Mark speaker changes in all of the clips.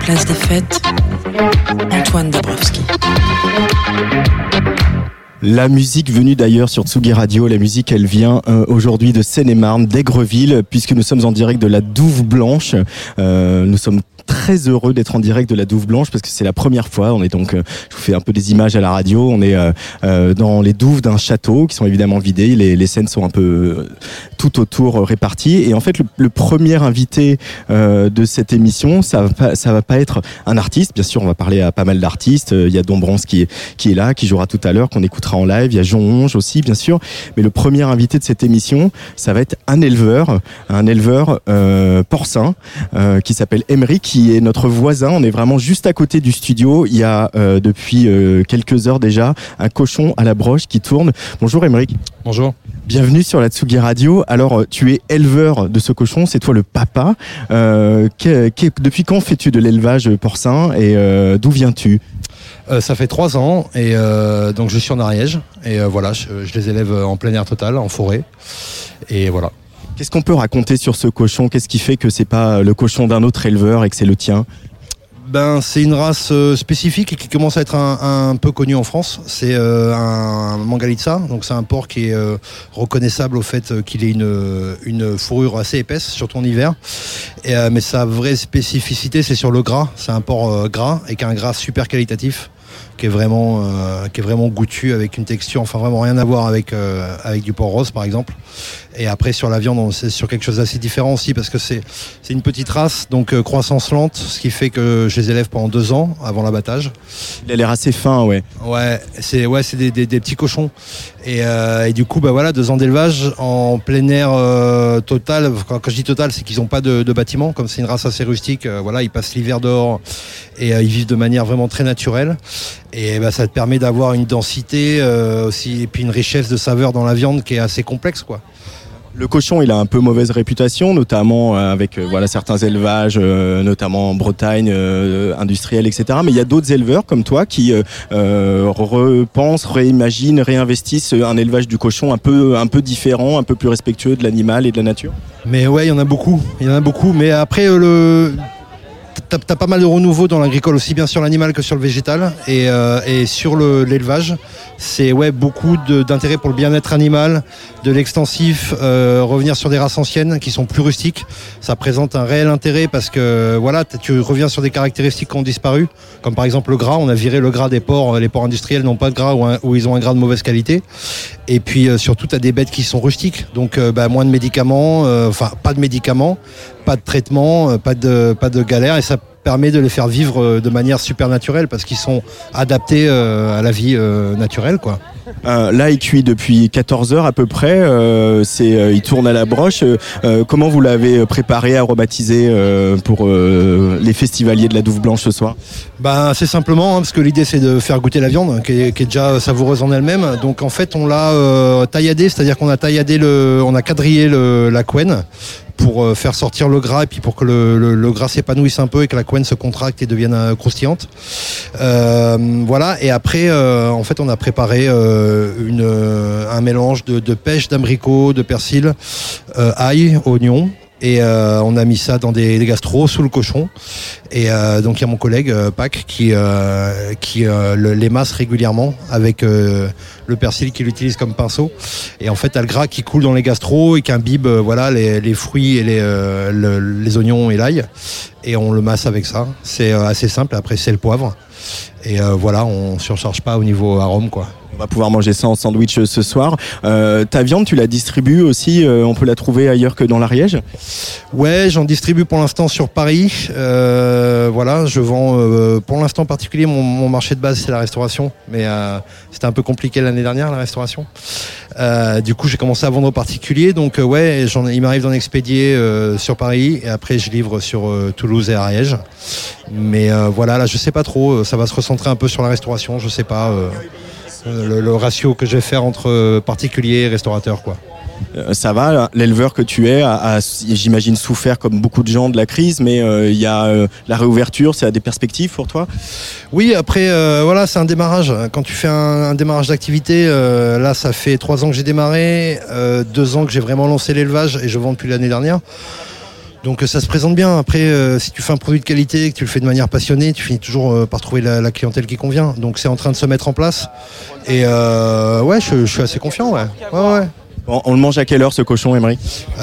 Speaker 1: Place des fêtes, Antoine Dabrowski.
Speaker 2: La musique venue d'ailleurs sur Tsugi Radio, la musique elle vient euh, aujourd'hui de Seine-et-Marne, d'Aigreville, puisque nous sommes en direct de la Douve Blanche. Euh, nous sommes très heureux d'être en direct de la Douve Blanche parce que c'est la première fois. On est donc, euh, je vous fais un peu des images à la radio. On est euh, euh, dans les douves d'un château qui sont évidemment vidées. Les, scènes sont un peu tout autour réparties. Et en fait, le, premier invité de cette émission, ça va ça va pas être un artiste. Bien sûr, on va parler à pas mal d'artistes. Il y a Dombrance qui est qui est là, qui jouera tout à l'heure, qu'on écoutera en live. Il y a Jean Onge aussi, bien sûr. Mais le premier invité de cette émission, ça va être un éleveur, un éleveur porcin qui s'appelle Emery qui est notre voisin. On est vraiment juste à côté du studio. Il y a euh, depuis euh, quelques heures déjà un cochon à la broche qui tourne. Bonjour Émeric.
Speaker 3: Bonjour.
Speaker 2: Bienvenue sur la Tsugi Radio. Alors, euh, tu es éleveur de ce cochon, c'est toi le papa. Euh, que, que, depuis quand fais-tu de l'élevage porcin et d'où viens-tu?
Speaker 3: Euh, ça fait trois ans et donc je suis en Ariège et voilà, je, je, les élève en plein air total, en forêt et voilà.
Speaker 2: Qu'est-ce qu'on peut raconter sur ce cochon? Qu'est-ce qui fait que c'est pas le cochon d'un autre éleveur et que c'est le tien?
Speaker 3: Ben, c'est une race euh, spécifique et qui commence à être un, peu connue en France. C'est euh, un mangalitsa, donc c'est un porc qui est euh, reconnaissable au fait qu'il ait une, fourrure assez épaisse, surtout en hiver. Mais sa vraie spécificité, c'est sur le gras. C'est un porc gras et qui a un gras super qualitatif qui est vraiment qui est vraiment goûtu avec une texture enfin vraiment rien à voir avec avec du porc rose par exemple et après sur la viande c'est sur quelque chose d'assez différent aussi parce que c'est une petite race. Donc euh, croissance lente ce qui fait que je les élève pendant deux ans avant l'abattage.
Speaker 2: Il a l'air assez fin ouais.
Speaker 3: Ouais c'est ouais des, des, des, petits cochons. Et, euh, et, du coup bah voilà deux ans d'élevage en plein air euh, total. Quand, quand, je dis total c'est qu'ils ont pas de, de bâtiment. Comme c'est une race assez rustique voilà ils passent l'hiver dehors et ils vivent de manière vraiment très naturelle. Et bah, ça te permet d'avoir une densité aussi et puis une richesse de saveur dans la viande qui est assez complexe quoi.
Speaker 2: Le cochon, il a un peu mauvaise réputation, notamment avec euh, voilà certains élevages, euh, notamment en Bretagne, euh, industriels, etc. Mais il y a d'autres éleveurs comme toi qui repensent, réimaginent, réinvestissent un élevage du cochon un peu un peu différent, un peu plus respectueux de l'animal et de la nature?
Speaker 3: Mais ouais, il y en a beaucoup, il y en a beaucoup. Mais après le T'as as pas mal de renouveau dans l'agricole, aussi bien sur l'animal que sur le végétal. Et, euh, sur l'élevage, c'est ouais, beaucoup d'intérêt pour le bien-être animal, de l'extensif, euh, revenir sur des races anciennes qui sont plus rustiques. Ça présente un réel intérêt parce que voilà, tu reviens sur des caractéristiques qui ont disparu, comme par exemple le gras. On a viré le gras des porcs. Les porcs industriels n'ont pas de gras ou, ils ont un gras de mauvaise qualité. Et puis euh, surtout, tu as des bêtes qui sont rustiques, donc bah, moins de médicaments, enfin pas de médicaments, pas de traitement, pas de, pas de galère. Et ça permet de les faire vivre de manière super naturelle parce qu'ils sont adaptés euh, à la vie euh, naturelle quoi.
Speaker 2: Euh, là, il cuit depuis 14 heures à peu près. Euh, c'est, euh, il tourne à la broche. comment vous l'avez préparé, aromatisé pour les festivaliers de la Douve Blanche ce soir?
Speaker 3: Bah, c'est simplement hein, parce que l'idée c'est de faire goûter la viande, qui est, déjà savoureuse en elle-même. Donc en fait, on l'a tailladé, c'est-à-dire qu'on a tailladé le, on a quadrillé la couenne pour faire sortir le gras et puis pour que le, gras s'épanouisse un peu et que la couenne se contracte et devienne croustillante. Voilà. Et après, en fait, on a préparé une, un mélange de, pêche, d'abricot, de persil, ail, oignon. Et euh, on a mis ça dans des, gastros sous le cochon. Et euh, donc il y a mon collègue euh, Pac qui, qui le, les masse régulièrement avec le persil qu'il utilise comme pinceau. Et en fait, t'as le gras qui coule dans les gastros et qui imbibe voilà, les, fruits et les, le, les oignons et l'ail. Et on le masse avec ça. C'est assez simple. Après, c'est le poivre. Et voilà, on surcharge pas au niveau arôme, quoi.
Speaker 2: On va pouvoir manger ça en sandwich ce soir. Euh, ta viande, tu la distribues aussi euh, On peut la trouver ailleurs que dans l'Ariège?
Speaker 3: Ouais, j'en distribue pour l'instant sur Paris. Euh, voilà, je vends euh, pour l'instant particulier mon, marché de base, c'est la restauration. Mais euh, c'était un peu compliqué l'année dernière, la restauration. du coup, j'ai commencé à vendre aux particuliers. Donc ouais, il m'arrive d'en expédier sur Paris et après je livre sur Toulouse et Ariège. Mais voilà, là, je sais pas trop. Ça va se recentrer un peu sur la restauration. Je sais pas le, le, ratio que je vais faire entre particuliers et restaurateurs. Quoi.
Speaker 2: Euh, ça va, l'éleveur que tu es a, a j'imagine, souffert comme beaucoup de gens de la crise, mais il euh, y a euh, la réouverture, c'est à des perspectives pour toi?
Speaker 3: Oui, après, euh, voilà, c'est un démarrage. Quand tu fais un, un démarrage d'activité, là, ça fait trois ans que j'ai démarré, deux ans que j'ai vraiment lancé l'élevage et je vends depuis l'année dernière. Donc euh, ça se présente bien. Après, euh, si tu fais un produit de qualité, que tu le fais de manière passionnée, tu finis toujours euh, par trouver la, la clientèle qui convient. Donc c'est en train de se mettre en place. Et euh, ouais, je, je suis assez confiant. Ouais. Ouais, ouais.
Speaker 2: Bon, on le mange à quelle heure ce cochon, Emery?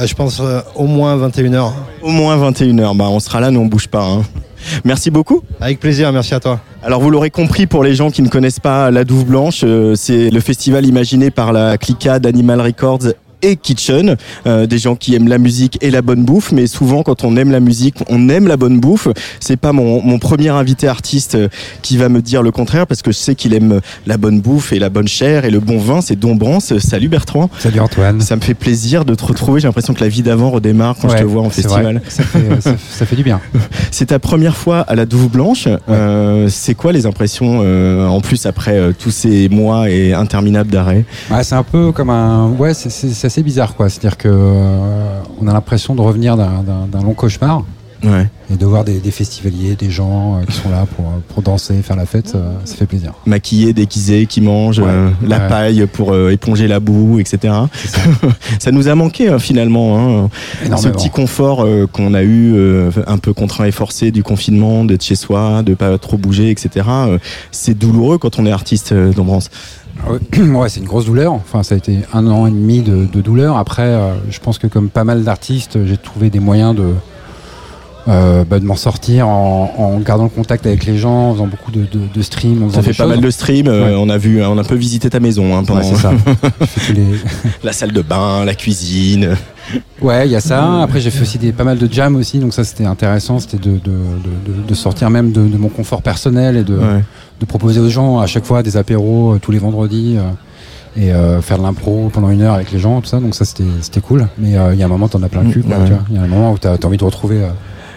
Speaker 3: Je pense au moins 21h.
Speaker 2: Au moins 21h. Bah, on sera là, nous on bouge pas. hein. Merci beaucoup.
Speaker 3: Avec plaisir, merci à toi.
Speaker 2: Alors vous l'aurez compris pour les gens qui ne connaissent pas la Douve Blanche, c'est le festival imaginé par la Clica d'Animal Records et Kitchen, euh, des gens qui aiment la musique et la bonne bouffe, mais souvent quand on aime la musique, on aime la bonne bouffe. C'est pas mon, mon premier invité artiste euh, qui va me dire le contraire, parce que je sais qu'il aime la bonne bouffe et la bonne chair et le bon vin, c'est Dombrance. Salut Bertrand,
Speaker 4: Salut Antoine.
Speaker 2: ça me fait plaisir de te retrouver, j'ai l'impression que la vie d'avant redémarre quand je te vois en festival.
Speaker 4: Ça fait, ça, ça fait du bien.
Speaker 2: C'est ta première fois à la Douve Blanche. Euh, c'est quoi les impressions euh, en plus après euh, tous ces mois et interminables d'arrêt?
Speaker 4: Ouais, c'est un peu comme un. Ouais, c'est assez bizarre quoi. C'est-à-dire que euh, on a l'impression de revenir d'un- long cauchemar
Speaker 2: Ouais.
Speaker 4: et de voir des, des festivaliers, des gens euh, qui sont là pour, pour danser, faire la fête. euh, ça fait plaisir.
Speaker 2: Maquillés, déguisés, qui mangent,
Speaker 4: Ouais.
Speaker 2: euh, la paille pour euh, éponger la boue, etc. ça. nous a manqué hein, finalement. Hein. Ce petit confort euh, qu'on a eu, euh, un peu contraint et forcé du confinement, d'être chez soi, de pas trop bouger, etc. euh, c'est douloureux quand on est artiste euh, d'Ambrance.
Speaker 4: Ouais, ouais, c'est une grosse douleur. Enfin, ça a été un an et demi de, de douleur. Après, euh, je pense que comme pas mal d'artistes, j'ai trouvé des moyens de, euh, bah, de m'en sortir en, en gardant le contact avec les gens, en faisant beaucoup de, de, de streams.
Speaker 2: Ça fait pas
Speaker 4: choses.
Speaker 2: mal de streams. euh,
Speaker 4: Ouais.
Speaker 2: on a vu, on a un peu visité ta maison hein, pendant
Speaker 4: Ouais, ça. Les-
Speaker 2: la salle de bain, la cuisine.
Speaker 4: Ouais, il y a ça. Après, j'ai fait aussi des, pas mal de jam aussi, donc ça c'était intéressant. C'était de, de, de, sortir même de, mon confort personnel et de,
Speaker 2: Ouais.
Speaker 4: proposer aux gens à chaque fois des apéros euh, tous les vendredis euh, et euh, faire de l'impro pendant une heure avec les gens, tout ça. Donc ça c'était cool. Mais euh, il y a un moment, t'en as plein le cul. quoi,
Speaker 2: Ouais.
Speaker 4: tu vois. Il y a un moment où t'as as envie de retrouver euh,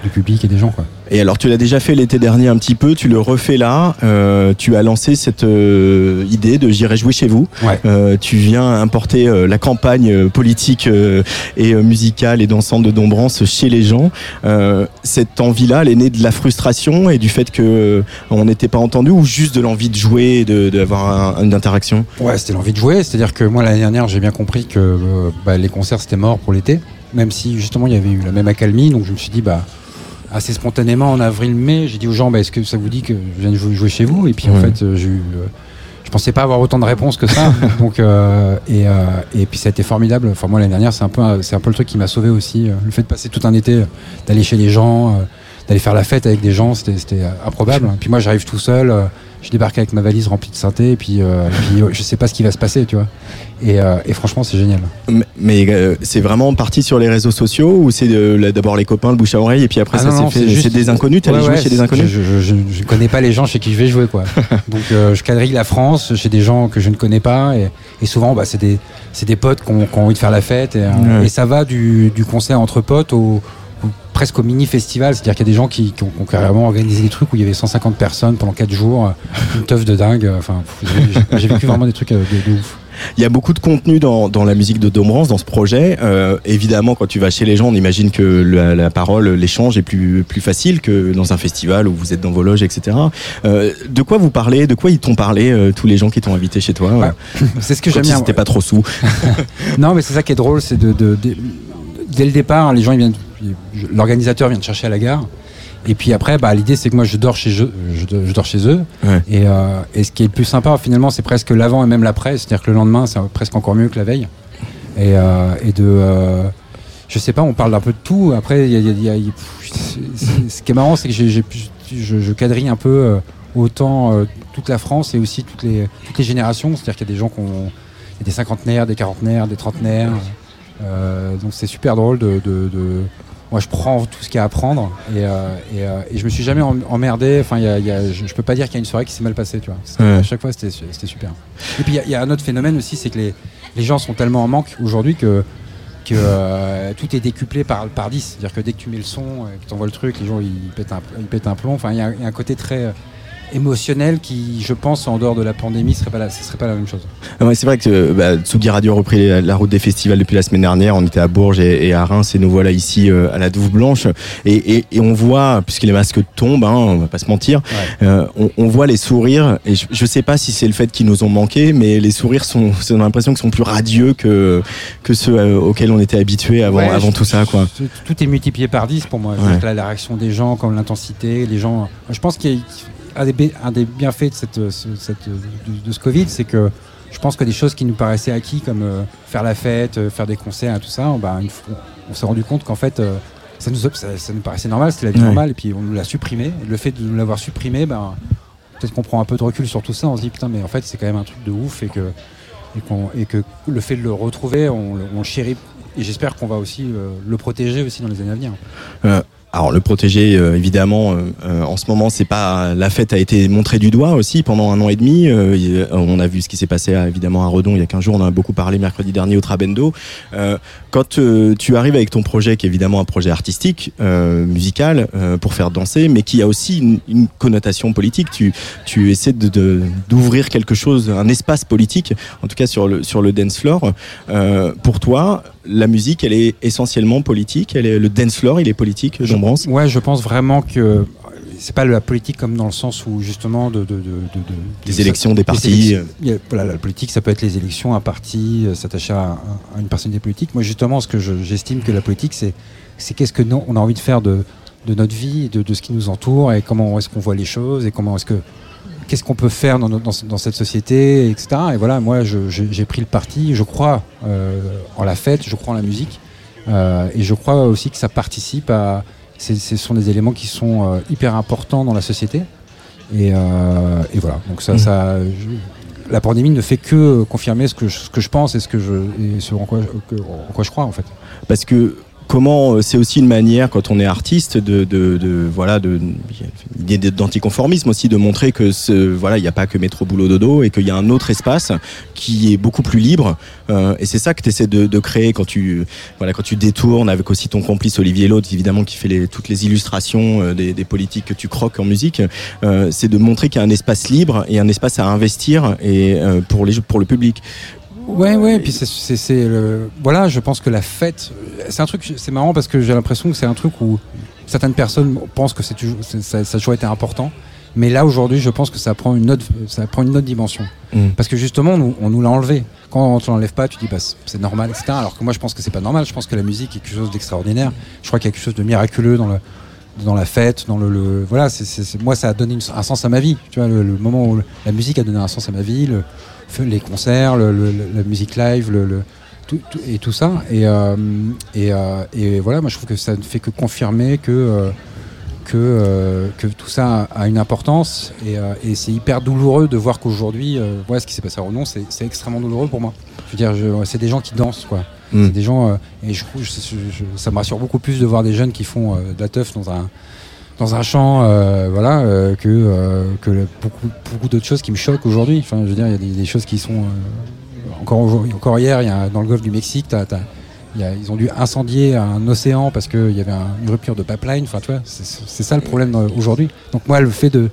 Speaker 4: du public et des gens. Quoi.
Speaker 2: Et alors, tu l'as déjà fait l'été dernier un petit peu, tu le refais là. euh, tu as lancé cette euh, idée de J'irai jouer chez vous.
Speaker 4: Ouais.
Speaker 2: Euh, tu viens importer euh, la campagne euh, politique euh, et euh, musicale et dansante de Dombrance chez les gens. Euh, cette envie-là, elle est née de la frustration et du fait que euh, on n'était pas entendu ou juste de l'envie de jouer et de- d'avoir un- une interaction?
Speaker 4: Ouais, c'était l'envie de jouer. C'est-à-dire que moi, l'année dernière, j'ai bien compris que euh, bah, les concerts, c'était mort pour l'été. Même si, justement, il y avait eu la même accalmie. Donc, je me suis dit, bah, assez spontanément, en avril-mai, j'ai dit aux gens, bah, est-ce que ça vous dit que je vienne jouer, jouer chez vous? Et puis, en fait, euh, j'ai eu. euh, je pensais pas avoir autant de réponses que ça. donc, euh, et, euh, et puis, ça a été formidable. Enfin, moi, l'année dernière, c'est un, peu c'est un peu le truc qui m'a sauvé aussi. euh, Le fait de passer tout un été, d'aller chez les gens, d'aller faire la fête avec des gens, c'était c'était, improbable. Puis moi, j'arrive tout seul. Euh, je débarque avec ma valise remplie de synthé et puis, euh, et puis euh, je sais pas ce qui va se passer, tu vois. Et, euh, et franchement, c'est génial.
Speaker 2: Mais, mais, euh, c'est vraiment parti sur les réseaux sociaux ou c'est la- d'abord les copains, le bouche à oreille et puis après
Speaker 4: Ah
Speaker 2: ça s'est fait.
Speaker 4: juste-
Speaker 2: C'est des inconnus, t'allais
Speaker 4: Ouais,
Speaker 2: jouer
Speaker 4: ouais,
Speaker 2: chez des inconnus
Speaker 4: je, je, je, je connais pas les gens chez qui je vais jouer, quoi. Donc euh, je quadrille la France chez des gens que je ne connais pas et, et souvent, bah, c'est des, des potes qui ont, envie de faire la fête et, euh,
Speaker 2: Ouais.
Speaker 4: ça va du, du concert entre potes au- presque au mini festival, c'est-à-dire qu'il y a des gens qui, qui ont, qui ont carrément organisé des trucs où il y avait 150 personnes pendant 4 jours, euh, une teuf de dingue. euh, Enfin, j'ai- vécu vraiment des trucs euh, de, de ouf.
Speaker 2: Il y a beaucoup de contenu dans, dans la musique de Dombrance, dans ce projet. Euh, évidemment, quand tu vas chez les gens, on imagine que la, la parole, l'échange est plus, plus facile que dans un festival où vous êtes dans vos loges, etc. Euh, de quoi vous parlez? De quoi ils t'ont parlé, euh, tous les gens qui t'ont invité chez toi?
Speaker 4: Ouais, C'est ce que j'aime bien.
Speaker 2: étaient pas trop sous.
Speaker 4: Non, mais c'est ça qui est drôle, c'est de, de- de- dès le départ, les gens ils viennent, je- l'organisateur vient te chercher à la gare. Et puis après, bah, l'idée c'est que moi je dors chez eux, je, je dors chez eux.
Speaker 2: Ouais.
Speaker 4: Et, euh, et ce qui est le plus sympa finalement, c'est presque l'avant et même l'après. C'est-à-dire que le lendemain, c'est presque encore mieux que la veille. Et, euh, et de, euh, je sais pas, on parle d'un peu de tout. Après, il y a- y y pff, ce qui est marrant, c'est que j'ai, j'ai pu- je, je quadrille un peu autant toute la France et aussi toutes les, toutes les générations. C'est-à-dire qu'il y a des gens qui ont y a des cinquantenaires, des quarantenaires, des trentenaires. Euh, donc c'est super drôle de, de- de- Moi, je prends tout ce qu'il y a à prendre et, euh, et, euh, et je me suis jamais em- emmerdé. Enfin, il y a- il y a- je, je peux pas dire qu'il y a une soirée qui s'est mal passée, tu vois. C'est-
Speaker 2: Ouais.
Speaker 4: À chaque fois, c'était super. Et puis il y a- il y, a un autre phénomène aussi, c'est que les, les gens sont tellement en manque aujourd'hui que que euh, tout est décuplé par, par 10. C'est-à-dire que dès que tu mets le son, que tu envoies le truc, les gens ils pètent un, ils pètent un plomb. Enfin, il y a un côté très. Émotionnel qui, je pense, en dehors de la pandémie, serait pas la, ce serait pas la même chose.
Speaker 2: Ah ouais, c'est vrai que bah, Tsugi Radio a repris la, la route des festivals depuis la semaine dernière. On était à Bourges et, et à Reims et nous voilà ici euh, à la Douve Blanche. Et, et, et on voit, puisque les masques tombent, hein, on va pas se mentir, euh, on, on voit les sourires. Et je, je sais pas si c'est le fait qu'ils nous ont manqué, mais les sourires sont, on a l'impression qu'ils sont plus radieux que que ceux euh, auxquels on était habitués avant,
Speaker 4: Ouais,
Speaker 2: avant
Speaker 4: je-
Speaker 2: tout ça, quoi.
Speaker 4: Tout, tout est multiplié par 10 pour moi.
Speaker 2: Ouais.
Speaker 4: Là, la réaction des gens, comme l'intensité, les gens. Je pense qu'il y a un des, bé- un des bienfaits de, cette, ce- cette- de, de ce Covid, c'est que je pense que des choses qui nous paraissaient acquis, comme euh, faire la fête, euh, faire des concerts et tout ça, bah, on s'est rendu compte qu'en fait, euh, ça, nous, ça, ça nous paraissait normal, c'était la vie
Speaker 2: Ouais.
Speaker 4: normale, et puis on nous l'a supprimé. Le fait de nous l'avoir supprimé, ben, peut-être qu'on prend un peu de recul sur tout ça, on se dit putain, mais en fait, c'est quand même un truc de ouf, et que, et, qu'on- et que le fait de le retrouver, on, le- on le chérit. Et j'espère qu'on va aussi le protéger aussi dans les années à venir.
Speaker 2: Alors le protéger, euh, évidemment, euh, euh, en ce moment, c'est pas la fête a été montrée du doigt aussi pendant un an et demi. Euh, on a vu ce qui s'est passé à, évidemment à Redon il y a 15 jours. On en a beaucoup parlé mercredi dernier au Trabendo. Euh, quand euh, tu arrives avec ton projet, qui est évidemment un projet artistique, euh, musical, euh, pour faire danser, mais qui a aussi une, une connotation politique. Tu, tu essaies de- d'ouvrir quelque chose, un espace politique, en tout cas sur le sur le dance floor. Euh, pour toi, la musique, elle est essentiellement politique. Elle est le dance floor, il est politique. Jean Brance.
Speaker 4: Ouais, je pense vraiment que c'est pas la politique comme dans le sens où justement de, de, de, de- de-
Speaker 2: Des
Speaker 4: de-
Speaker 2: élections, des
Speaker 4: des
Speaker 2: partis.
Speaker 4: voilà, la politique, ça peut être les élections, un parti, euh, s'attacher à, à une personnalité politique. Moi, justement, ce que je- j'estime que la politique, c'est c'est qu'est-ce que nous, on a envie de faire de, de notre vie, de, de ce qui nous entoure, et comment est-ce qu'on voit les choses, et comment est-ce que qu'est-ce qu'on peut faire dans, cette société, etc. Et voilà, moi, j'ai pris le parti. Je crois euh, en la fête, je crois en la musique, euh, et je crois aussi que ça participe à. Ce sont des éléments qui sont euh, hyper importants dans la société. Et, et voilà. Donc ça, ça je- la pandémie ne fait que confirmer ce que je, ce que je pense et ce que je et ce en quoi, en quoi je crois en fait.
Speaker 2: parce que comment euh, c'est aussi une manière quand on est artiste de, de, de voilà de d'anticonformisme aussi de montrer que ce voilà il n'y a pas que métro boulot dodo et qu'il y a un autre espace qui est beaucoup plus libre Euh, et c'est ça que tu essaies de, de créer quand tu voilà quand tu détournes avec aussi ton complice Olivier Lode évidemment qui fait les, toutes les illustrations euh, des, des politiques que tu croques en musique euh, c'est de montrer qu'il y a un espace libre et un espace à investir et euh, pour les pour le public
Speaker 4: Ouais, ouais. Et puis c'est, c'est, c'est le- voilà, je pense que la fête, c'est un truc, c'est marrant parce que j'ai l'impression que c'est un truc où certaines personnes pensent que c'est toujours, ça, ça a toujours été important. Mais là aujourd'hui, je pense que ça prend une autre, ça prend une autre dimension.
Speaker 2: Mm.
Speaker 4: Parce que justement, nous, on nous l'a enlevé. Quand on te l'enlève pas, tu dis bah, c'est- normal, etc. Alors que moi, je pense que c'est pas normal. Je pense que la musique est quelque chose d'extraordinaire. Je crois qu'il y a quelque chose de miraculeux dans le dans la fête, dans le, le- voilà, c'est, c'est- c'est- moi ça a donné une- un sens à ma vie. Tu vois, le, le moment où la musique a donné un sens à ma vie, le, les concerts, le- le- la musique live, le, le- tout, tout- et tout ça. Et, euh, et, euh, et voilà, moi je trouve que ça ne fait que confirmer que euh, que, euh, que tout ça a une importance et, euh, et c'est hyper douloureux de voir qu'aujourd'hui, euh, voilà ce qui s'est passé à Renon, c'est extrêmement douloureux pour moi. Je veux dire, c'est des gens qui dansent, quoi.
Speaker 2: Mm.
Speaker 4: C'est des gens, et je trouve, je- je- ça me rassure beaucoup plus de voir des jeunes qui font de la teuf dans un dans un champ, euh, voilà, euh, que euh, beaucoup beaucoup d'autres choses qui me choquent aujourd'hui. Enfin, je veux dire, il y a des, choses qui sont encore encore hier, y a dans le golfe du Mexique, ils ont dû incendier un océan parce qu'il y avait un- une rupture de pipeline. Enfin, tu vois, c'est ça le problème aujourd'hui. Donc moi, le fait de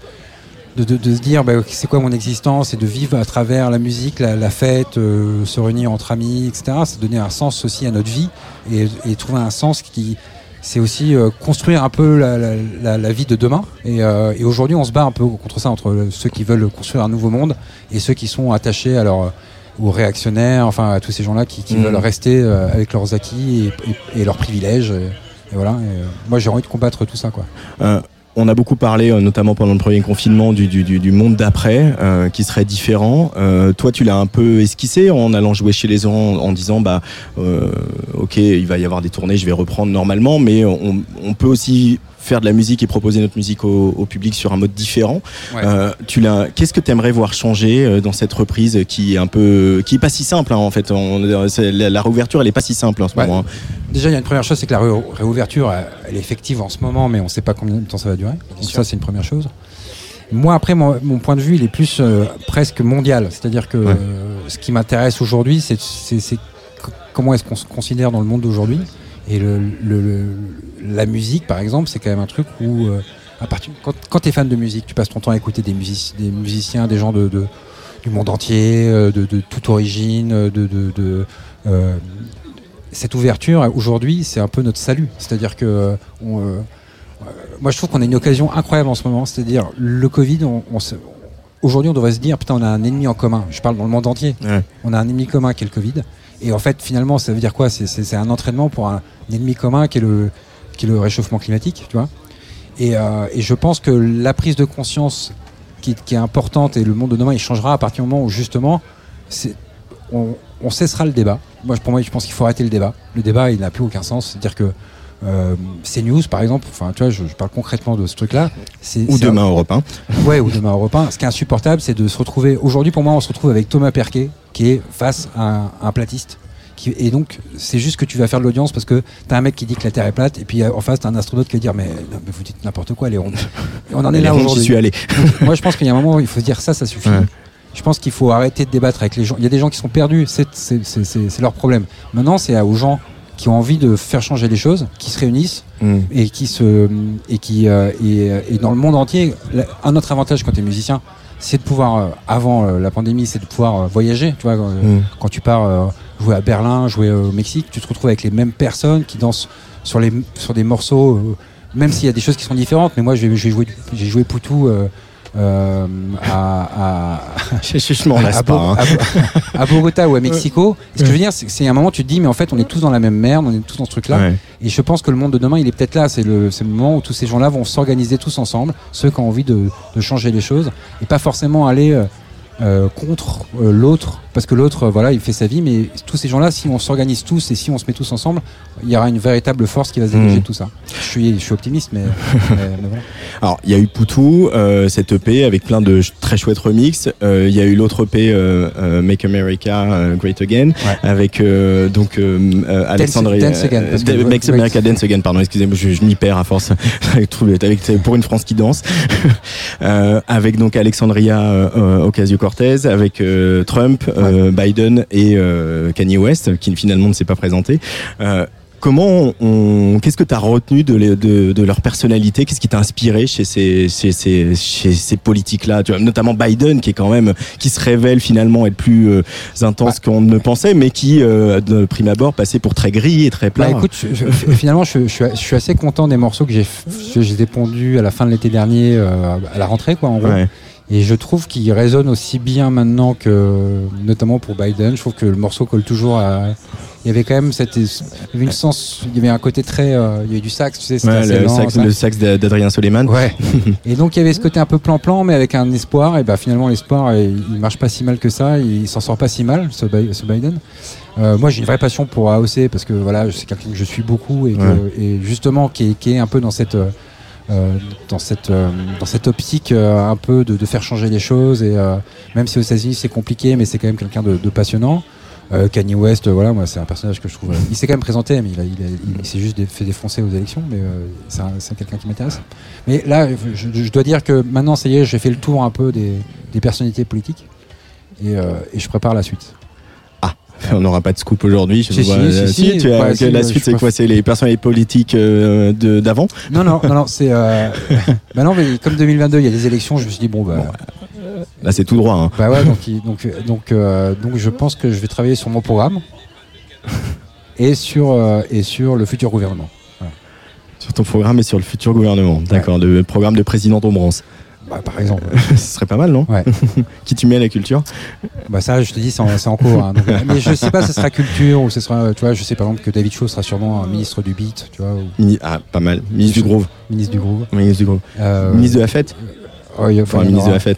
Speaker 4: se dire bah, c'est quoi mon existence et de vivre à travers la musique, la, fête, se réunir entre amis, etc. C'est donner un sens aussi à notre vie et, et trouver un sens qui c'est aussi euh, construire un peu la, la- la- la vie de demain. Et, euh, et aujourd'hui, on se bat un peu contre ça entre ceux qui veulent construire un nouveau monde et ceux qui sont attachés à leur aux réactionnaires, enfin à tous ces gens-là qui, qui
Speaker 2: Mhm.
Speaker 4: veulent rester euh, avec leurs acquis et, et- et leurs privilèges. Et, et voilà. Et, euh, moi, j'ai envie de combattre tout ça, quoi.
Speaker 2: On a beaucoup parlé, euh, notamment pendant le premier confinement, du, monde d'après, euh, qui serait différent. Euh, toi, tu l'as un peu esquissé en allant jouer chez les gens, en disant, bah, ok, il va y avoir des tournées, je vais reprendre normalement, mais on peut aussi faire de la musique et proposer notre musique au, au public sur un mode différent.
Speaker 4: Ouais.
Speaker 2: Euh, tu l'as. Qu'est-ce que tu aimerais voir changer euh, dans cette reprise qui est un peu, qui est pas si simple hein, en fait. On- la, la réouverture, elle est pas si simple en ce
Speaker 4: Ouais.
Speaker 2: moment. hein.
Speaker 4: Déjà, il y a une première chose, c'est que la ré- réouverture, elle elle est effective en ce moment, mais on ne sait pas combien de temps ça va durer. Donc ça, c'est une première chose. Moi, après, mon, mon point de vue, il est plus euh, presque mondial. C'est-à-dire que
Speaker 2: Ouais.
Speaker 4: euh, ce qui m'intéresse aujourd'hui, c'est comment est-ce qu'on se considère dans le monde d'aujourd'hui. Et le, le- le- la musique, par exemple, c'est quand même un truc où euh, à partir, quand, quand tu es fan de musique, tu passes ton temps à écouter des, des musiciens, des gens de, de- du monde entier, euh, de, de toute origine, de, de, euh, cette ouverture, aujourd'hui, c'est un peu notre salut. C'est-à-dire que euh, on, euh, euh, moi, je trouve qu'on a une occasion incroyable en ce moment. C'est-à-dire, le Covid, on, on se- aujourd'hui, on devrait se dire, putain, on a un ennemi en commun. Je parle dans le monde entier.
Speaker 2: Ouais.
Speaker 4: On a un ennemi commun qui est le Covid. Et en fait, finalement, ça veut dire quoi C'est- un entraînement pour un ennemi commun qui est le, réchauffement climatique, tu vois. Et, euh, et je pense que la prise de conscience qui, est importante et le monde de demain, il changera à partir du moment où justement, on, on cessera le débat. Moi, pour moi, je pense qu'il faut arrêter le débat. Le débat, il n'a plus aucun sens. C'est-à-dire que euh, CNews, par exemple, enfin, tu vois, je, je parle concrètement de ce truc-là.
Speaker 2: Ou
Speaker 4: c'est un-
Speaker 2: demain Europe 1.
Speaker 4: Ouais, ou demain Europe 1. Ce qui est insupportable, c'est de se retrouver. Aujourd'hui, pour moi, on se retrouve avec Thomas Perquet, qui est face à un, platiste. Qui, et donc, c'est juste que tu vas faire de l'audience parce que t'as un mec qui dit que la Terre est plate, et puis euh, en face, t'as un astronaute qui va dire Mais, non, mais vous dites n'importe quoi. Et on en est
Speaker 2: Les
Speaker 4: là aujourd'hui.
Speaker 2: suis allé.
Speaker 4: Donc, moi, je pense qu'il y a un moment où il faut se dire ça, ça suffit.
Speaker 2: Ouais.
Speaker 4: Je pense qu'il faut arrêter de débattre avec les gens. Il y a des gens qui sont perdus, c'est leur problème. Maintenant, c'est aux gens qui ont envie de faire changer les choses, qui se réunissent
Speaker 2: Mm.
Speaker 4: et qui se et qui euh, et, euh, et dans le monde entier un autre avantage quand tu es musicien c'est de pouvoir euh, avant la pandémie c'est de pouvoir voyager tu vois quand,
Speaker 2: Mm.
Speaker 4: quand tu pars jouer à Berlin jouer au Mexique tu te retrouves avec les mêmes personnes qui dansent sur les sur des morceaux même s'il y a des choses qui sont différentes mais moi j'ai joué j'ai joué Poutou euh, euh, à,
Speaker 2: hein.
Speaker 4: à Bo- à Bogota ou à Mexico. Ce que je veux dire, c'est un moment où tu te dis, mais en fait, on est tous dans la même merde, on est tous dans ce truc-là.
Speaker 2: Ouais.
Speaker 4: Et je pense que le monde de demain, il est peut-être là. C'est le, le moment où tous ces gens-là vont s'organiser tous ensemble, ceux qui ont envie de, de changer les choses, et pas forcément aller euh, contre euh, l'autre, parce que l'autre, euh, voilà, il fait sa vie. Mais tous ces gens-là, si on s'organise tous et si on se met tous ensemble, il y aura une véritable force qui va se dégager
Speaker 2: Mhm.
Speaker 4: de tout ça. Je suis, je suis optimiste, mais, mais- mais voilà.
Speaker 2: Alors, il y a eu Poutou, cette EP avec plein de très chouettes remixes. Il y a eu l'autre EP Make America Great Again avec donc Alexandre
Speaker 4: Dance Again, parce que-
Speaker 2: Da- Make
Speaker 4: Great.
Speaker 2: America Dance Again. Pardon, excusez-moi, je, je m'y perds à force. avec, pour une France qui danse. Avec donc Alexandria euh, Avec euh, Trump, euh, Biden et euh, Kanye West, qui finalement ne s'est pas présenté. Comment on, qu'est-ce que tu as retenu de, les- de, de leur personnalité? Qu'est-ce qui t'a inspiré chez ces, chez ces, chez ces politiques-là? Tu vois, Notamment Biden, qui est quand même, qui se révèle finalement être plus euh, intense qu'on ne pensait, mais qui, euh, de prime abord, passait pour très gris et très plat.
Speaker 4: Bah écoute, je- je- finalement, je, je suis, assez content des morceaux que j'ai j'ai pondus à la fin de l'été dernier, euh, à la rentrée, quoi, en gros.
Speaker 2: Ouais.
Speaker 4: Et je trouve qu'il résonne aussi bien maintenant que, notamment pour Biden. Je trouve que le morceau colle toujours à. Il y avait quand même cette, il y avait une sens, il y avait un côté très, euh, il y avait du sax, tu sais,
Speaker 2: Ouais,
Speaker 4: assez
Speaker 2: le,
Speaker 4: lent,
Speaker 2: sax, le sax d'A- d'Adrien Soleiman.
Speaker 4: Ouais. et donc il y avait ce côté un peu plan-plan, mais avec un espoir. Et bah finalement l'espoir, il, marche pas si mal que ça. Il s'en sort pas si mal, ce, Bi- ce Biden. Euh, moi j'ai une vraie passion pour AOC parce que voilà, c'est quelqu'un que je suis beaucoup et, que-
Speaker 2: Ouais.
Speaker 4: et justement qui est, qui est un peu dans cette euh, dans cette euh, dans cette optique euh, un peu de, de faire changer les choses et euh, même si aux États-Unis c'est compliqué, mais c'est quand même quelqu'un de, de passionnant. Euh, Kanye West, euh, voilà, moi c'est un personnage que je trouve. euh, il s'est quand même présenté, mais il, s'est juste fait défoncer aux élections, mais euh, c'est un- c'est quelqu'un qui m'intéresse. Mais là, je, je dois dire que maintenant, ça y est, j'ai fait le tour un peu des, des personnalités politiques et, euh, et je prépare la suite.
Speaker 2: On n'aura pas de scoop aujourd'hui.
Speaker 4: Si, si,
Speaker 2: Euh,
Speaker 4: si, si,
Speaker 2: tu as-
Speaker 4: ouais,
Speaker 2: que
Speaker 4: si,
Speaker 2: la
Speaker 4: ouais,
Speaker 2: suite, c'est quoi C'est les personnalités politiques euh, d'avant?
Speaker 4: Non, non, non, non c'est. Euh... bah non, mais comme 2022, il y a des élections, je me suis dit, bon, bah,
Speaker 2: Là, c'est tout droit. hein.
Speaker 4: bah ouais, donc, donc, donc, euh, donc je pense que je vais travailler sur mon programme et sur, euh, et sur le futur gouvernement.
Speaker 2: Sur ton programme et sur le futur gouvernement. D'accord, le programme de président Dombrance.
Speaker 4: Bah, par exemple.
Speaker 2: Ce serait pas mal, non
Speaker 4: Ouais.
Speaker 2: Qui tu mets à la culture
Speaker 4: Bah ça, je te dis, c'est en, cours. hein. Donc, euh, mais je sais pas, ce sera culture ou ce sera, tu vois, je sais par exemple que David Shaw sera sûrement un ministre du beat, tu vois, ou
Speaker 2: Ah, pas mal. Ministre du Groove.
Speaker 4: ministre du groove.
Speaker 2: Ministre du Groove.
Speaker 4: Euh,
Speaker 2: Ministre de la fête
Speaker 4: oh, a-
Speaker 2: Enfin, ministre de
Speaker 4: aura.
Speaker 2: la fête.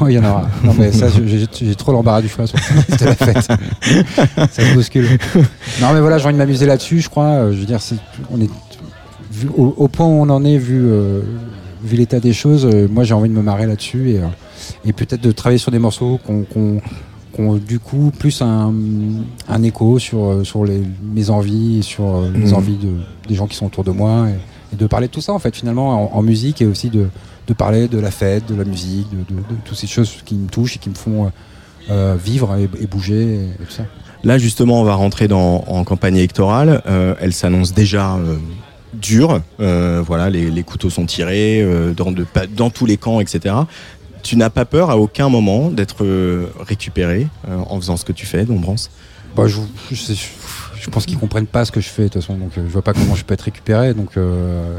Speaker 4: Oh, il y en aura. Non, mais ça, j'ai trop l'embarras du choix sur le ministre de la fête. ça se bouscule. Non, mais voilà, j'ai envie de m'amuser là-dessus, je crois. Euh, Je veux dire, on est vu, au, au point où on en est, vu, euh, vu l'état des choses, euh, moi j'ai envie de me marrer là-dessus et, euh, et peut-être de travailler sur des morceaux qu'on qu'on, du coup plus un, un écho sur, euh, sur les, mes envies, et sur les
Speaker 2: Mhm.
Speaker 4: envies de, des gens qui sont autour de moi et, et de parler de tout ça en fait finalement en, en musique et aussi de, de parler de la fête, de la musique, de, toutes ces choses qui me touchent et qui me font euh, vivre et, et bouger et, et tout ça.
Speaker 2: Là, justement, on va rentrer dans, en campagne électorale. Euh, elle s'annonce déjà euh, dur. Euh, voilà, les, les couteaux sont tirés euh, dans, de, dans tous les camps, etc. Tu n'as pas peur à aucun moment d'être euh, récupéré euh, en faisant ce que tu fais, Dombrance
Speaker 4: Bah, je, je, je pense qu'ils comprennent pas ce que je fais de toute façon, donc je vois pas comment je peux être récupéré. Donc euh,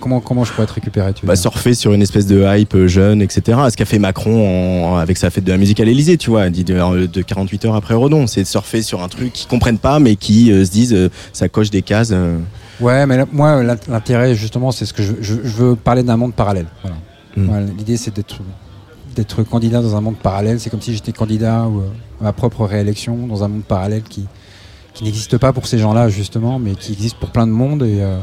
Speaker 4: comment comment je pourrais être récupéré tu veux
Speaker 2: bah, surfer sur une espèce de hype jeune, etc. Ce qu'a fait Macron en- avec sa fête de la musique à l'Elysée, tu vois, dit de, de 48 heures après Redon. C'est de surfer sur un truc qu'ils comprennent pas, mais qui euh, se disent euh, ça coche des cases.
Speaker 4: Ouais, mais là, moi l'int- l'intérêt justement, c'est ce que je, je, je veux parler d'un monde parallèle. Voilà.
Speaker 2: Mm.
Speaker 4: Voilà, L'idée c'est d'être d'être candidat dans un monde parallèle. C'est comme si j'étais candidat ou, euh, à ma propre réélection dans un monde parallèle qui qui n'existe pas pour ces gens-là justement, mais qui existe pour plein de monde et, euh,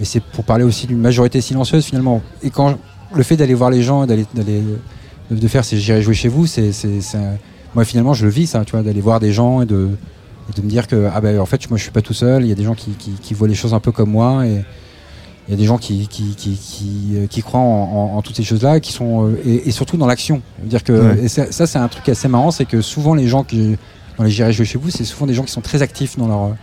Speaker 4: et c'est pour parler aussi d'une majorité silencieuse finalement. Et quand le fait d'aller voir les gens et d'aller d'aller de, faire ces j'irai jouer chez vous, c'est c'est moi finalement je le vis ça, tu vois, d'aller voir des gens et de et de me dire que ah ben en fait moi je suis pas tout seul, il y a des gens qui, qui, qui voient les choses un peu comme moi et il y a des gens qui, qui, qui, qui, euh, qui croient en, en- en toutes ces choses-là, qui sont euh, et, et surtout dans l'action. Dire que
Speaker 2: Ouais.
Speaker 4: et ça, ça, c'est un truc assez marrant, c'est que souvent les gens qui dans les jouer chez vous, c'est souvent des gens qui sont très actifs dans leur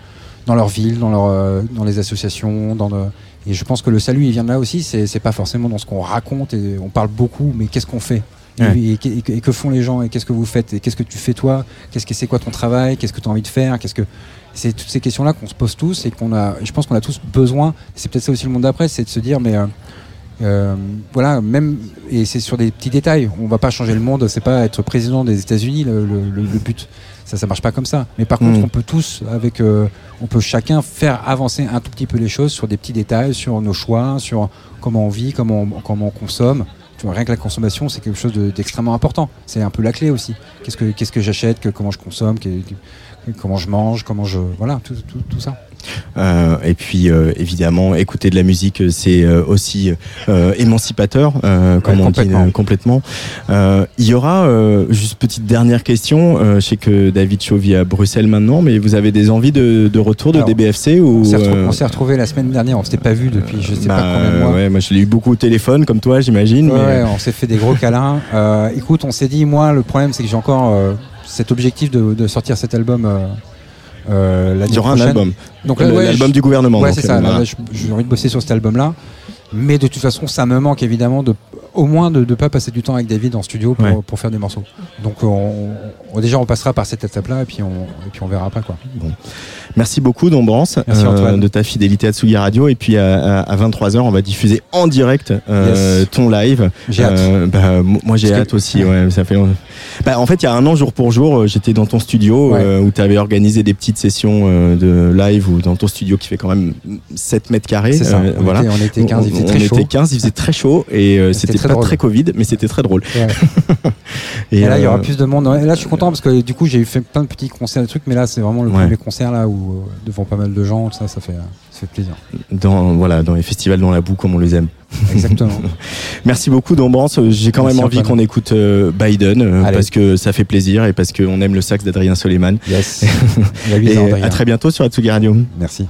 Speaker 4: dans leur ville, dans leur euh, dans les associations, dans le, et je pense que le salut il vient de là aussi. C'est pas forcément dans ce qu'on raconte et on parle beaucoup, mais qu'est-ce qu'on fait?
Speaker 2: Ouais.
Speaker 4: et, et que- et que font les gens? Et qu'est-ce que vous faites? Et qu'est-ce que tu fais toi? Qu'est-ce que c'est quoi ton travail? Qu'est-ce que tu as envie de faire? Qu'est-ce que c'est toutes ces questions-là qu'on se pose tous et qu'on a. Je pense qu'on a tous besoin. C'est peut-être ça aussi le monde d'après, c'est de se dire mais euh, euh, voilà, même et c'est sur des petits détails. On va pas changer le monde. C'est pas être président des États-Unis le, le- le- le but. Ça, ça marche pas comme ça. Mais par contre,
Speaker 2: Mm.
Speaker 4: on peut tous, avec, euh, on peut chacun faire avancer un tout petit peu les choses sur des petits détails, sur nos choix, sur comment on vit, comment on, comment on consomme. Rien que la consommation, c'est quelque chose de- d'extrêmement important. C'est un peu la clé aussi. Qu'est-ce que j'achète, comment je consomme, comment je mange, comment je voilà, tout, tout ça.
Speaker 2: Euh, et puis euh, évidemment, écouter de la musique, c'est euh, aussi émancipateur, comme on dit
Speaker 4: complètement.
Speaker 2: euh, complètement. Il y aura juste petite dernière question. je sais que David Chaud vit à Bruxelles maintenant, mais vous avez des envies de, de retour de
Speaker 4: Alors,
Speaker 2: DBFC ou
Speaker 4: On s'est retrou- on s'est retrouvés la semaine dernière. On s'était pas vu depuis je sais
Speaker 2: bah,
Speaker 4: pas combien de mois.
Speaker 2: ouais, moi je l'ai eu beaucoup au téléphone, comme toi, j'imagine.
Speaker 4: Ouais,
Speaker 2: mais-
Speaker 4: on s'est fait des gros câlins. Écoute, on s'est dit, moi, le problème, c'est que j'ai encore cet objectif de, de sortir cet album euh, euh, l'année
Speaker 2: Il y aura un album,
Speaker 4: Donc, ouais,
Speaker 2: l'album du gouvernement.
Speaker 4: Ouais, c'est ça.
Speaker 2: euh, voilà.
Speaker 4: je- j'ai envie de bosser sur cet album-là. Mais de toute façon, ça me manque évidemment de, au moins de ne pas passer du temps avec David en studio pour,
Speaker 2: Ouais.
Speaker 4: pour faire des morceaux. Donc, on, on- déjà, on passera par cette étape-là et puis on, et puis on verra après quoi.
Speaker 2: Merci beaucoup, Dombrance,
Speaker 4: Merci, Antoine.
Speaker 2: de ta fidélité à Tsugi Radio. Et puis à, 23h, on va diffuser en direct euh,
Speaker 4: Yes.
Speaker 2: ton live.
Speaker 4: J'ai hâte.
Speaker 2: Euh, bah, moi, j'ai
Speaker 4: que-
Speaker 2: hâte aussi. Ouais, ça fait. Bah, en fait, il y a un an, jour pour jour, euh, j'étais dans ton studio
Speaker 4: Ouais.
Speaker 2: euh, où tu avais organisé des petites sessions euh, de live ou dans ton studio qui fait quand même 7 mètres carrés.
Speaker 4: Ça.
Speaker 2: Euh,
Speaker 4: on,
Speaker 2: voilà.
Speaker 4: était, on était 15, il faisait très
Speaker 2: on
Speaker 4: chaud.
Speaker 2: était 15, il faisait très chaud et euh, c'était
Speaker 4: très
Speaker 2: pas
Speaker 4: drôle.
Speaker 2: très Covid, mais c'était très drôle.
Speaker 4: Ouais. Et, là, il y aura
Speaker 2: euh,
Speaker 4: plus de monde. Et là, je suis content parce que du coup, j'ai eu fait plein de petits concerts, des trucs, mais là, c'est vraiment le
Speaker 2: Ouais.
Speaker 4: premier concert là où euh, devant pas mal de gens, ça, ça fait, ça fait plaisir.
Speaker 2: dans voilà dans les festivals dans la boue comme on les aime.
Speaker 4: Exactement.
Speaker 2: Merci beaucoup Dombrance. J'ai quand
Speaker 4: Merci,
Speaker 2: même envie qu'on écoute euh, Biden euh, parce que ça fait plaisir et parce qu'on aime le sax d'Adrien Soleiman.
Speaker 4: yes.
Speaker 2: Et
Speaker 4: ans,
Speaker 2: à très bientôt sur Atsugi Radio.
Speaker 4: Merci.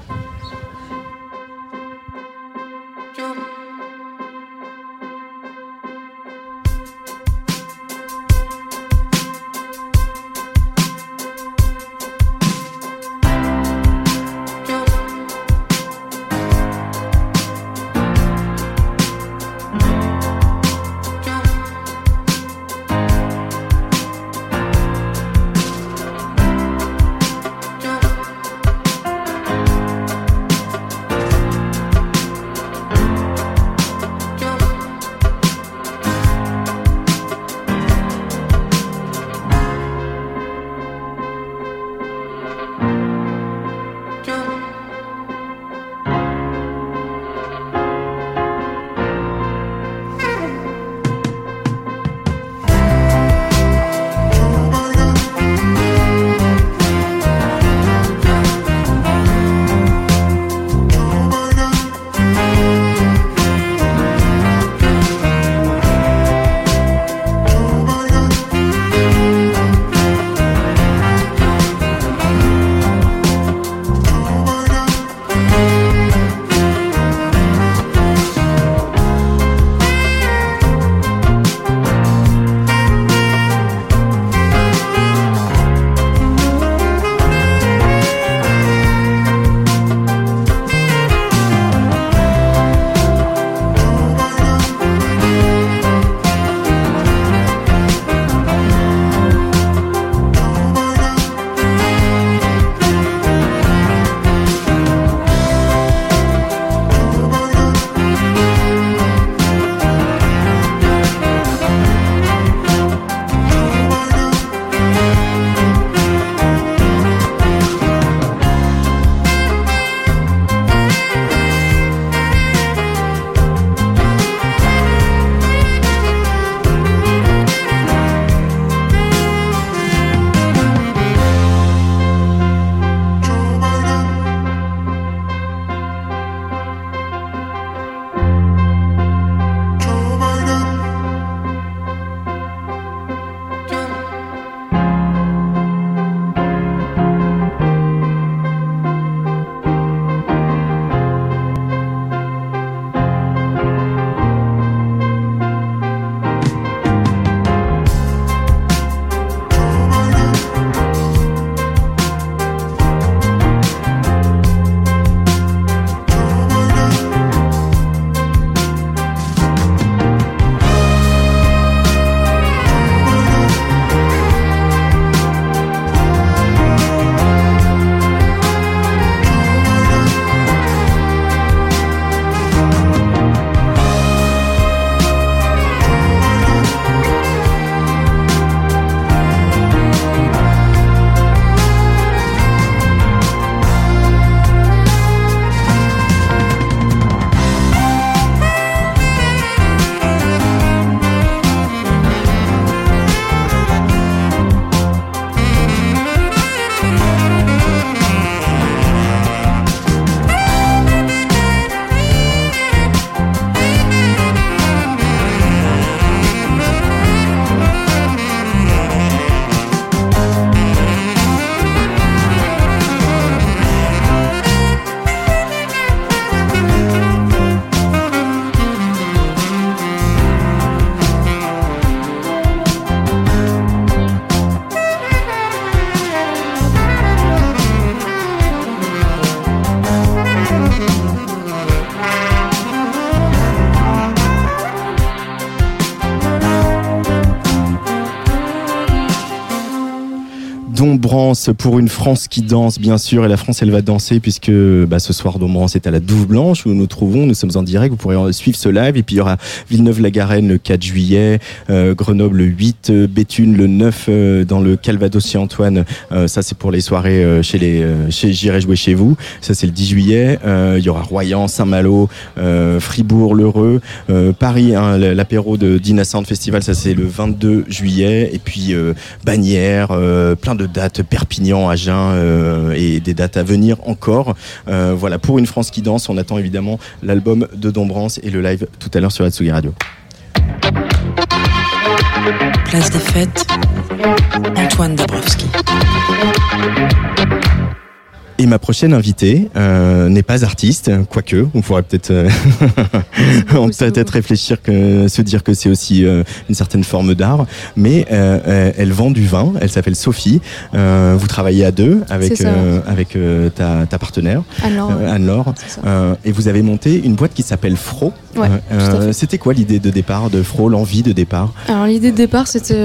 Speaker 2: Dombrance pour une France qui danse, bien sûr. Et la France, elle va danser puisque bah, ce soir, Dombrance est à la Douve Blanche où nous nous trouvons. Nous sommes en direct. Vous pourrez suivre ce live. Et puis, il y aura Villeneuve-la-Garenne le 4 juillet, euh, Grenoble le 8, euh, Béthune le 9 euh, dans le Calvados chez Antoine. Euh, ça, c'est pour les soirées euh, chez les euh, chez J'irai jouer chez vous. Ça, c'est le 10 juillet. Il y aura Royan, Saint-Malo, Fribourg, l'Heureux, Paris, hein, l'apéro de Dina Festival. Ça, c'est le 22 juillet. Et puis, Bagnères, plein de dates, Perpignan, Agen euh, et des dates à venir encore. Euh, voilà, pour une France qui danse, on attend évidemment l'album de Dombrance et le live tout à l'heure sur Atsugi Radio.
Speaker 1: Place des fêtes, Antoine Dabrowski.
Speaker 2: Et ma prochaine invitée euh, n'est pas artiste, quoique, on pourrait peut-être euh, on peut peut-être réfléchir que se dire que c'est aussi euh, une certaine forme d'art, mais euh, elle vend du vin. Elle s'appelle Sophie. Vous travaillez à deux avec avec ta, ta partenaire Anne-Laure, et vous avez monté une boîte qui s'appelle Fro.
Speaker 5: Ouais.
Speaker 2: C'était quoi l'idée de départ de Fro, l'envie de départ?
Speaker 5: Alors l'idée de départ, c'était,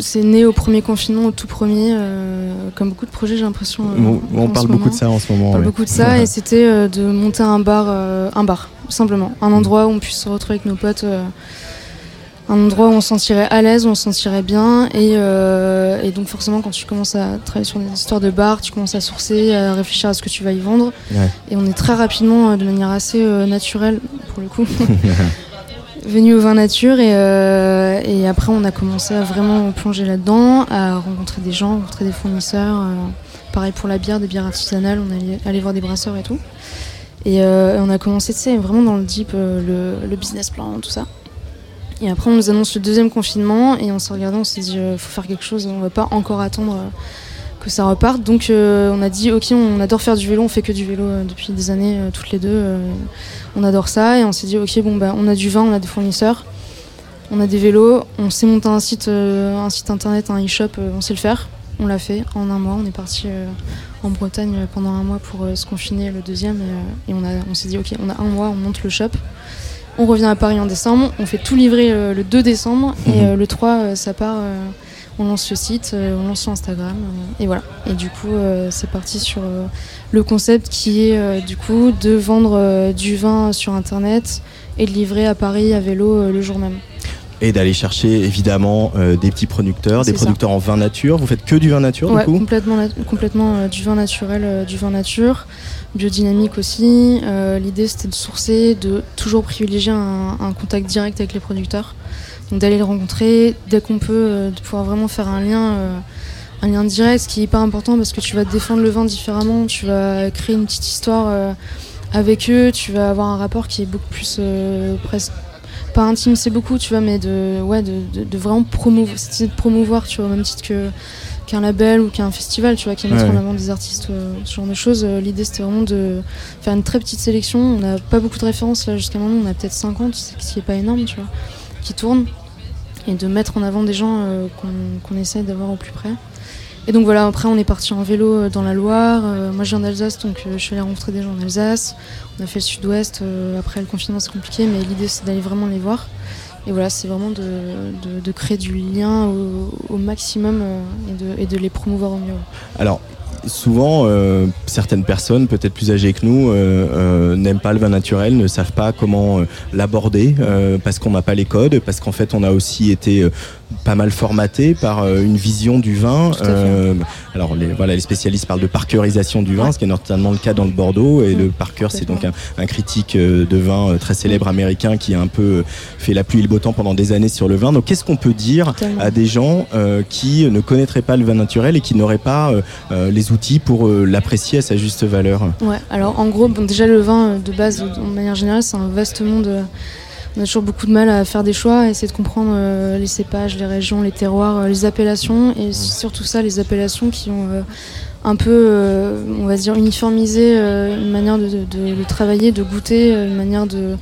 Speaker 5: c'est né au premier confinement, au tout premier, comme beaucoup de projets, j'ai l'impression.
Speaker 2: On, parle beaucoup de ça en ce moment.
Speaker 5: On parle
Speaker 2: ouais.
Speaker 5: beaucoup de ça, et c'était euh, de monter un bar, euh, un bar, simplement, un endroit où on puisse se retrouver avec nos potes. euh, un endroit où on se sentirait à l'aise, où on se sentirait bien. Et, et donc forcément, quand tu commences à travailler sur des histoires de bar, tu commences à sourcer, à réfléchir à ce que tu vas y vendre.
Speaker 2: Ouais.
Speaker 5: Et on est très rapidement, de manière assez naturelle, pour le coup, venu au vin nature. Et, euh, et après, on a commencé à vraiment plonger là-dedans, à rencontrer des gens, rencontrer des fournisseurs. euh, pareil pour la bière, des bières artisanales, on allait voir des brasseurs et tout. Et, euh, on a commencé, tu sais, vraiment dans le deep, euh, le, business plan, tout ça. Et après, on nous annonce le deuxième confinement et on s'est regardé, on s'est dit, il faut faire quelque chose, on va pas encore attendre euh, que ça reparte. Donc, euh, on a dit, ok, on adore faire du vélo, on fait que du vélo euh, depuis des années, euh, toutes les deux. euh, on adore ça et on s'est dit, ok, bon, bah, on a du vin, on a des fournisseurs, on a des vélos, on sait monter un site, euh, un site internet, un e-shop, euh, on sait le faire. On l'a fait en un mois, on est parti euh, en Bretagne pendant un mois pour euh, se confiner le deuxième et, euh, et on, a- on s'est dit, ok, on a un mois, on monte le shop. On revient à Paris en décembre, on fait tout livrer le 2 décembre et
Speaker 2: Mhm.
Speaker 5: le 3 euh, ça part, on lance le site, on lance sur Instagram et voilà. Et du coup c'est parti sur le concept qui est du coup de vendre du vin sur internet et de livrer à Paris à vélo le jour même.
Speaker 2: Et d'aller chercher évidemment euh, des petits producteurs, des
Speaker 5: ça.
Speaker 2: producteurs en vin nature. Vous faites que du vin nature
Speaker 5: Ouais,
Speaker 2: du coup
Speaker 5: complètement, complètement euh, du vin naturel, euh, du vin nature, biodynamique aussi. L'idée c'était de sourcer, de toujours privilégier un, un contact direct avec les producteurs, donc d'aller les rencontrer dès qu'on peut, de pouvoir vraiment faire un lien, un lien direct, ce qui est hyper important parce que tu vas défendre le vin différemment, tu vas créer une petite histoire avec eux, tu vas avoir un rapport qui est beaucoup plus presque pas intime, c'est beaucoup, tu vois, mais de ouais, de, de, de vraiment promouvoir, de promouvoir, tu vois, au même titre que qu'un label ou qu'un festival, tu vois, qui mettre
Speaker 2: Ouais.
Speaker 5: en avant des artistes, euh, ce genre de choses. Euh, L'idée, c'était vraiment de faire une très petite sélection. On n'a pas beaucoup de références là jusqu'à maintenant, on a peut-être 50, ce qui est pas énorme, tu vois, qui tournent, et de mettre en avant des gens euh, qu'on qu'on essaie d'avoir au plus près. Et donc voilà, après on est parti en vélo euh, dans la Loire. Euh, moi je viens d'Alsace, donc euh, je suis allée rencontrer des gens en Alsace. On a fait le sud-ouest. après le confinement c'est compliqué, mais l'idée c'est d'aller vraiment les voir. Et voilà, c'est vraiment de, de- créer du lien au, maximum et, de, de les promouvoir au mieux.
Speaker 2: Alors, souvent, euh, certaines personnes, peut-être plus âgées que nous, euh, euh, n'aiment pas le vin naturel, ne savent pas comment euh, l'aborder, euh, parce qu'on n'a pas les codes, parce qu'en fait, on a aussi été euh, pas mal formaté par euh, une vision du vin. Euh, alors, les, voilà, les spécialistes parlent de parkerisation du vin, ce qui est notamment le cas dans le Bordeaux. Et
Speaker 5: Mm.
Speaker 2: le Parker, c'est donc un, un critique euh, de vin euh, très célèbre américain qui a un peu euh, fait la pluie et le beau temps pendant des années sur le vin. Donc, qu'est-ce qu'on peut dire
Speaker 5: Totalement.
Speaker 2: à des gens euh, qui ne connaîtraient pas le vin naturel et qui n'auraient pas euh, euh, outils pour euh, l'apprécier à sa juste valeur.
Speaker 5: Ouais, alors en gros, bon, déjà le vin euh, de base, de manière générale, c'est un vaste monde. euh, On a toujours beaucoup de mal à faire des choix, à essayer de comprendre euh, les cépages, les régions, les terroirs, les appellations, et surtout ça, les appellations qui ont euh, un peu, on va dire, uniformisé une manière de, de- de travailler, de goûter, une manière de,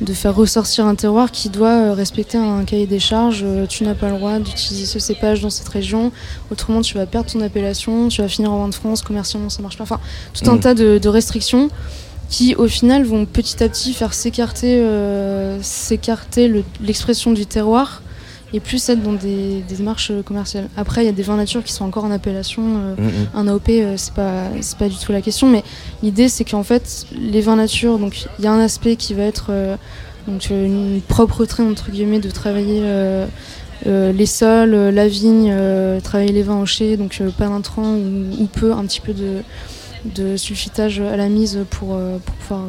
Speaker 5: de faire ressortir un terroir qui doit euh, respecter un cahier des charges. Euh, Tu n'as pas le droit d'utiliser ce cépage dans cette région, autrement tu vas perdre ton appellation, tu vas finir en vin de France, commercialement ça marche pas. Enfin, tout un
Speaker 2: Mm.
Speaker 5: tas de, de restrictions qui au final vont petit à petit faire s'écarter euh, l'expression du terroir et plus être dans des, des démarches euh, commerciales. Après, il y a des vins nature qui sont encore en appellation. euh,
Speaker 2: Mm, mm.
Speaker 5: un AOP, euh, c'est pas, c'est pas du tout la question, mais l'idée c'est qu'en fait, les vins nature, donc il y a un aspect qui va être euh, donc, une propreté entre guillemets de travailler euh, les sols, euh, la vigne, euh, travailler les vins au chai, donc pas d'intrants ou, ou peu, un petit peu de, de sulfitage à la mise pour, pour pouvoir,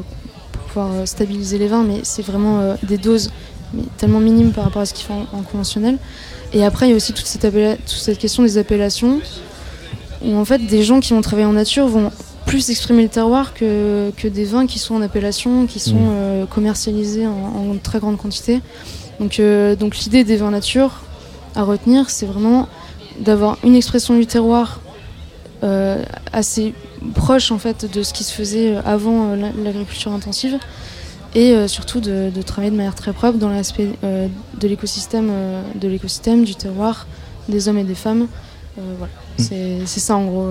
Speaker 5: pour pouvoir stabiliser les vins, mais c'est vraiment des doses mais tellement minimes par rapport à ce qu'ils font en, en conventionnel. Et après, il y a aussi toute cette, appella- toute cette question des appellations, où en fait, des gens qui vont travailler en nature vont plus exprimer le terroir que, que des vins qui sont en appellation, qui sont
Speaker 2: Mhm.
Speaker 5: euh, commercialisés en, en très grande quantité. Donc, euh, donc l'idée des vins nature à retenir, c'est vraiment d'avoir une expression du terroir euh, assez proche en fait de ce qui se faisait avant la- l'agriculture intensive et euh, surtout de, de travailler de manière très propre dans l'aspect euh, de l'écosystème euh, de l'écosystème du terroir des hommes et des femmes voilà
Speaker 2: Mm.
Speaker 5: c'est ça en gros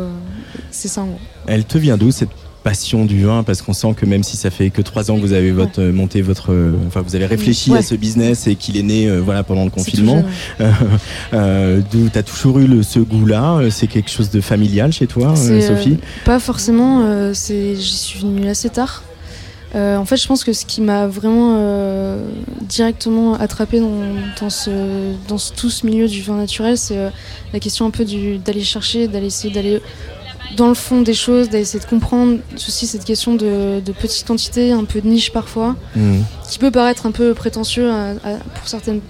Speaker 5: c'est ça en gros
Speaker 2: Elle te vient d'où cette passion du vin? Parce qu'on sent que même si ça fait que trois ans que vous avez votre, monté votre, enfin vous avez réfléchi
Speaker 5: Ouais.
Speaker 2: à ce business et qu'il est né voilà pendant le confinement. d'où t'as toujours eu le, ce goût-là C'est quelque chose de familial chez toi, Sophie?
Speaker 5: Pas forcément, j'y suis venue assez tard. Euh, en fait, je pense que ce qui m'a vraiment euh, directement attrapé dans, dans, ce, dans ce- tout ce milieu du vin naturel, c'est euh, la question un peu d'aller chercher, d'aller essayer d'aller dans le fond des choses, d'aller essayer de comprendre aussi cette question de, de petite quantité, un peu de niche parfois,
Speaker 2: Mhm.
Speaker 5: qui peut paraître un peu prétentieux à- à- pour certaines,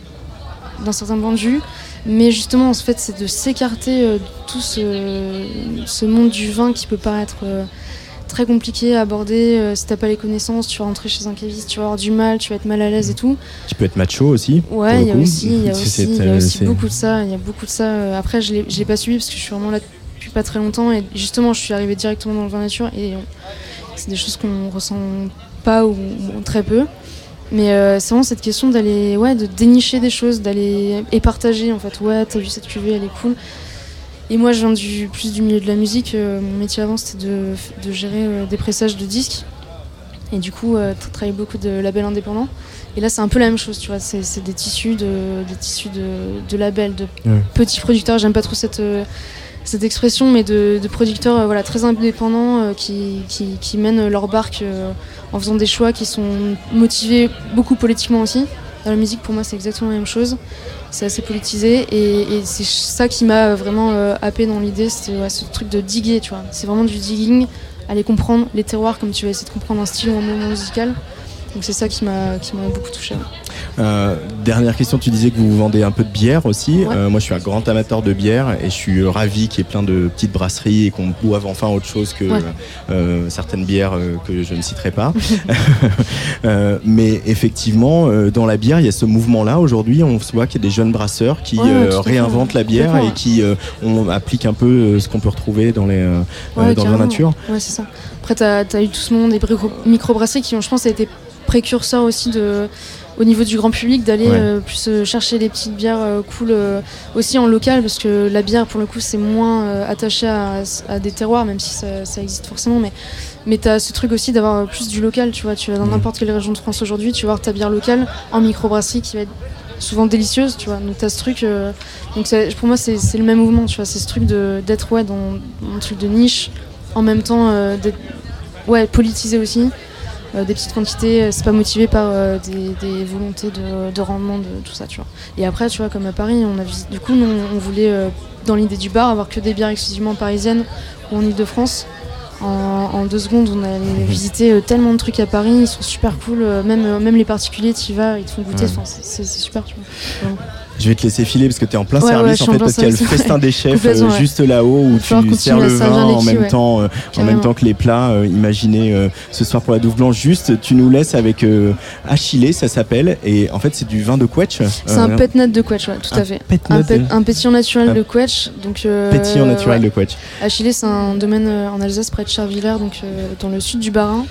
Speaker 5: d'un certain point de vue. Mais justement, en fait, c'est de s'écarter euh, de tout ce, ce monde du vin qui peut paraître euh, très compliqué à aborder. Euh, si t'as pas les connaissances, tu vas rentrer chez un caviste, tu vas avoir du mal, tu vas être mal à l'aise et tout.
Speaker 2: Tu peux être macho aussi
Speaker 5: Ouais, il y a aussi, y a aussi, y a aussi beaucoup de ça. Il y a beaucoup de ça. Euh, Après, je l'ai, pas suivi parce que je suis vraiment là depuis pas très longtemps et justement, je suis arrivée directement dans le vin nature et euh, c'est des choses qu'on ressent pas ou, ou très peu. Mais euh, c'est vraiment cette question d'aller, ouais, de dénicher des choses, d'aller et partager en fait. Ouais, t'as vu cette cuvée, elle est cool. Et moi, je viens du plus du milieu de la musique. Euh, mon métier avant, c'était de, de gérer euh, des pressages de disques. Et du coup, euh, tra- travailler beaucoup de labels indépendants. Et là, c'est un peu la même chose, tu vois. C'est des tissus de, des tissus de, de labels, de
Speaker 2: Ouais.
Speaker 5: petits producteurs. J'aime pas trop cette, euh, cette expression, mais de, de producteurs euh, voilà, très indépendants euh, qui, qui, qui mènent leur barque euh, en faisant des choix qui sont motivés beaucoup politiquement aussi. Dans la musique, pour moi, c'est exactement la même chose. C'est assez politisé et, c'est ça qui m'a vraiment euh, happé dans l'idée, ouais, ce truc de diguer, tu vois. C'est vraiment du digging, aller comprendre les terroirs comme tu vas essayer de comprendre un style ou un mouvement musical. Donc c'est ça qui m'a qui m'a beaucoup touché.
Speaker 2: Euh, dernière question, tu disais que vous vendez un peu de bière aussi.
Speaker 5: Ouais.
Speaker 2: Euh, moi, je suis un grand amateur de bière et je suis ravi qu'il y ait plein de petites brasseries et qu'on boive enfin autre chose que
Speaker 5: Ouais.
Speaker 2: euh, certaines bières que je ne citerai pas. Mais effectivement, dans la bière, il y a ce mouvement-là. Aujourd'hui, on voit qu'il y a des jeunes brasseurs qui
Speaker 5: Ouais,
Speaker 2: réinventent la bière et qui on applique un peu ce qu'on peut retrouver dans les dans la nature.
Speaker 5: Ouais, c'est ça. Après, t'as as eu tout ce monde des micro- microbrasseries qui ont, je pense, été précurseurs aussi de, au niveau du grand public d'aller
Speaker 2: Ouais.
Speaker 5: euh, plus euh, chercher des petites bières euh, cool aussi en local parce que la bière, pour le coup, c'est moins attaché à, à des terroirs, même si ça, ça existe forcément. Mais, mais t'as ce truc aussi d'avoir plus du local, tu vois. Tu vas dans
Speaker 2: Mhm.
Speaker 5: n'importe quelle région de France aujourd'hui, tu vas voir ta bière locale en microbrasserie qui va être souvent délicieuse, tu vois. Donc t'as ce truc. donc ça- pour moi, c'est c'est le même mouvement, tu vois. C'est ce truc de- d'être ouais, dans, dans un truc de niche, en même temps d'être ouais, politisé aussi. Euh, des petites quantités, euh, c'est pas motivé par euh, des, des volontés de, de rendement, de tout ça, tu vois. Et après, tu vois, comme à Paris, on a visité, du coup, nous, on voulait, dans l'idée du bar, avoir que des bières exclusivement parisiennes ou en Ile-de-France. En, en deux secondes, on allait visiter euh, tellement de trucs à Paris, ils sont super cool. même, même les particuliers, tu y vas, ils te font goûter.
Speaker 2: Ouais.
Speaker 5: C'est super, tu vois.
Speaker 2: Je vais te laisser filer parce que tu es en plein
Speaker 5: Ouais,
Speaker 2: service en fait parce qu'il y a le festin des chefs euh, juste là-haut où tu sers le vin
Speaker 5: les
Speaker 2: en même
Speaker 5: ouais.
Speaker 2: temps euh, en même temps que les plats euh, imaginez euh, ce soir pour la douve blanche juste tu nous laisses avec euh, Achillée ça s'appelle et en fait c'est du vin de quetch
Speaker 5: C'est un pétnat de quetch, tout
Speaker 2: un
Speaker 5: à fait. Un,
Speaker 2: de-
Speaker 5: un pétillant naturel
Speaker 2: Un
Speaker 5: de quetch. Donc, euh,
Speaker 2: pétillant naturel de quetch
Speaker 5: Achillée, c'est un domaine euh, en Alsace près de Charvillers, donc euh, dans le sud du Bas-Rhin.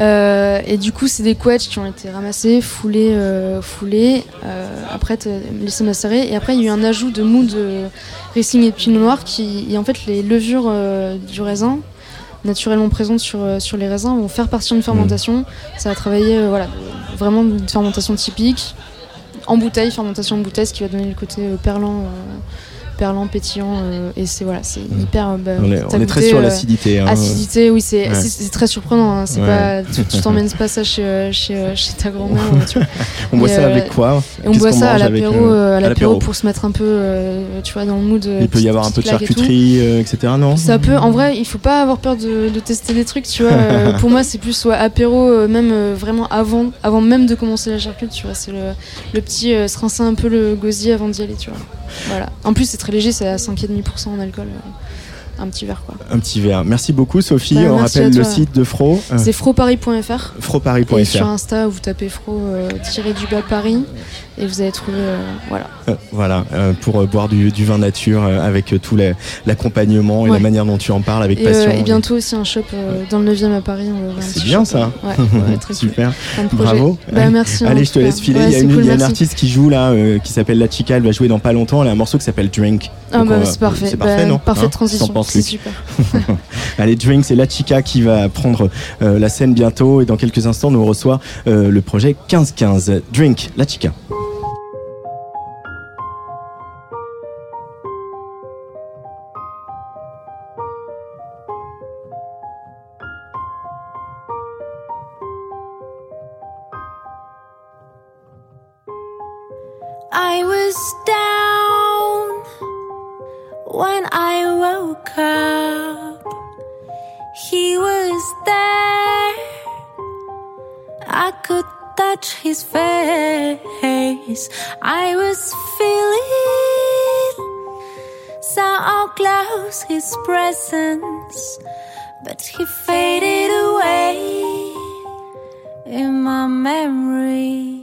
Speaker 5: Euh, et du coup, c'est des quetchs qui ont été ramassés, foulés, euh, foulés, euh, après laissés macérer. Et après, il y a eu un ajout de mou de Riesling et de Pinot Noir qui, et en fait, les levures euh, du raisin naturellement présentes sur, euh, sur les raisins vont faire partie d'une fermentation. Ça a travaillé, voilà, vraiment une fermentation typique. en bouteille, fermentation en bouteille, ce qui va donner le côté perlant perlant, pétillant. Euh, et c'est voilà, c'est hyper. euh, bah,
Speaker 2: On est, très sur
Speaker 5: euh,
Speaker 2: l'acidité. hein.
Speaker 5: Acidité, oui, c'est
Speaker 2: Ouais.
Speaker 5: très surprenant. hein, C'est
Speaker 2: Ouais.
Speaker 5: pas, tu tu t'emmènes pas ça chez, chez, chez ta grand-mère.
Speaker 2: On boit ça avec quoi
Speaker 5: on boit ça à l'apéro, pour se mettre un peu, tu vois, dans le mood.
Speaker 2: Il peut y avoir un peu de charcuterie, etc. Non
Speaker 5: Ça peut, en vrai, il faut pas avoir peur de, tester des trucs, tu vois. pour moi, c'est plus ouais, apéro, même vraiment avant, avant même de commencer la charcuterie, tu vois. C'est le, le petit euh, se rincer un peu le gosier avant d'y aller, tu vois. Voilà. En plus, c'est très léger, c'est à 5,5% en alcool. euh, un petit verre, quoi.
Speaker 2: Un petit verre. Merci beaucoup, Sophie.
Speaker 5: Bah,
Speaker 2: on rappelle le site de Fro. euh,
Speaker 5: C'est froparis.fr. Et sur
Speaker 2: froparis.fr.
Speaker 5: Insta, vous tapez fro euh, du bas Paris et vous allez trouver. euh, voilà.
Speaker 2: Euh, voilà, euh, pour boire du, du vin nature avec tout l'accompagnement et
Speaker 5: Ouais.
Speaker 2: la manière dont tu en parles avec
Speaker 5: Et,
Speaker 2: passion.
Speaker 5: et bientôt aussi un shop dans le 9 à Paris.
Speaker 2: C'est bien,
Speaker 5: shop,
Speaker 2: ça.
Speaker 5: Ouais, très.
Speaker 2: Super. Bravo.
Speaker 5: Bah, merci.
Speaker 2: Allez, je te laisse filer.
Speaker 5: Ouais,
Speaker 2: il y a, une,
Speaker 5: cool,
Speaker 2: il y a une
Speaker 5: merci.
Speaker 2: artiste qui joue là, qui s'appelle La Chica. Elle va jouer dans pas longtemps. Elle a un morceau qui s'appelle Drink.
Speaker 5: Ah bah, c'est parfait.
Speaker 2: C'est parfait,
Speaker 5: Bah,
Speaker 2: non
Speaker 5: Parfaite
Speaker 2: Hein
Speaker 5: transition. C'est super.
Speaker 2: Allez, Drink, c'est La Chica qui va prendre la scène bientôt. Et dans quelques instants, nous reçoit le projet 1515. Drink, La Chica.
Speaker 6: Woke up. He was there. I could touch his face. I was feeling so close his presence, but he faded away in my memory.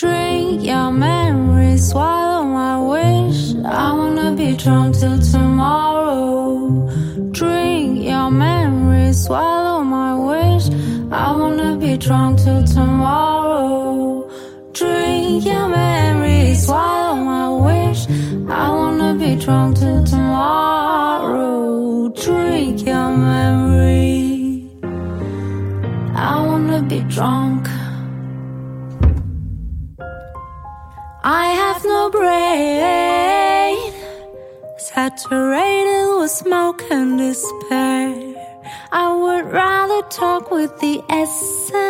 Speaker 6: Drink your memory, swallow my wish. I wanna be drunk till tomorrow. Drink your memory, swallow my wish. I wanna be drunk till tomorrow. Drink your memory, swallow my wish. I wanna be drunk till tomorrow. Drink your memory. I wanna be drunk. I have no brain, saturated with smoke and despair. I would rather talk with the essence.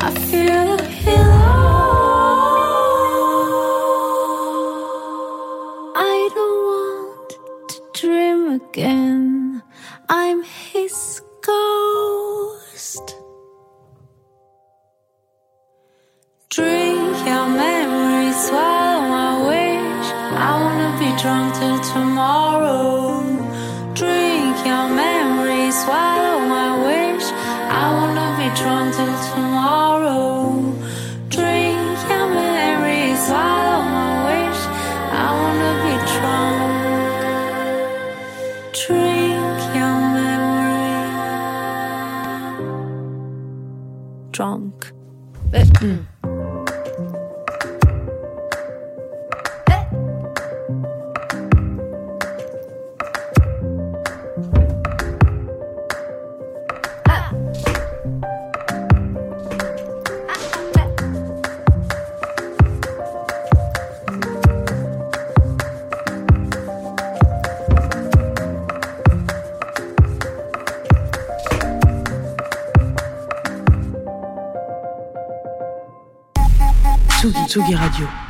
Speaker 6: I feel the pillow. I don't want to dream again. I'm Drink your memory, swallow my wish. I wanna be drunk till tomorrow. Drink your memory, swallow my wish. I wanna be drunk till tomorrow. Drink your memory, swallow my wish. I wanna be drunk. Drink your memory. Drunk.
Speaker 1: Tsugi, Radio.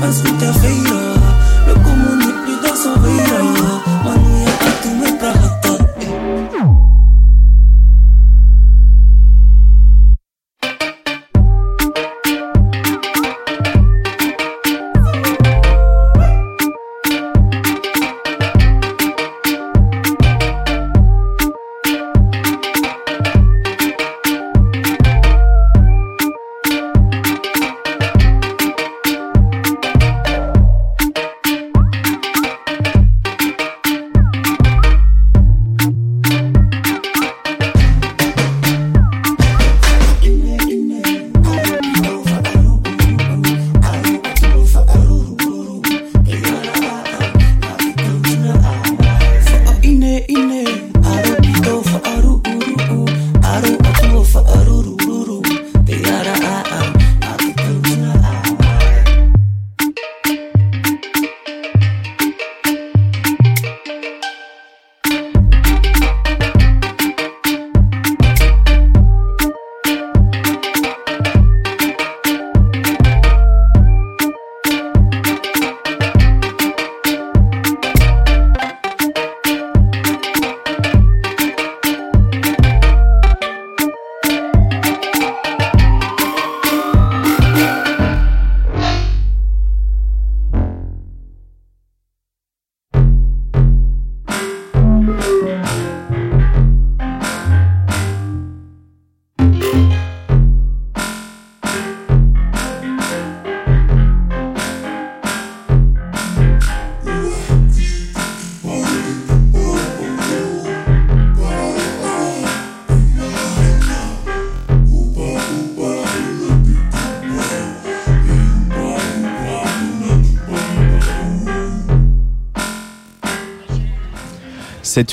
Speaker 7: Ein Ausflug der
Speaker 2: Fähigkeit.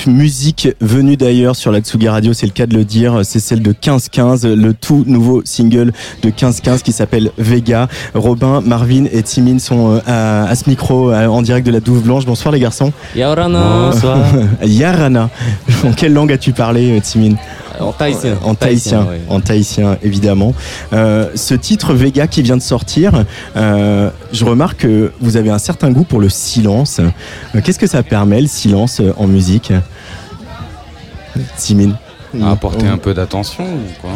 Speaker 2: Musique venue d'ailleurs sur la Tsugi Radio, c'est le cas de le dire, c'est celle de 1515, le tout nouveau single de 1515 qui s'appelle Vega. Robin, Marvin et Timine sont euh, à, à ce micro en direct de la Douve Blanche. Bonsoir les garçons.
Speaker 8: Yaorana
Speaker 2: Yarana. En quelle langue as-tu parlé, euh, Timine?
Speaker 8: Tahitien.
Speaker 2: En tahitien,
Speaker 8: ouais.
Speaker 2: en tahitien évidemment. Euh, ce titre Vega qui vient de sortir, euh, je remarque que vous avez un certain goût pour le silence. Euh, Qu'est-ce que ça permet le silence en musique Timine
Speaker 9: À apporter un peu d'attention, quoi.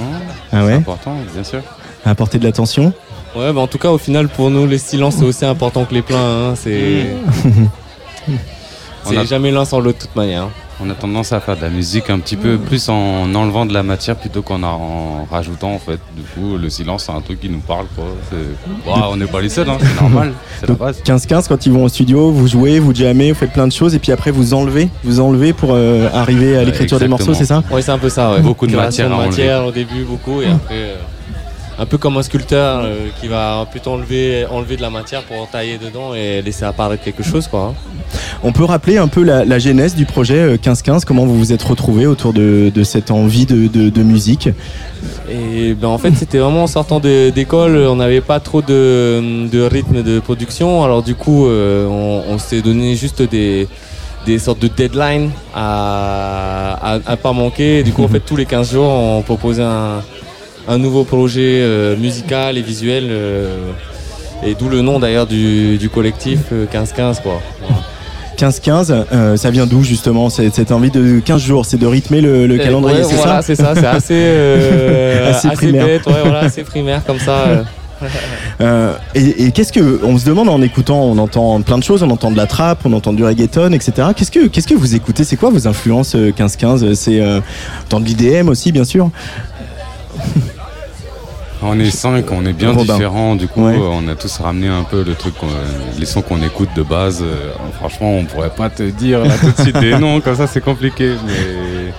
Speaker 2: Ah
Speaker 9: C'est important, bien sûr.
Speaker 2: À apporter de l'attention?
Speaker 8: Ouais, bah en tout cas, au final, pour nous, les silences, c'est aussi important que les pleins. hein. C'est.
Speaker 9: On
Speaker 8: C'est
Speaker 9: a-
Speaker 8: jamais l'un sans l'autre, de toute manière.
Speaker 9: On a tendance à faire de la musique un petit peu plus en enlevant de la matière plutôt qu'en en rajoutant en fait. Du coup, le silence, c'est un truc qui nous parle quoi. On n'est pas les seuls, hein, c'est normal, c'est la
Speaker 2: Donc
Speaker 9: base.
Speaker 2: 15-15 quand ils vont au studio, vous jouez, vous jammez, vous faites plein de choses et puis après vous enlevez, vous enlevez pour euh, arriver à l'écriture des morceaux, c'est ça?
Speaker 8: Ouais, c'est un peu ça, ouais.
Speaker 9: Beaucoup de
Speaker 8: Création
Speaker 9: matière à
Speaker 8: de
Speaker 9: enlever.
Speaker 8: matière au début, beaucoup, et après. euh, un peu comme un sculpteur euh, qui va plutôt enlever, enlever de la matière pour tailler dedans et laisser apparaître quelque chose, quoi. hein.
Speaker 2: On peut rappeler un peu la, la genèse du projet euh, 15-15, comment vous vous êtes retrouvés autour de, de cette envie de, de- de musique?
Speaker 8: Et ben en fait c'était vraiment en sortant d'école, on n'avait pas trop de, de rythme de production, alors du coup euh, on, on s'est donné juste des, des sortes de deadlines à, à, à pas manquer. Et du coup en fait tous les 15 jours on proposait un, un nouveau projet euh, musical et visuel. euh, et d'où le nom d'ailleurs du, du collectif euh, 15-15 quoi.
Speaker 2: 15-15, euh, ça vient d'où justement cette, cette envie de 15 jours C'est de rythmer le, calendrier,
Speaker 8: ouais,
Speaker 2: c'est
Speaker 8: voilà,
Speaker 2: ça
Speaker 8: c'est ça, c'est assez, euh,
Speaker 2: Assez
Speaker 8: assez,
Speaker 2: primaire.
Speaker 8: bête, ouais, voilà, assez primaire comme ça. euh.
Speaker 2: Euh, et et qu'est-ce que on se demande en écoutant On entend plein de choses, on entend de la trap, on entend du reggaeton, etc. Qu'est-ce que qu'est-ce que vous écoutez? C'est quoi vos influences euh, 15-15 C'est euh, dans de l'IDM aussi, bien sûr.
Speaker 9: On est cinq, on est bien
Speaker 2: Robin.
Speaker 9: différents. Du coup,
Speaker 2: Ouais.
Speaker 9: euh, on a tous ramené un peu le truc, les sons qu'on écoute de base. Euh, franchement, on pourrait pas te dire là tout de suite des noms comme ça, c'est compliqué. Mais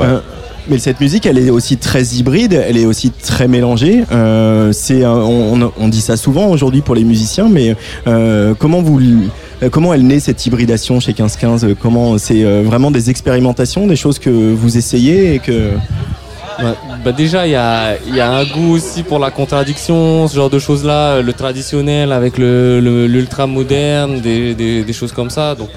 Speaker 9: Ouais.
Speaker 2: Euh, mais cette musique, elle est aussi très hybride, elle est aussi très mélangée. Euh, c'est, on, dit ça souvent aujourd'hui pour les musiciens, mais euh, comment vous, comment elle naît cette hybridation chez 1515 Comment c'est vraiment des expérimentations, des choses que vous essayez et que
Speaker 8: Bah déjà, il y a, il y a un goût aussi pour la contradiction, ce genre de choses-là, le traditionnel avec le, le- l'ultra moderne, des, des, des choses comme ça. Donc,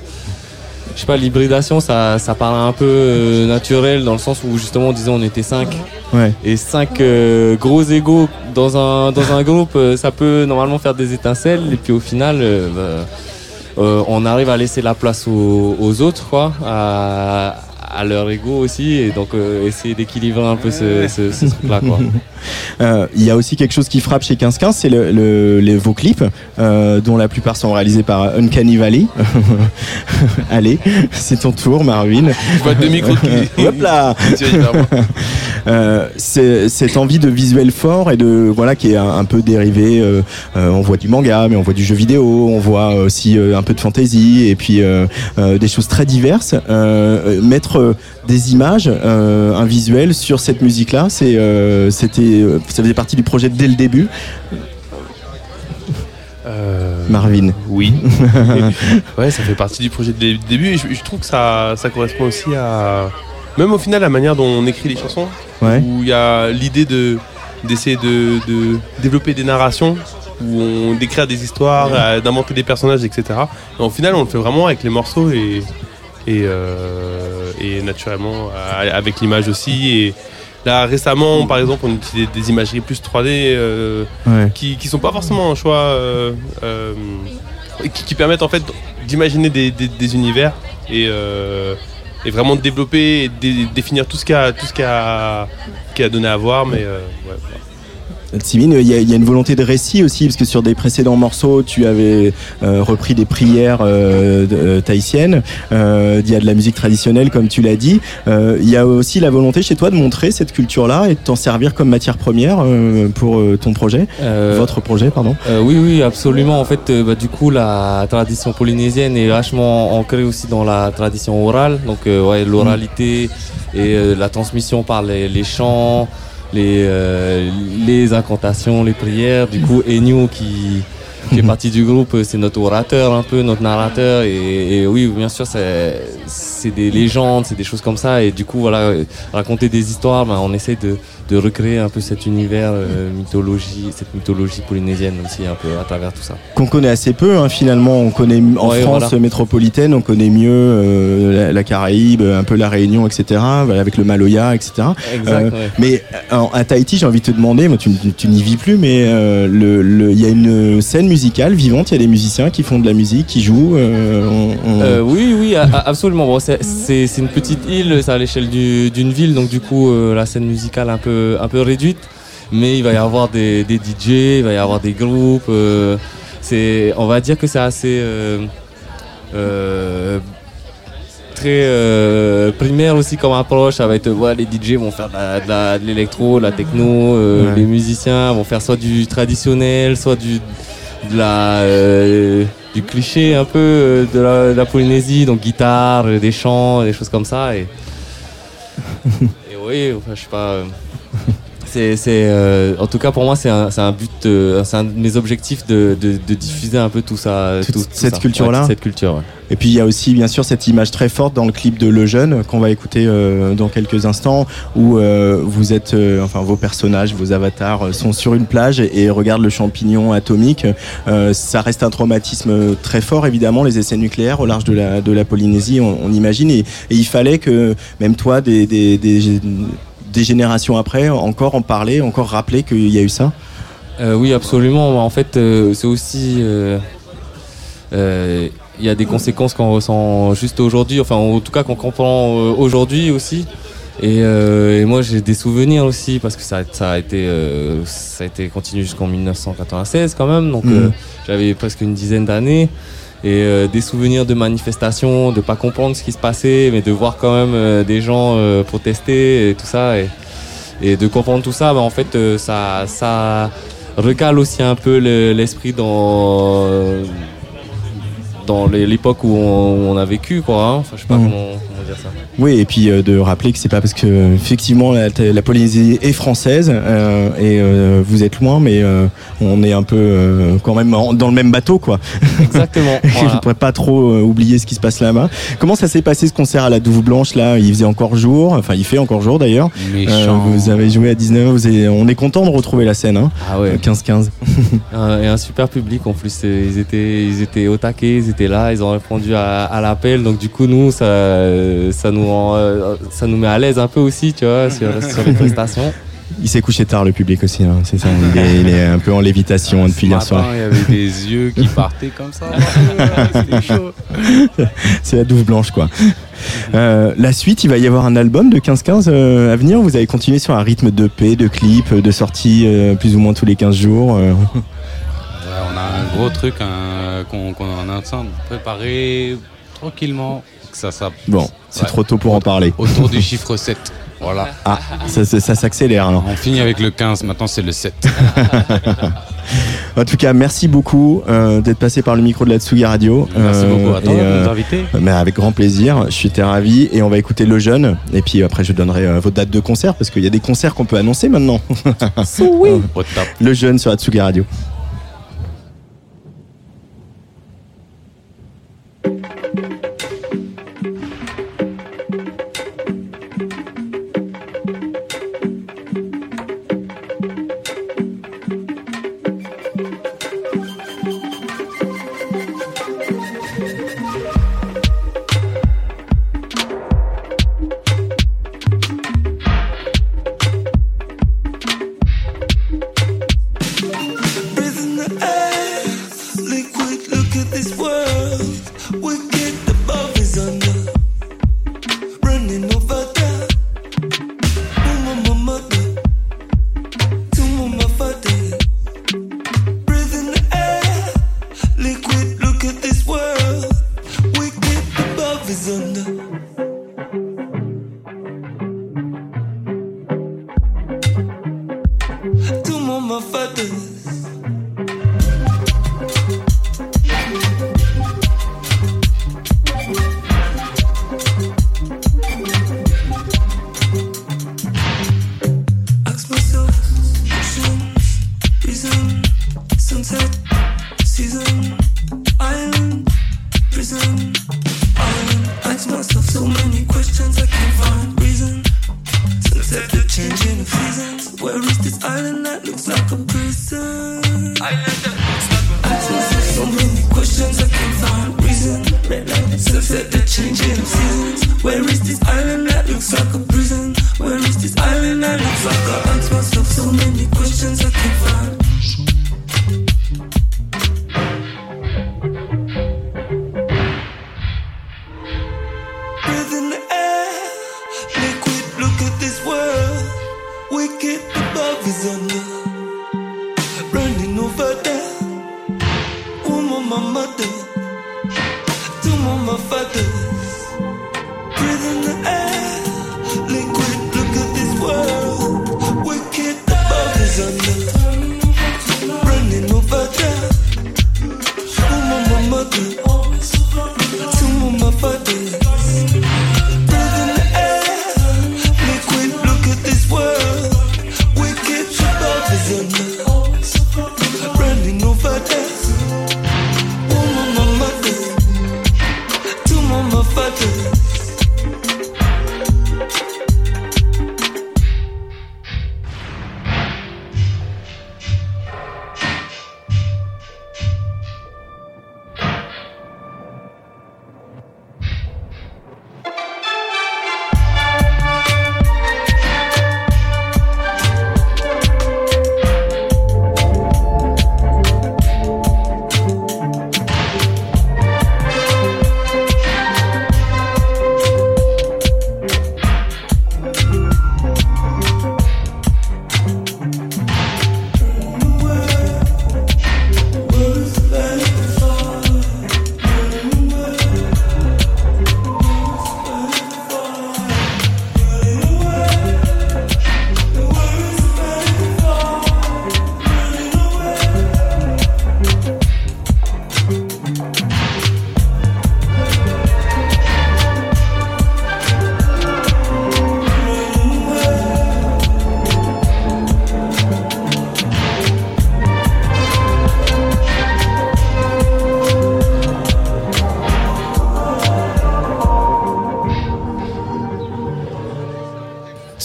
Speaker 8: je sais pas, l'hybridation, ça, ça paraît un peu euh, naturel dans le sens où justement, on disait, on était cinq.
Speaker 2: Ouais.
Speaker 8: Et cinq euh, gros égaux dans un, dans un groupe, euh, ça peut normalement faire des étincelles. Et puis au final, euh, bah, on arrive à laisser la place aux, aux autres, quoi, à, à leur ego aussi. Et donc euh, essayer d'équilibrer un peu ce, ce, ce truc-là, quoi.
Speaker 2: Euh, il y a aussi quelque chose qui frappe chez 1515, c'est le, le- les, vos clips, euh, dont la plupart sont réalisés par Uncanny Valley. Allez, c'est ton tour, Marvin.
Speaker 10: Je vois deux micros qui.
Speaker 2: Hop là Euh, cette envie de visuel fort et de voilà qui est un, un peu dérivé. euh, euh, on voit du manga, mais on voit du jeu vidéo, on voit aussi un peu de fantasy et puis des choses très diverses. Mettre des images, un visuel sur cette musique-là, c'est c'était ça faisait partie du projet dès le début.
Speaker 10: Euh,
Speaker 2: Marvin.
Speaker 10: Oui. ouais, ça fait partie du projet dès le début et je, je trouve que ça, ça correspond aussi à. Même au final, la manière dont on écrit les chansons,
Speaker 2: Ouais.
Speaker 10: où il y a l'idée de d'essayer de, de développer des narrations, où on d'écrire des histoires, euh, d'inventer des personnages, etc. Et au final, on le fait vraiment avec les morceaux et, et, euh, et naturellement euh, avec l'image aussi. Et là, récemment, par exemple, on utilise des imageries plus 3D. euh,
Speaker 2: Ouais.
Speaker 10: qui, qui sont pas forcément un choix euh, euh, qui, qui permettent en fait d'imaginer des, des- des univers et, et vraiment développer et dé- définir tout ce qu'il y qu'il y qu'il y a donné à voir mais euh, ouais.
Speaker 2: Simine, il y, a- il y a une volonté de récit aussi, parce que sur des précédents morceaux, tu avais euh, repris des prières euh, euh, tahitiennes. Euh, il y a de la musique traditionnelle, comme tu l'as dit. Il y a aussi la volonté chez toi de montrer cette culture-là et de t'en servir comme matière première pour ton projet, votre projet, pardon.
Speaker 8: Oui, oui, absolument. En fait, bah, du coup, la tradition polynésienne est vachement ancrée aussi dans la tradition orale. Donc, ouais, l'oralité et la transmission par les, les chants, les, euh, les incantations, les prières. Du coup, Enyo qui qui fait partie du groupe, euh, c'est notre orateur un peu, notre narrateur. Et, et oui, bien sûr, c'est des légendes, c'est des choses comme ça. Et du coup, voilà, euh, raconter des histoires, ben, on essaie de, de recréer un peu cet univers euh, mythologie, cette mythologie polynésienne aussi un peu à travers tout ça.
Speaker 2: Qu'on connaît assez peu, hein, finalement. On connaît en
Speaker 8: Ouais,
Speaker 2: France
Speaker 8: voilà.
Speaker 2: métropolitaine, on connaît mieux euh, la, la Caraïbe, un peu la Réunion, etc. Avec le Maloya, etc.
Speaker 8: Exact,
Speaker 2: Euh,
Speaker 8: ouais.
Speaker 2: Mais euh, à Tahiti, j'ai envie de te demander, moi, tu, tu n'y vis plus, mais euh, le- le- il y a une scène musicale vivante, il y a des musiciens qui font de la musique, qui jouent. on- on-
Speaker 8: oui, oui, a- absolument. Bon, c'est- une petite île, c'est à l'échelle du- d'une ville, donc du coup, la scène musicale un peu, un peu réduite. Mais il va y avoir des, des DJ, il va y avoir des groupes. euh, c'est, on va dire que c'est assez euh, euh, très primaire aussi comme approche. Ça va être, ouais, les DJ vont faire de l'électro, de la techno.
Speaker 2: Ouais.
Speaker 8: Les musiciens vont faire soit du traditionnel, soit du de la, du cliché un peu de la, de la Polynésie, donc guitare, des chants, des choses comme ça. Et, et oui, enfin, je sais pas. Euh, c'est, euh, en tout cas, pour moi, c'est un, un but, euh, c'est un de mes objectifs de, de, de diffuser un peu tout ça. Tout- tout
Speaker 2: cette
Speaker 8: ça. Ouais, toute Cette culture, ouais.
Speaker 2: Et puis il y a aussi bien sûr cette image très forte dans le clip de Le Jeune qu'on va écouter euh, dans quelques instants où euh, vous êtes, euh, enfin vos personnages, vos avatars euh, sont sur une plage et, et regardent le champignon atomique. Euh, ça reste un traumatisme très fort évidemment, les essais nucléaires au large de la, de la Polynésie, on, on imagine. Et, et il fallait que même toi, des, des, des, des générations après, encore en parler, encore rappeler qu'il y a eu ça?
Speaker 8: Euh, oui, absolument. En fait, euh, c'est aussi. euh, Il y a des conséquences qu'on ressent juste aujourd'hui, enfin, en tout cas, qu'on comprend aujourd'hui aussi. Et, et moi, j'ai des souvenirs aussi, parce que ça, ça a été, ça a été continué jusqu'en 1996 quand même. Donc, euh, j'avais presque une dizaine d'années. Et euh, des souvenirs de manifestations, de pas comprendre ce qui se passait, mais de voir quand même euh, des gens euh, protester et tout ça. Et, et de comprendre tout ça, bah, en fait, euh, ça, ça recale aussi un peu le- l'esprit dans, dans l'époque où on, où on a vécu, quoi. hein. Enfin, je sais pas
Speaker 2: Mhm.
Speaker 8: comment, comment dire ça.
Speaker 2: Oui, et puis euh, de rappeler que c'est pas parce que effectivement la, la Polynésie est française euh, et euh, vous êtes loin, mais euh, on est un peu euh, quand même en- dans le même bateau, quoi.
Speaker 8: Exactement.
Speaker 2: Je
Speaker 8: voilà.
Speaker 2: ne pourrais pas trop euh, oublier ce qui se passe là-bas. Comment ça s'est passé ce concert à la Douve Blanche là? Il faisait encore jour, enfin il fait encore jour d'ailleurs. Euh,
Speaker 9: Méchant.
Speaker 2: vous avez joué à 19 vous avez- on est content de retrouver la scène, hein
Speaker 8: Ah ouais.
Speaker 2: 15-15.
Speaker 8: Un- et un super public en plus. Ils étaient, ils étaient au taquet, ils étaient là, ils ont répondu à, à l'appel. Donc du coup, nous, ça, ça nous rend, euh, ça nous met à l'aise un peu aussi, tu vois, sur, sur les prestations.
Speaker 2: Il s'est couché tard le public aussi, hein, c'est ça. Il est, il est un peu en lévitation hein, depuis hier soir.
Speaker 9: il y avait des yeux qui partaient comme ça. C'était chaud.
Speaker 2: C'est la Douve Blanche quoi. Euh, la suite, il va y avoir un album de 15-15 euh, à venir. Vous allez continuer sur un rythme de paix, de clips, de sorties euh, plus ou moins tous les 15 jours. euh?
Speaker 9: Ouais, on a un gros truc qu'on qu'on est en train de préparer tranquillement. Que ça, ça,
Speaker 2: Bon, c'est
Speaker 9: Ouais.
Speaker 2: trop tôt pour en parler.
Speaker 9: Autour du chiffre 7. Voilà.
Speaker 2: Ah, ça, ça- ça s'accélère alors.
Speaker 9: On finit avec le 15, maintenant c'est le 7.
Speaker 2: En tout cas, merci beaucoup euh, d'être passé par le micro de la Tsugi Radio.
Speaker 9: Merci
Speaker 2: Euh,
Speaker 9: beaucoup à toi de
Speaker 2: euh,
Speaker 9: nous inviter.
Speaker 2: mais avec grand plaisir, je suis très ravi et on va écouter Le Jeune et puis après je donnerai euh, vos dates de concert parce qu'il y a des concerts qu'on peut annoncer maintenant.
Speaker 9: Top.
Speaker 2: Le Jeune sur la Tsugi Radio.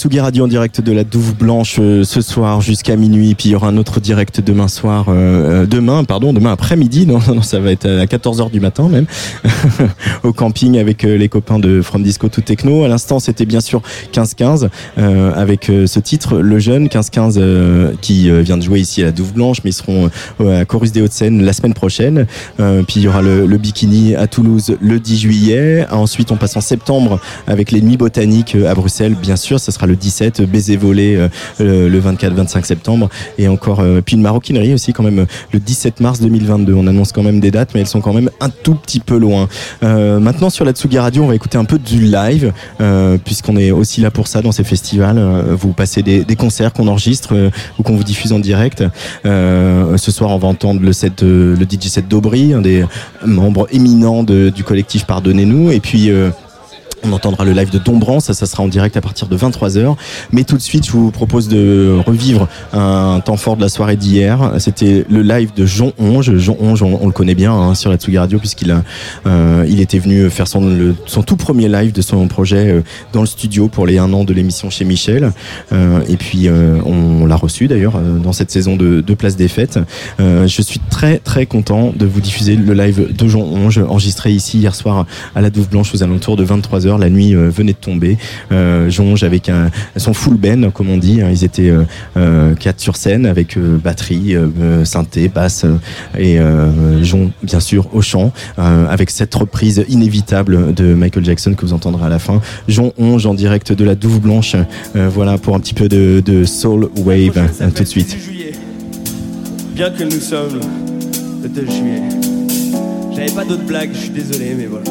Speaker 2: Tsugi Radio en direct de la Douve Blanche euh, ce soir jusqu'à minuit. Puis il y aura un autre direct demain soir, euh, euh, demain, pardon, demain après-midi. Non, non, ça va être à 14h du matin même, au camping avec euh, les copains de From Disco to Techno. À l'instant, c'était bien sûr 15-15 euh, avec euh, ce titre, Le Jeune 15-15 euh, qui vient de jouer ici à la Douve Blanche, mais ils seront à Chorus des Hauts-de-Seine la semaine prochaine. Puis il y aura le, le Bikini à Toulouse le 10 juillet. Ensuite, on passe en septembre avec les Nuits Botaniques à Bruxelles, bien sûr. Ça sera le 17, euh, Baiser Volé euh, le le 24-25 septembre. Et encore, euh, puis une maroquinerie aussi quand même le 17 mars 2022. On annonce quand même des dates, mais elles sont quand même un tout petit peu loin. Euh, maintenant, sur la Tsugi Radio, on va écouter un peu du live, puisqu'on est aussi là pour ça dans ces festivals. Vous passez des, des concerts qu'on enregistre ou qu'on vous diffuse en direct. Ce soir, on va entendre le set, le DJ set d'Aubry, un des membres éminents de- du collectif Pardonnez-nous. Et puis, euh, on entendra le live de Dombran, ça, ça sera en direct à partir de 23h. Mais tout de suite, je vous propose de revivre un temps fort de la soirée d'hier. C'était le live de Jean Onge. Jean Onge, on, le connaît bien hein, sur la Tsugi Radio puisqu'il euh, il était venu faire son, son tout premier live de son projet euh, dans le studio pour les un an de l'émission chez Michel. Euh, et puis, euh, on l'a reçu d'ailleurs euh, dans cette saison de, de Place des Fêtes. Euh, je suis très très content de vous diffuser le live de Jean Onge enregistré ici hier soir à la Douve Blanche aux alentours de 23h. La nuit euh, venait de tomber. Euh, Jonge avec un, son full band, comme on dit. hein. Ils étaient euh, quatre sur scène avec batterie, synthé, basse et Jon, bien sûr, au chant, avec cette reprise inévitable de Michael Jackson que vous entendrez à la fin. Jon Onge en direct de la Douve Blanche. Voilà pour un petit peu de, de soul wave euh, tout de suite.
Speaker 11: Bien que nous sommes le 2 juillet. J'avais pas d'autres blagues, je suis désolé, mais voilà.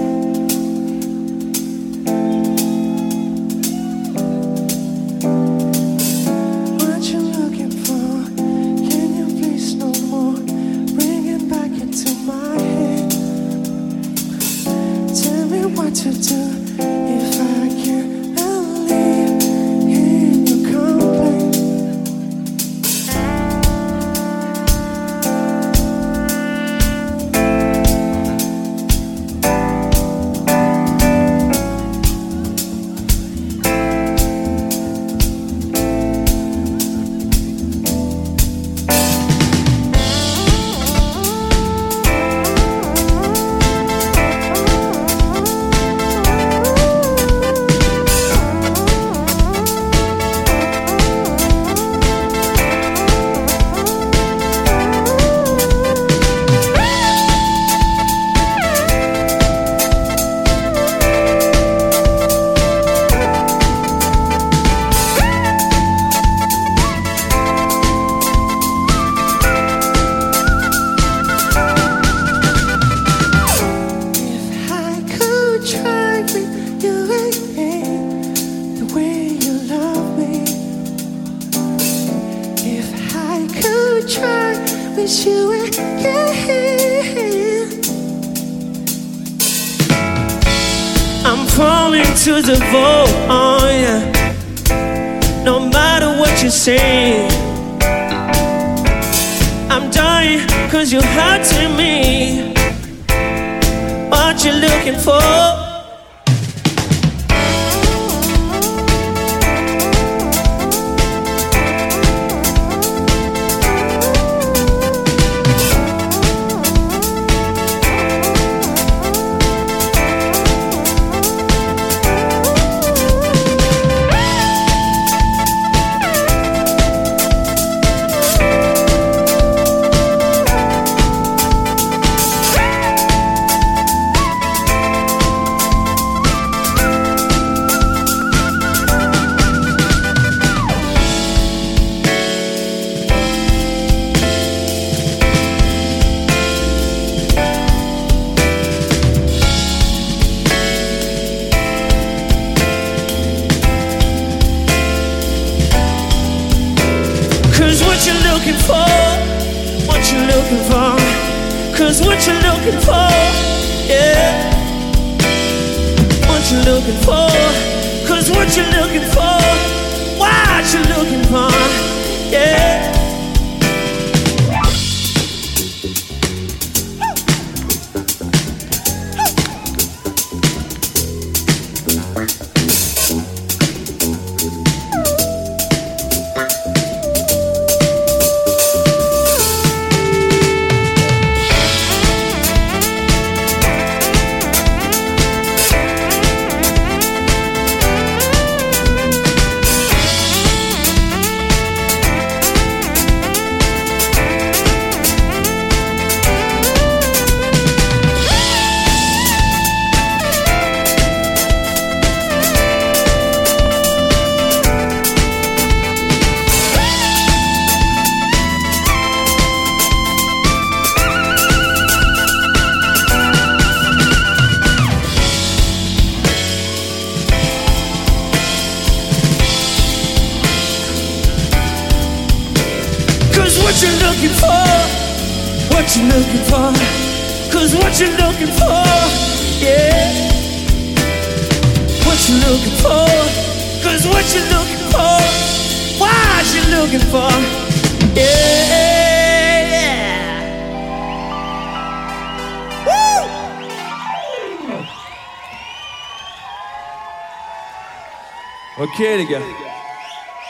Speaker 12: les gars.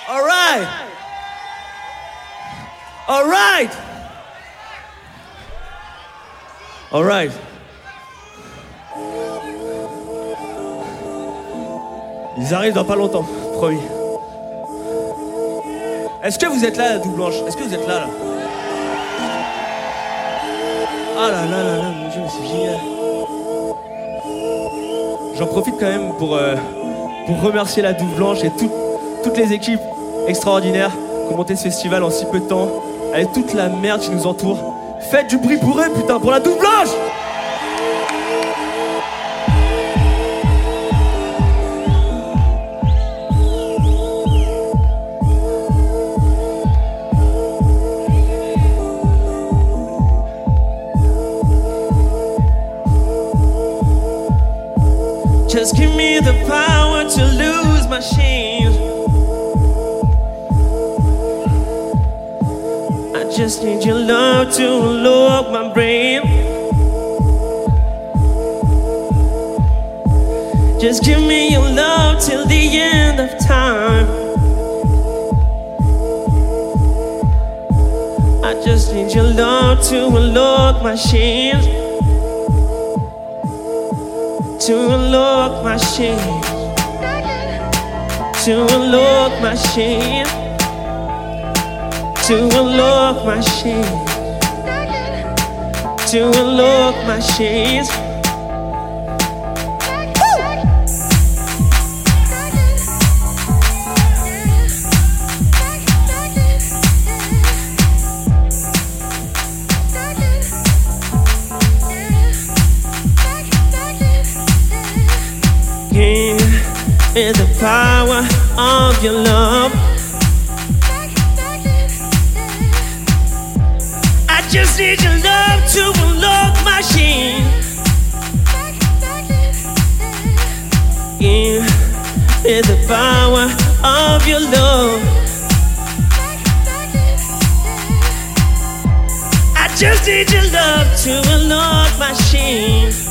Speaker 12: Alright! Alright! Alright! Ils arrivent dans pas longtemps, promis. Est-ce que vous êtes là, la Est-ce que remercier la Douve Blanche et toutes les équipes extraordinaires qui ont monté ce festival en si peu de temps, avec toute la merde qui nous entoure. Faites du bruit pour eux, putain, pour la Douve Blanche
Speaker 11: Just give me the power. machines. I just need your love to unlock my brain. Just give me your love till the end of time. I just need your love to unlock my shame. To unlock my shame to unlock my shame, to unlock my shame, to unlock my shame. power of your love. I just need your love to unlock my shame. Yeah, with the power of your love. I just need your love to unlock my shame.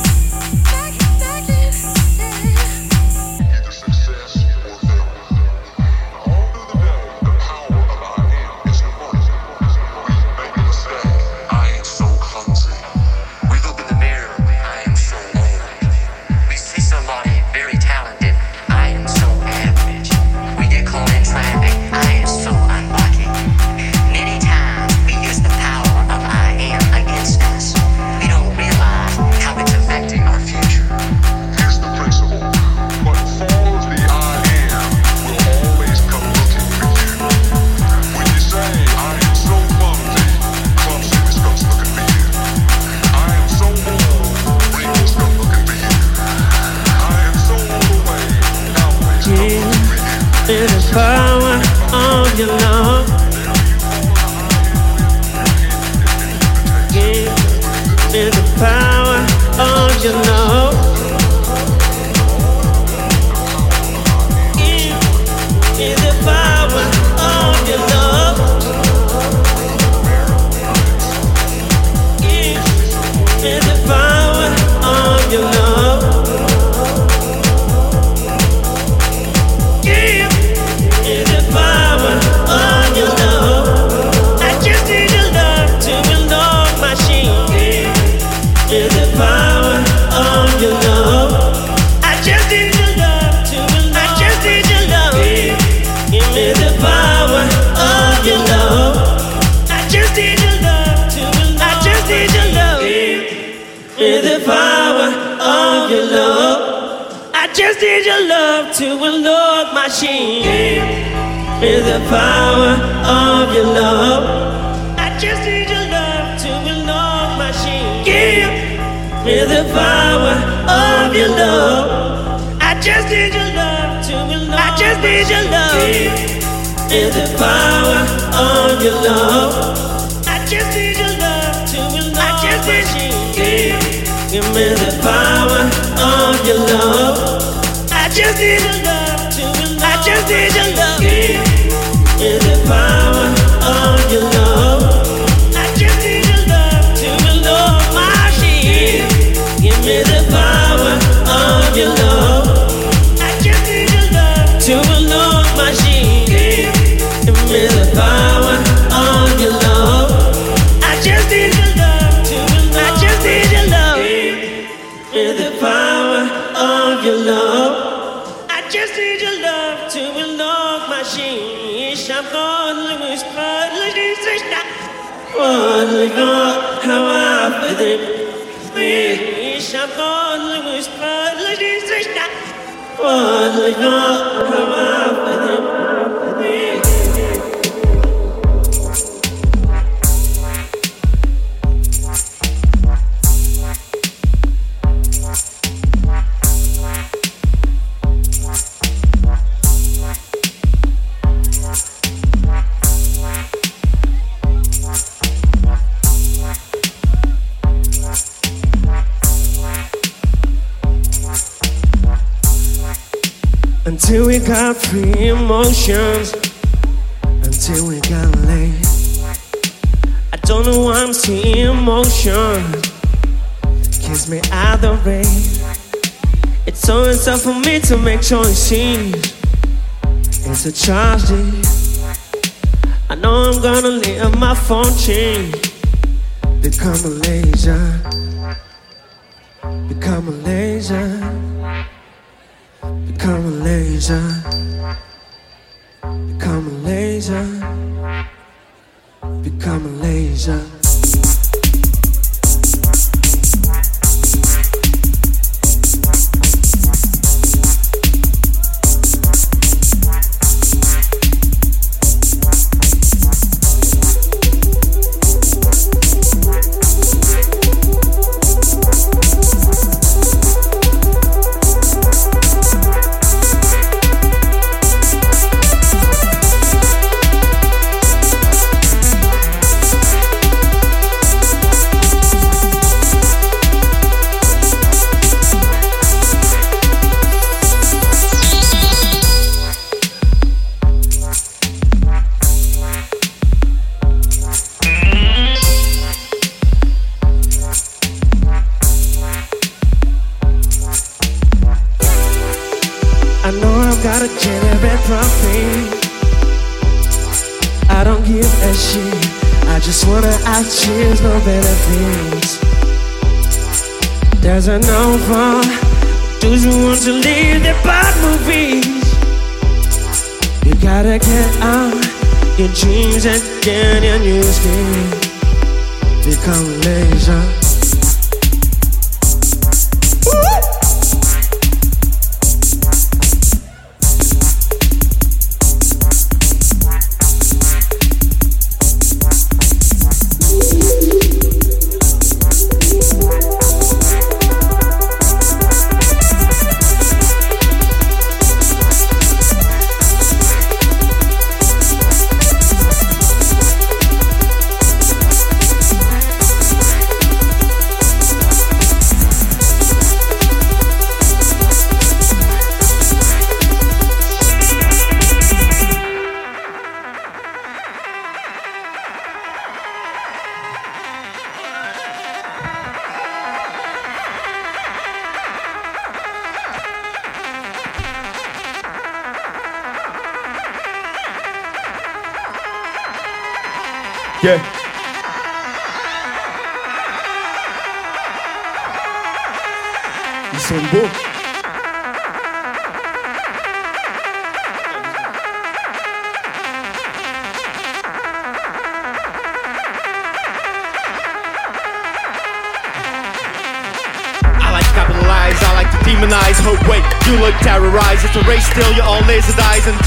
Speaker 13: Until we got free emotions. Until we got laid. I don't know why I'm seeing emotion. Kiss me out the rain. It's always tough for me to make choices. It's a tragedy. I know I'm gonna leave my phone change. Become a laser. Become a laser. Become a laser. Become a laser. Become a laser.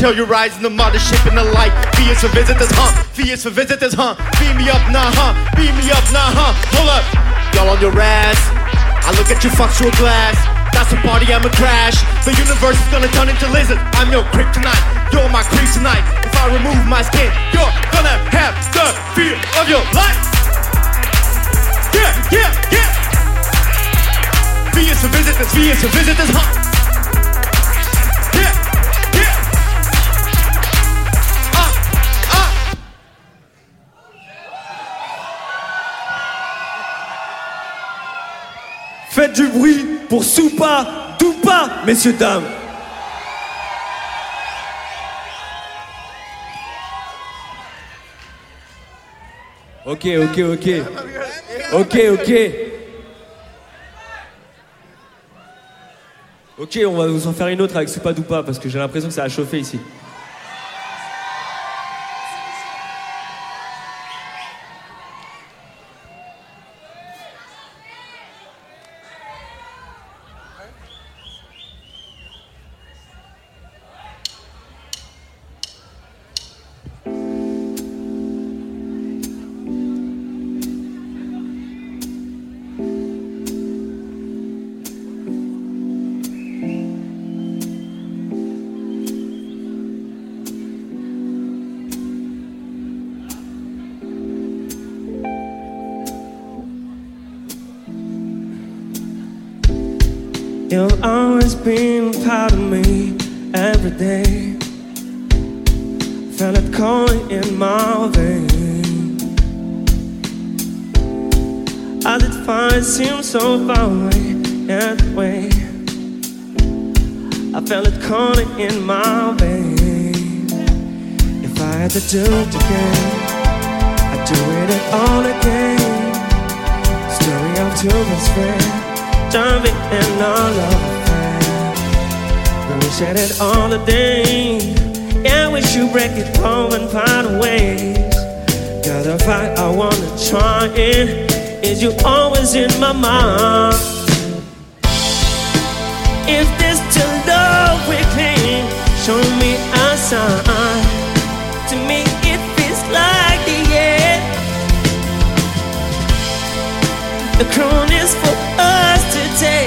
Speaker 14: Until you rise in the mothership in the light. Fierce for visitors, huh? Fierce for visitors, huh? Beam me up, nah, huh? Beam me up, nah, huh? Hold up, y'all on your ass. I look at you, fuck through a glass. That's a party, I'm a crash. The universe is gonna turn into lizard. I'm your kryptonite.
Speaker 12: Messieurs, dames. Ok, ok, ok. Ok, ok. Ok, on va vous en faire une autre avec Soupa Doupa parce que j'ai l'impression que ça a chauffé ici.
Speaker 11: Had to do it again, I'd do it all again. Story of two best friends in our love affair. When we said it all the day, yeah, we should break it home and find ways. Got the fact I wanna try it is you always in my mind. If this to love we claim, show me a sign. Me, like the end. The crown is for us today.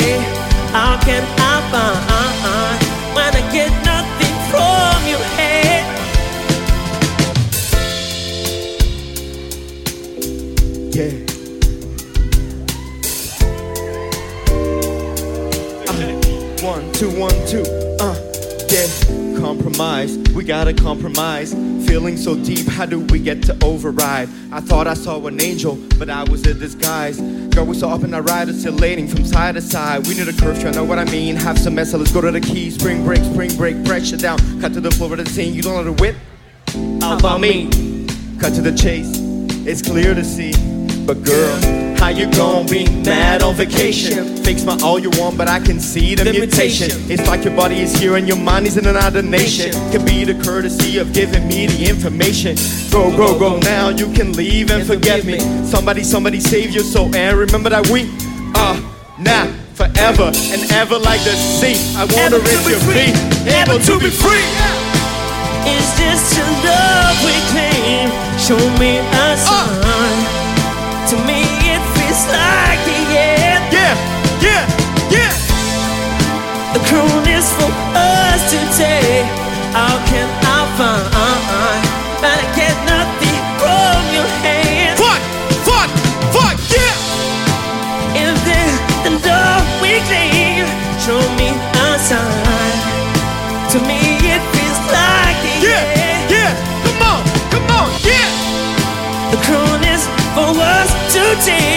Speaker 11: How can I find when I get nothing from your?
Speaker 14: Yeah. Uh, one, two, one, two. Uh, yeah. Compromise. We gotta compromise. Feeling so deep, how do we get to override? I thought I saw an angel, but I was a disguise. Girl, we saw up in our ride, oscillating from side to side. We need a curve, you know what I mean? Have some mess, so let's go to the key. Spring break, spring break, pressure down. Cut to the floor of the scene, you don't know the whip? How about me? Cut to the chase, it's clear to see. But girl, how you gon' be mad on vacation? Fix my all you want, but I can see the,
Speaker 11: The
Speaker 14: mutation.
Speaker 11: mutation.
Speaker 14: It's like your body is here and your mind is in another nation. Could be the courtesy of giving me the information. Go, go, go now, you can leave and forget me. Somebody, somebody save your soul and remember that we are now. Forever and ever like the sea. I
Speaker 11: Ever to be
Speaker 14: feet,
Speaker 11: ever
Speaker 14: able to be
Speaker 11: be
Speaker 14: free.
Speaker 11: Is this the love we claim? Show me a uh. sign. To me, it like the end.
Speaker 14: Yeah, yeah, yeah.
Speaker 11: The crown is for us to take. How can I find that I get nothing from your hand?
Speaker 14: Fuck, fuck, fuck, yeah.
Speaker 11: If this the love we claim, show me a sign. To me, it feels like the
Speaker 14: Yeah,
Speaker 11: end.
Speaker 14: yeah. Come on, come on, yeah.
Speaker 11: The crown is for us today. How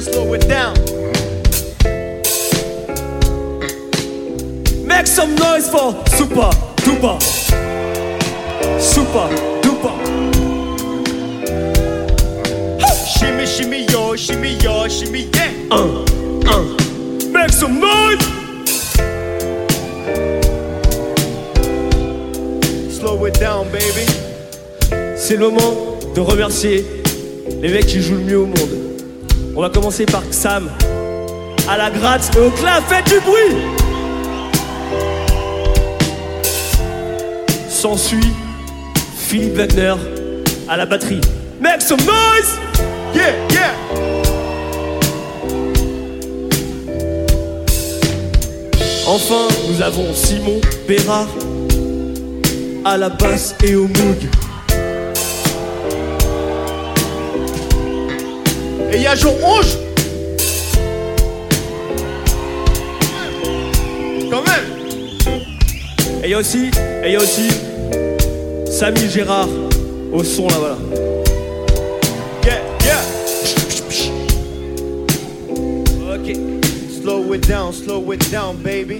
Speaker 14: Slow it down.
Speaker 12: Make some noise for Super Duper. Super Duper.
Speaker 14: Shimmy, shimmy, yo, shimmy, yo, shimmy, yeah.
Speaker 12: Uh, uh. Make some noise.
Speaker 14: Slow it down, baby.
Speaker 12: C'est le moment de remercier les mecs qui jouent le mieux au monde. On va commencer par Sam, à la gratte et au clap, faites du bruit S'ensuit Philippe Wagner à la batterie. Make some noise! Yeah, yeah! Enfin, nous avons Simon Bérard à la basse et au moog.
Speaker 11: Eles hoje. Quand même.
Speaker 12: Et il y a aussi, et il y a aussi Samy Gérard au son là voilà.
Speaker 11: Yeah, yeah. Ok. Slow it down, slow it down, baby.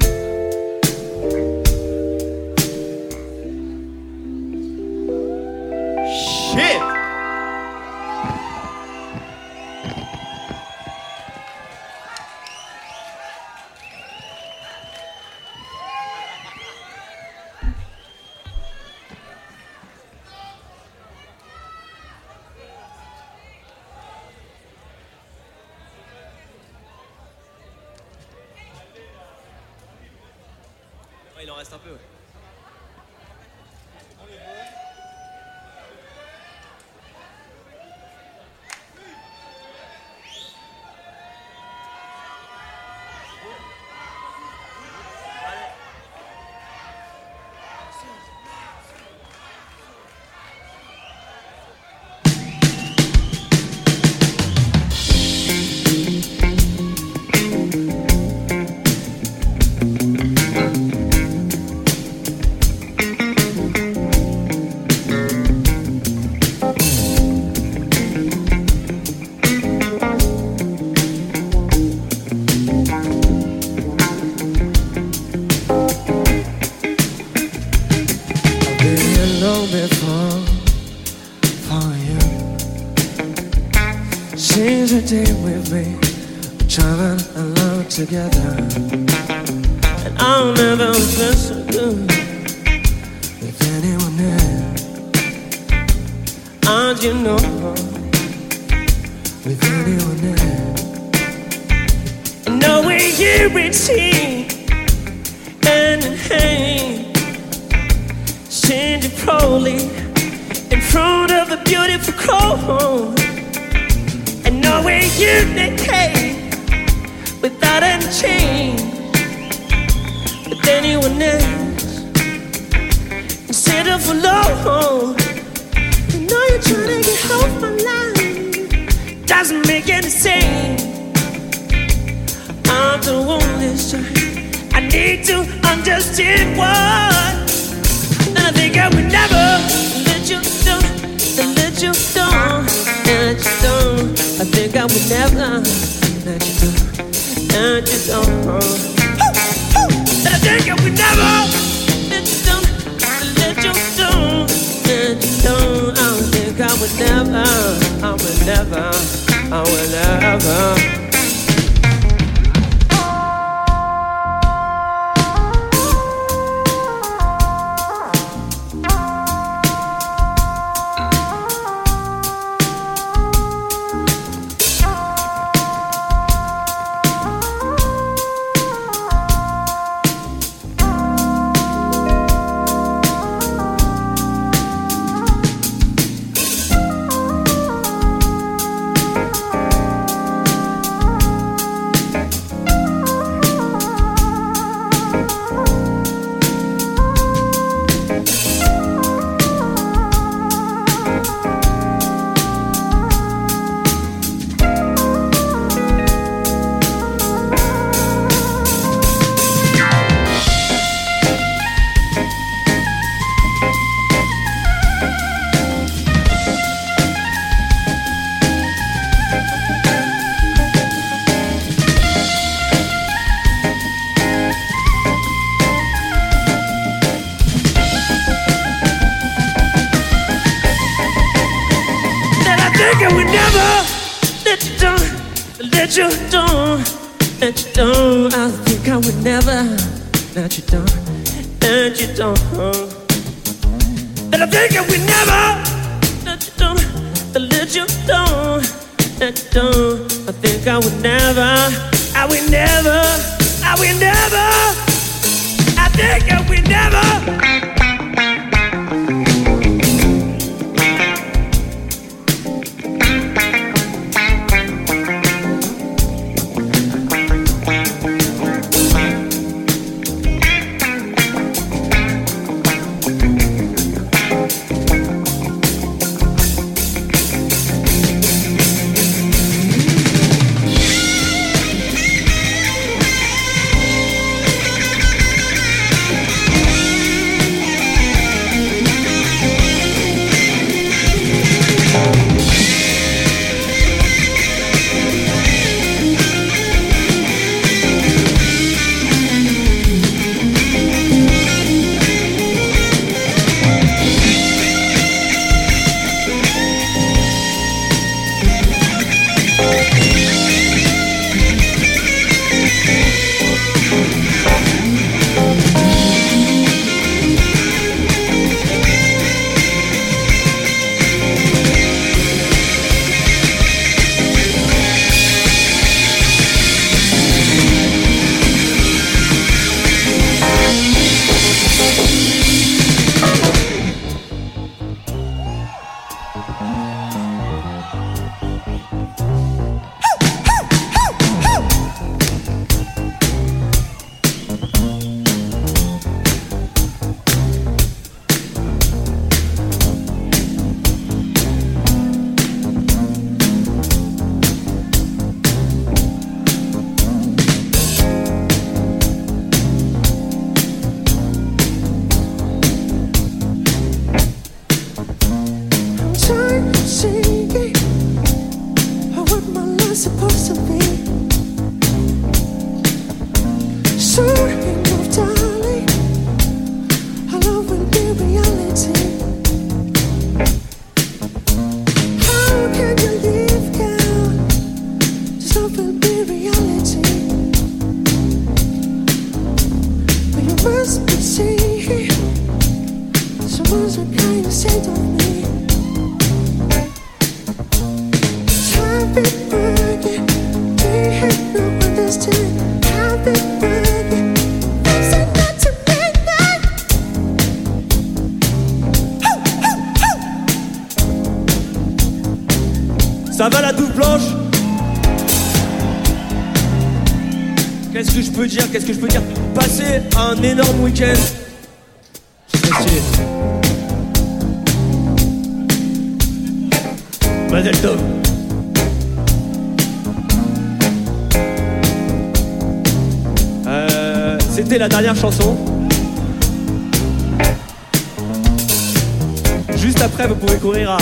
Speaker 12: Juste après, vous pouvez courir à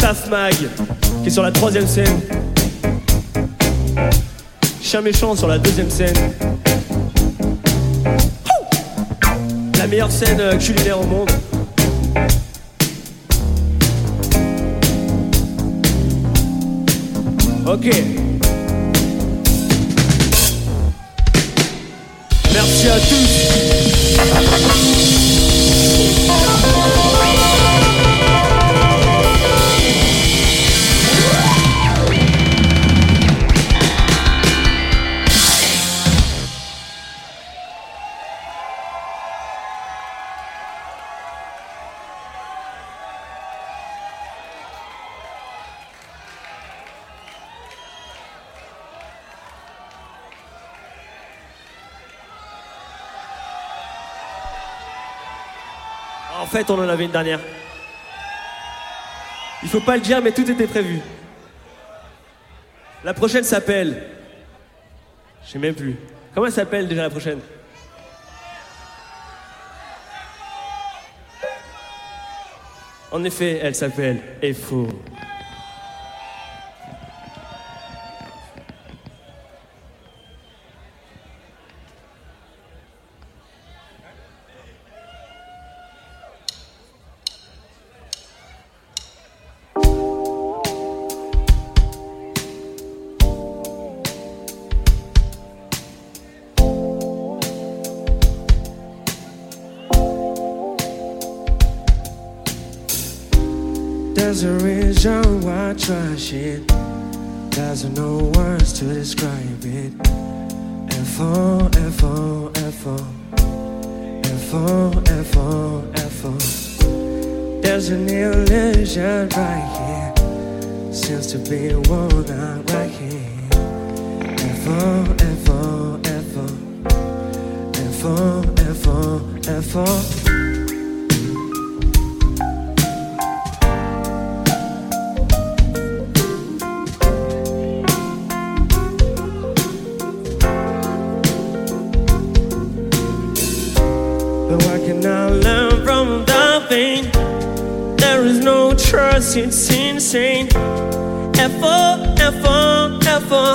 Speaker 12: Taf Mag, qui est sur la troisième scène. Chien méchant sur la deuxième scène. La meilleure scène culinaire au monde. Ok. Merci à tous. On en avait une dernière. Il faut pas le dire, mais tout était prévu. La prochaine s'appelle. Je sais même plus. Comment elle s'appelle déjà la prochaine? En effet, elle s'appelle Effo.
Speaker 11: I trash it. There's no words to describe it. F-O, F-O, F-O. F-O, F-O, F-O. There's an illusion right here. Seems to be worn out right here. F-O, F-O, F-O. F-O, F-O, F-O. Trust, it's insane. F-O, F-O, F-O.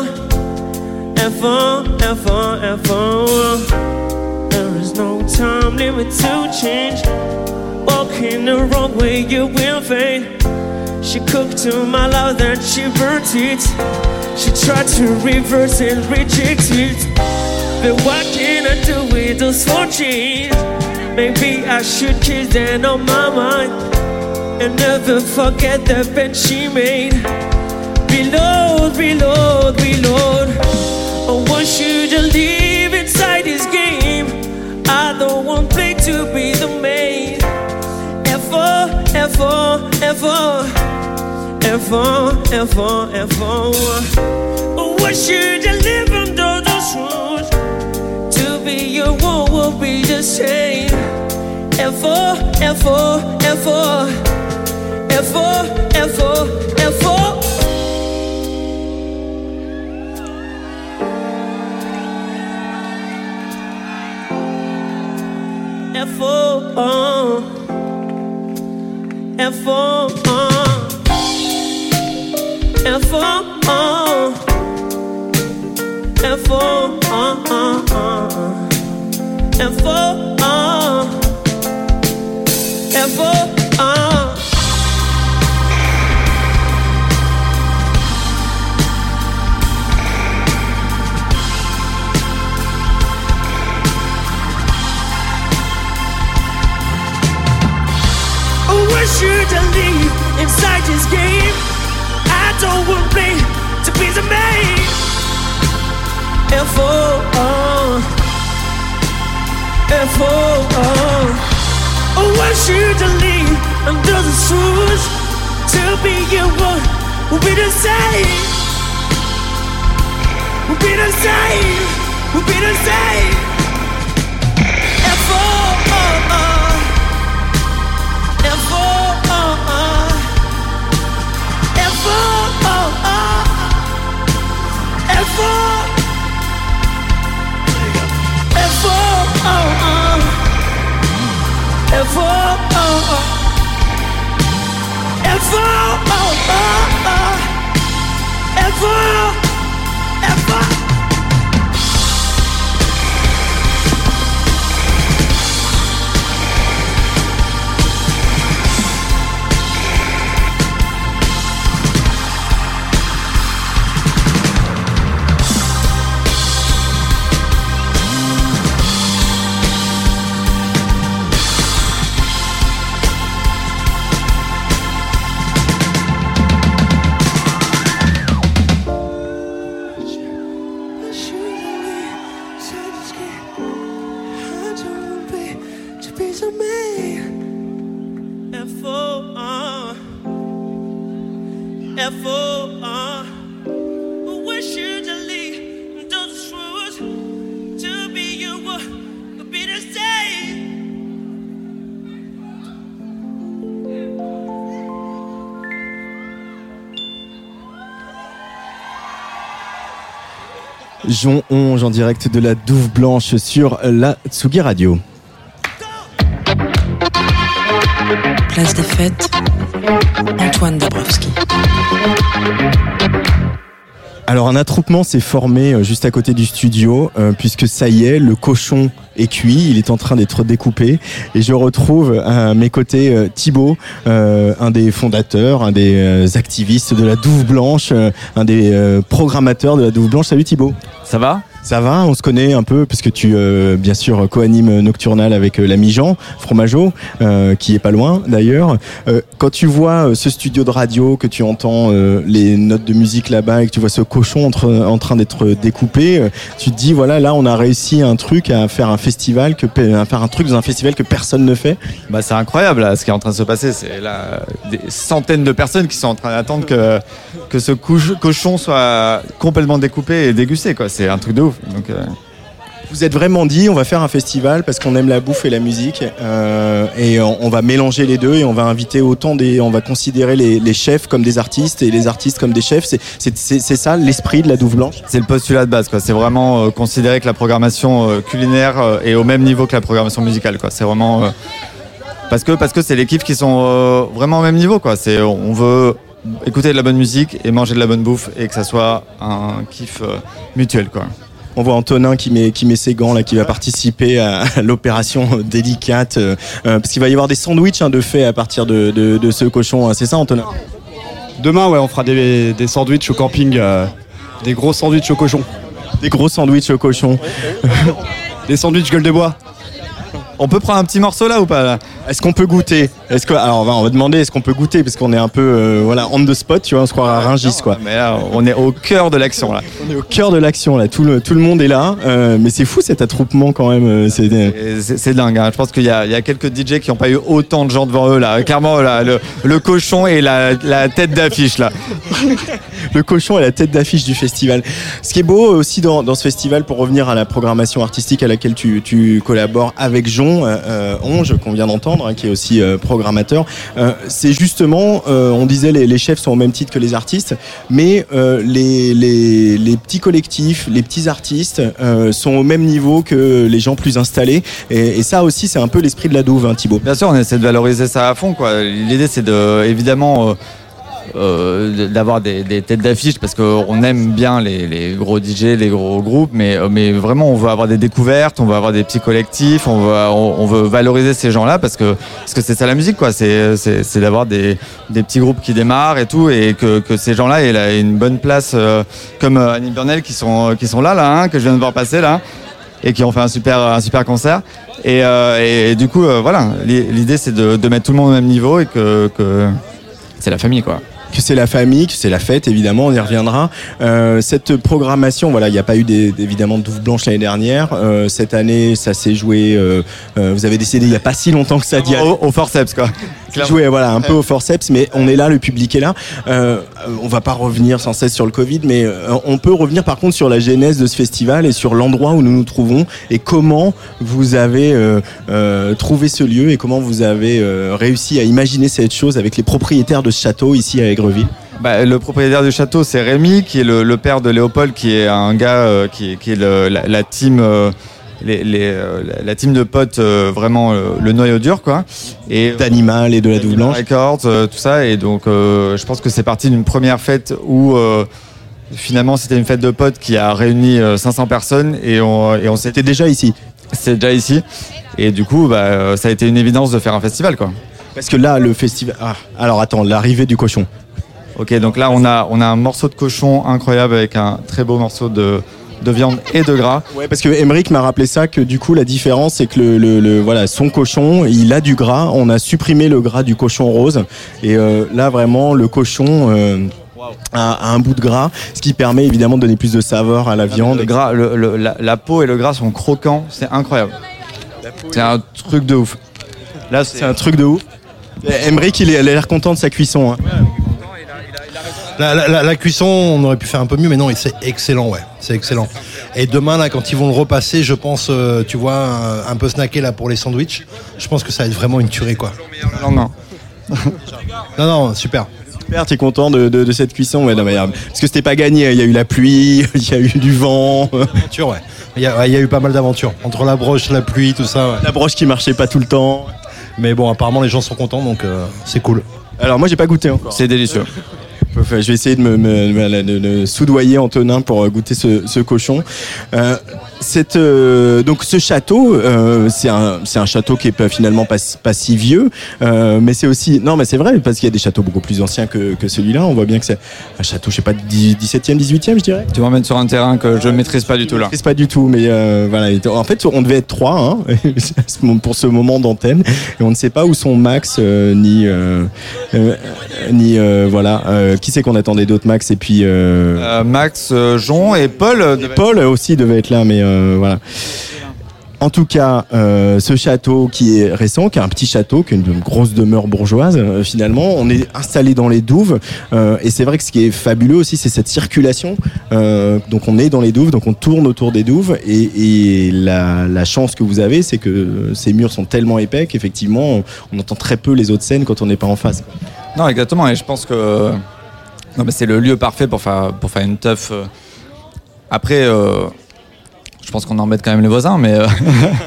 Speaker 11: F-O, F-O, F-O. There is no time limit to change. Walking the wrong way, you will fade. She cooked to my love, then she burnt it. She tried to reverse and reject it. But what can I do with those chains? Maybe I should kiss them on my mind and never forget the bed she made. Reload, reload, reload. I want you to live inside this game. I don't want play to be the main. F-O, F-O, F-O. F-O, F-O, F-O. I want you to live under those rules. To be your one will be the same. É vou, é vou, é vou. É vou, é eu vou, oh. é vou, é eu vou, oh, é oh. é vou, oh. eu vou, oh. Want you to leave inside this game. I don't want play to be the main. F-O, uh. F-O, uh. I want you to leave under the shoes. To be your one will be the same. We'll be the same. We'll be the same. F-O, uh, uh.
Speaker 2: Jon 11 en direct de la Douve Blanche sur la Tsugi Radio.
Speaker 1: Place des fêtes, Antoine Dabrowski.
Speaker 2: Alors un attroupement s'est formé euh, juste à côté du studio euh, puisque ça y est, le cochon est cuit, il est en train d'être découpé et je retrouve à mes côtés euh, Thibaut, euh, un des fondateurs, un des euh, activistes de la Douve Blanche, euh, un des euh, programmateurs de la Douve Blanche. Salut Thibaut.
Speaker 15: Ça va?
Speaker 2: Ça va, on se connaît un peu parce que tu, euh, bien sûr, co-anime Nocturnal avec euh, l'ami Jean Fromageau, euh, qui est pas loin d'ailleurs. Euh, quand tu vois euh, ce studio de radio, que tu entends euh, les notes de musique là-bas et que tu vois ce cochon entre- en train d'être découpé, tu te dis voilà, là, on a réussi un truc à faire un festival, que, à faire un truc dans un festival que personne ne fait.
Speaker 15: Bah, c'est incroyable là, ce qui est en train de se passer. C'est là des centaines de personnes qui sont en train d'attendre que, que ce cochon soit complètement découpé et dégusté. quoi. C'est un truc de ouf. Donc, euh,
Speaker 2: Vous êtes vraiment dit, on va faire un festival parce qu'on aime la bouffe et la musique, euh, et on, on va mélanger les deux et on va inviter autant des, on va considérer les, les chefs comme des artistes et les artistes comme des chefs. C'est- ça l'esprit de la Douve Blanche?
Speaker 15: c'est le postulat de base. quoi. C'est vraiment euh, considérer que la programmation euh, culinaire est au même niveau que la programmation musicale. quoi. C'est vraiment. parce que parce que c'est les kiffs qui sont vraiment au même niveau. quoi. C'est On veut écouter de la bonne musique et manger de la bonne bouffe et que ça soit un kiff mutuel. quoi.
Speaker 2: On voit Antonin qui met, qui met ses gants là, qui va participer à, l'opération délicate, euh, euh, parce qu'il va y avoir des sandwichs hein, de fait à partir de, de, de ce cochon. hein. C'est ça, Antonin?
Speaker 16: Demain, ouais, on fera des, des sandwichs au camping, euh, des gros sandwichs au cochon.
Speaker 2: Des gros sandwichs au cochon.
Speaker 16: des sandwichs gueule de bois.
Speaker 15: On peut prendre un petit morceau là ou pas là
Speaker 2: Est-ce qu'on peut goûter Est-ce que alors on va, on va demander est-ce qu'on peut goûter parce qu'on est un peu euh, voilà on the spot, tu vois, on se croirait à Rungis quoi.
Speaker 15: Mais là, on est au cœur de l'action là.
Speaker 2: On est au cœur de l'action là, tout le, tout le monde est là, euh, mais c'est fou cet attroupement quand même. euh, c'est
Speaker 15: dingue. hein. Je pense qu'il y, a il y a quelques DJ qui n'ont pas eu autant de gens devant eux là. Clairement, là, le, le cochon et la, la tête d'affiche là.
Speaker 2: le cochon est la tête d'affiche du festival. Ce qui est beau aussi dans, ce festival, pour revenir à la programmation artistique à laquelle tu, collabores avec Jon euh, euh, Onge, qu'on vient d'entendre, hein, qui est aussi euh, programmateur, euh, c'est justement, on disait les, chefs sont au même titre que les artistes, mais les, petits collectifs, les petits artistes sont au même niveau que les gens plus installés. Et, ça aussi, c'est un peu l'esprit de la douve, hein, Thibaut.
Speaker 15: Bien sûr, on essaie de valoriser ça à fond. L'idée, c'est de, évidemment, euh, d'avoir des, têtes d'affiche parce qu'on aime bien les, gros DJ, les gros groupes, mais, euh, mais vraiment, on veut avoir des découvertes, on veut avoir des petits collectifs, on veut, on, veut valoriser ces gens-là parce que parce que c'est ça la musique, quoi. C'est c'est- d'avoir des, des petits groupes qui démarrent et tout, et que, que ces gens-là aient une bonne place, euh, comme Annie Burnell qui sont qui sont là, là, hein, que je viens de voir passer là et qui ont fait un super, un super concert. Et, et, du coup, voilà, l'i- l'idée c'est de, de mettre tout le monde au même niveau et que, que c'est la famille, quoi.
Speaker 2: Que c'est la famille, que c'est la fête, évidemment, on y reviendra. Euh, cette programmation, voilà, il n'y a pas eu des, évidemment de douve blanche l'année dernière. Euh, cette année, ça s'est joué. euh, euh, vous avez décidé il n'y a pas si longtemps que ça d'y aller.
Speaker 15: Au, au forceps, quoi.
Speaker 2: Joué, voilà, un peu au forceps, mais on est là, le public est là. Euh, on va pas revenir sans cesse sur le Covid, mais euh, on peut revenir par contre sur la genèse de ce festival et sur l'endroit où nous nous trouvons et comment vous avez euh, euh, trouvé ce lieu et comment vous avez euh, réussi à imaginer cette chose avec les propriétaires de ce château ici à Aigreville.
Speaker 15: Bah, le propriétaire du château, c'est Rémi, qui est le, le père de Léopold, qui est un gars euh, qui, est- qui est le- la, la team. euh, les, les, euh, la- team de potes euh, vraiment euh, le noyau dur quoi. Et
Speaker 2: d'animal et de la double blanche
Speaker 15: records euh, tout ça. Et donc je pense que c'est parti d'une première fête où finalement c'était une fête de potes qui a réuni euh, 500 personnes et on et on s'était
Speaker 2: déjà ici.
Speaker 15: C'est déjà ici. Et du coup bah, ça a été une évidence de faire un festival quoi.
Speaker 2: Parce que là, le festival. Ah, alors attends, l'arrivée du cochon.
Speaker 15: Ok, donc là on a, on a un morceau de cochon incroyable avec un très beau morceau de, de viande et de gras.
Speaker 2: Ouais, parce que Emeric m'a rappelé ça que du coup la différence c'est que le, le- le- voilà son cochon il a du gras. On a supprimé le gras du cochon rose et euh, là vraiment le cochon. euh, a, a un bout de gras, ce qui permet évidemment de donner plus de saveur à la viande.
Speaker 15: Le gras, le- le- la, la peau et le gras sont croquants, c'est incroyable. C'est un truc de ouf. Là
Speaker 2: C'est un truc de ouf. Emeric il, est- il a l'air content de sa cuisson. hein.
Speaker 3: La, la- la- la cuisson, on aurait pu faire un peu mieux, mais non, c'est excellent, ouais, c'est excellent. Et demain, là, quand ils vont le repasser, je pense, euh, tu vois, un, un peu snacké là pour les sandwichs, je pense que ça va être vraiment une tuerie, quoi.
Speaker 15: Non, non.
Speaker 3: non, non, super.
Speaker 2: Super, t'es content de, de- de cette cuisson ouais, non, mais, euh, Parce que c'était pas gagné, il y a eu la pluie, il y a eu du vent.
Speaker 3: Aventure, ouais. Il y, a, il y a eu pas mal d'aventures. Entre la broche, la pluie, tout ça. ouais.
Speaker 2: La broche qui marchait pas tout le temps.
Speaker 3: Mais bon, apparemment, les gens sont contents, donc euh, c'est cool.
Speaker 2: Alors moi j'ai pas goûté encore.
Speaker 15: C'est délicieux.
Speaker 2: Je vais essayer de me, me- me- de soudoyer Antonin pour euh, goûter ce, ce cochon. Euh, cette, euh, donc ce château, euh, c'est un, c'est un château qui est pas, finalement pas, si- pas si vieux, euh, mais c'est aussi non mais c'est vrai parce qu'il y a des châteaux beaucoup plus anciens que, que celui-là. On voit bien que c'est un château, je sais pas, 10 17e, 18e, je dirais.
Speaker 15: Tu m'emmènes sur un terrain que je maîtrise pas du tout là.
Speaker 2: Je maîtrise pas du tout, mais euh, voilà. En fait, on devait être trois hein, pour ce moment d'antenne, et on ne sait pas où sont Max euh, ni euh, ni euh, voilà. Euh, qui c'est qu'on attendait d'autres Max et puis
Speaker 15: Max, Jon et Paul.
Speaker 2: Paul aussi devait être là, mais euh, voilà. En tout cas, euh, ce château qui est récent, qui est un petit château, qui est une grosse demeure bourgeoise, euh, finalement, on est installé dans les douves. euh, et c'est vrai que ce qui est fabuleux aussi, c'est cette circulation. Euh, donc on est dans les douves, donc on tourne autour des douves. Et, la, chance que vous avez, c'est que ces murs sont tellement épais qu'effectivement, on, entend très peu les autres scènes quand on n'est pas en face.
Speaker 15: Non, exactement. Et je pense que c'est le lieu parfait pour faire, pour faire une teuf. euh. Après, euh, je pense qu'on embête quand même les voisins, mais, euh,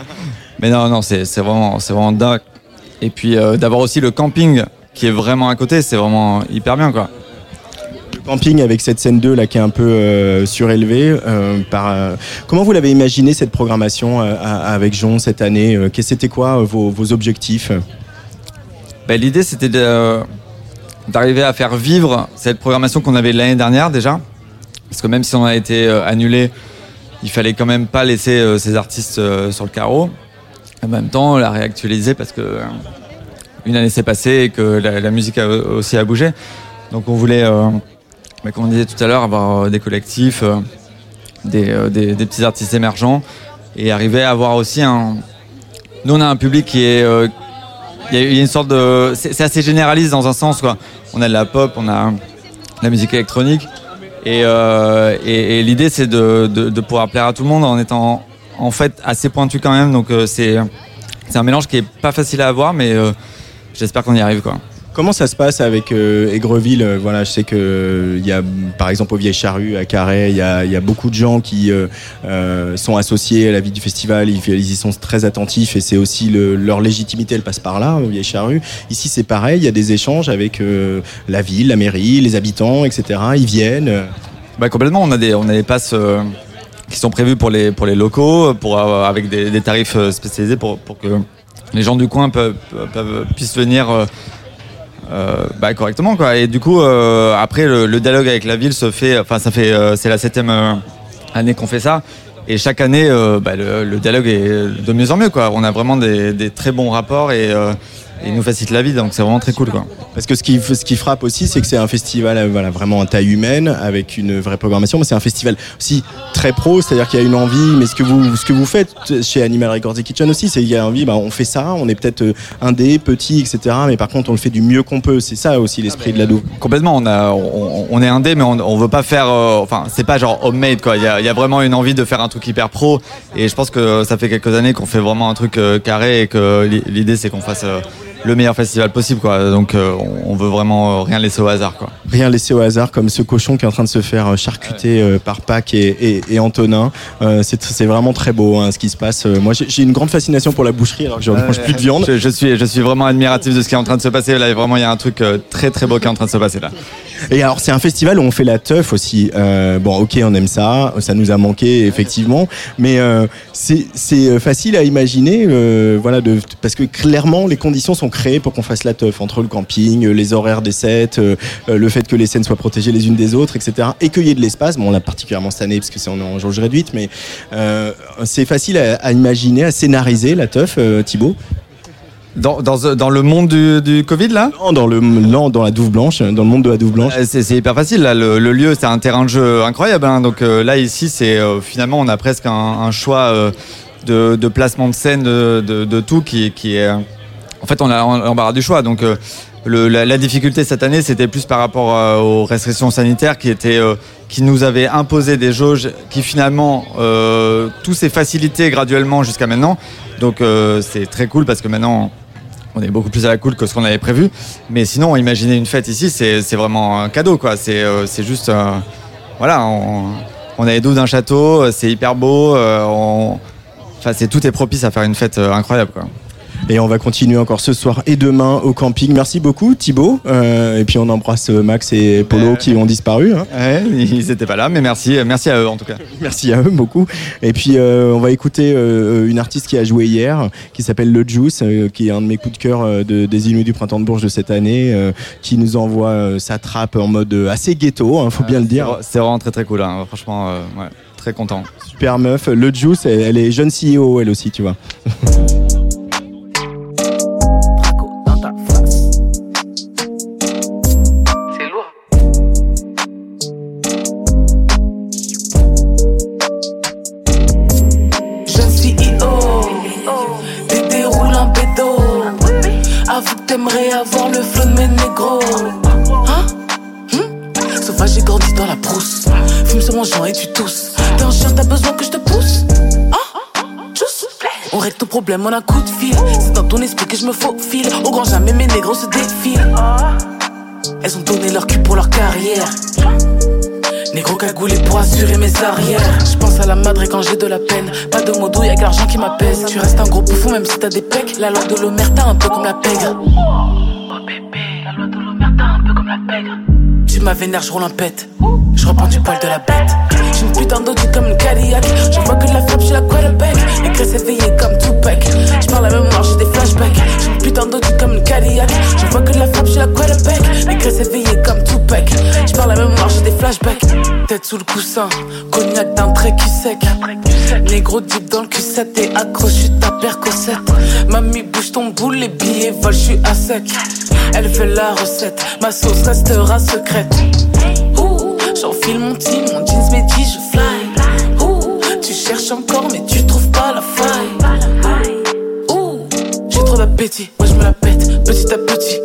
Speaker 15: mais non, non, c'est c'est vraiment, c'est vraiment dingue. Et puis euh, d'avoir aussi le camping qui est vraiment à côté, c'est vraiment hyper bien, quoi.
Speaker 2: Le camping avec cette scène 2 là qui est un peu euh, surélevée. par, comment vous l'avez imaginé cette programmation avec Jean cette année C'était quoi vos, vos objectifs?
Speaker 15: Ben, L'idée, c'était d'arriver à faire vivre cette programmation qu'on avait l'année dernière déjà. Parce que même si on a été annulé, il fallait quand même pas laisser euh, ces artistes euh, sur le carreau. En même temps, la réactualiser parce que euh, une année s'est passée et que la, musique aussi a bougé. Donc on voulait, ben, comme on disait tout à l'heure, avoir des collectifs, des, des- petits artistes émergents et arriver à avoir aussi un. Nous, on a un public qui est il y, a- une sorte de. C'est assez généraliste dans un sens, quoi. On a de la pop, on a de la musique électronique. Et, euh, et, l'idée, c'est de, de, pouvoir plaire à tout le monde en étant en fait assez pointu quand même. Donc euh, c'est c'est un mélange qui est pas facile à avoir, mais euh, j'espère qu'on y arrive, quoi.
Speaker 2: Comment ça se passe avec euh, Aigreville Euh, Voilà, je sais que euh, il y a, par exemple, au Vieille Charrue, à Carhaix, il y a, beaucoup de gens qui euh, euh, sont associés à la vie du festival. Ils, y sont très attentifs et c'est aussi le- leur légitimité, elle passe par là, au Vieille Charrue. Ici, c'est pareil. Il y a des échanges avec euh, la ville, la mairie, les habitants, etc. Ils viennent. euh.
Speaker 15: Bah complètement, on a des, passes euh, qui sont prévues pour les, locaux, euh, avec des, tarifs euh, spécialisés pour, que les gens du coin puissent venir euh, bah, correctement. Quoi. Et du coup, euh, après, le, dialogue avec la ville se fait, enfin, ça fait, euh, c'est la septième euh, année qu'on fait ça. Et chaque année, bah, le, dialogue est de mieux en mieux. Quoi. On a vraiment des, des très bons rapports et, et nous facilitent la vie, donc c'est vraiment très cool. Quoi.
Speaker 2: Parce que ce qui, ce qui frappe aussi, c'est que c'est un festival euh, voilà, vraiment à taille humaine, avec une vraie programmation, mais c'est un festival aussi très pro, c'est-à-dire qu'il y a une envie, mais ce que vous, ce que vous faites chez Animal Records et Kitchen aussi, c'est qu'il y a envie, bah, on fait ça, on est peut-être euh, indé, petit, etc., mais par contre on le fait du mieux qu'on peut, c'est ça aussi l'esprit de la douve.
Speaker 15: Complètement, on, a, on, on est indé, mais on, on veut pas faire. euh, enfin, c'est pas genre homemade, quoi. Il y a, il y a vraiment une envie de faire un truc hyper pro. Et je pense que ça fait quelques années qu'on fait vraiment un truc euh, carré et que l'i- l'idée, c'est qu'on fasse euh, le meilleur festival possible, quoi. Donc, euh, on, veut vraiment euh, rien laisser au hasard, quoi.
Speaker 2: Rien laissé au hasard, comme ce cochon qui est en train de se faire euh, charcuter par Pâques et, et, et Antonin. Euh, c'est vraiment très beau hein, ce qui se passe. Moi j'ai une grande fascination pour la boucherie alors que je ne mange plus de viande.
Speaker 15: Je, je suis, je suis vraiment admiratif de ce qui est en train de se passer. Là, vraiment, il y a un truc très, très beau qui est en train de se passer là.
Speaker 2: Et alors c'est un festival où on fait la teuf aussi. Euh, bon ok on aime ça, ça nous a manqué effectivement, mais c'est facile à imaginer, voilà, de, parce que clairement les conditions sont créées pour qu'on fasse la teuf entre le camping, euh, les horaires des sets, euh, euh, le fait que les scènes soient protégées les unes des autres, etc. Et qu'il y ait de l'espace. Bon on l'a particulièrement cette année parce que c'est en, jauge réduite, mais c'est facile à, à imaginer, à scénariser la teuf, Thibaut.
Speaker 15: Dans, dans, dans le monde du, du Covid, là?
Speaker 2: Non, dans, le, non, dans la douve blanche, dans le monde de la douve blanche.
Speaker 15: C'est c'est hyper facile. Là. Le, le lieu, c'est un terrain de jeu incroyable. hein. Donc euh, là, ici, c'est euh, finalement, on a presque un, un choix euh, de, de placement de scène, de, de, de tout qui, qui est. En fait, on a l'embarras du choix. Donc euh, la, difficulté cette année, c'était plus par rapport euh, aux restrictions sanitaires qui étaient, euh, qui nous avaient imposé des jauges qui finalement tout s'est facilité graduellement jusqu'à maintenant. Donc c'est très cool parce que maintenant on est beaucoup plus à la cool que ce qu'on avait prévu. Mais sinon, imaginer une fête ici, c'est vraiment un cadeau, quoi. C'est juste. voilà, on, on a les douves d'un château, c'est hyper beau. Enfin, c'est tout est propice à faire une fête incroyable, quoi.
Speaker 2: Et on va continuer encore ce soir et demain au camping. Merci beaucoup Thibaut. Euh, et puis on embrasse Max et Polo qui ont disparu. hein.
Speaker 15: Ouais, ils n'étaient pas là, mais merci, merci à eux en tout cas.
Speaker 2: Merci à eux beaucoup. Et puis euh, on va écouter euh, une artiste qui a joué hier, qui s'appelle Le Juice, euh, qui est un de mes coups de cœur euh, de, des Inuits du printemps de Bourges de cette année, euh, qui nous envoie euh, sa trappe en mode euh, assez ghetto, hein, faut bien le dire.
Speaker 15: C'est vraiment très très cool, hein. franchement, euh, ouais, très content.
Speaker 2: Super meuf. Le Juice, elle, elle est jeune CEO elle aussi, tu vois.
Speaker 17: a un coup de fil. C'est dans ton esprit que je me faufile. Au grand jamais, mes négros se défilent. Elles ont donné leur cul pour leur carrière. Négro cagoulé pour assurer mes arrières. Je pense à la madre quand j'ai de la peine. Pas de modo, y'a que l'argent qui m'apaise. Tu restes un gros bouffon même si t'as des pecs. La loi de l'omerta, un peu comme la pègre. Tu m'as vénère, je roule un pet. Je reprends du poil de la bête. J'ai une putain d'audi comme une Cadillac. Je vois que de la frappe, j'ai la quarterback. Les graisses éveillées comme Tupac. Je parle la mémoire, j'ai des flashbacks. J'ai une putain d'audi comme une Cadillac. Je vois que de la frappe, j'ai la quarterback. Les graisses éveillées comme Tupac. Je parle la mémoire, j'ai des flashbacks. Tête sous le coussin. Cognac d'un trait qui sec. Négro deep dans le cul et accroche ta percossette. Mamie, bouge ton boule, les billets volent, je suis à sec. Elle fait la recette, ma sauce restera secrète. J'enfile mon team, mon jeans mes jeans, je fly. Ouh, Tu cherches encore, mais tu trouves pas la faille. Ouh, J'ai trop d'appétit, moi je me la pète, petit à petit.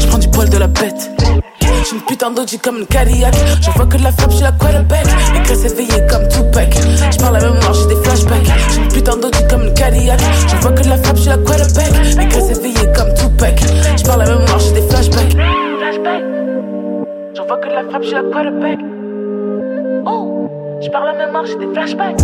Speaker 17: Je prends du poil de la bête. J'ai une putain d'OG comme une Cadillac. Je vois que de la frappe, j'ai la quarterback. Les graisses éveillées comme Tupac. Je parle la mémoire, j'ai des flashbacks. J'ai une putain d'OG comme une Cadillac. Je vois que de la frappe, j'ai la quarterback. Les graisses éveillées comme Tupac. Je parle la mémoire, j'ai des flashbacks. Je vois que de la frappe, j'ai la quarterback. Oh, je parle la mémoire, j'ai des flashbacks.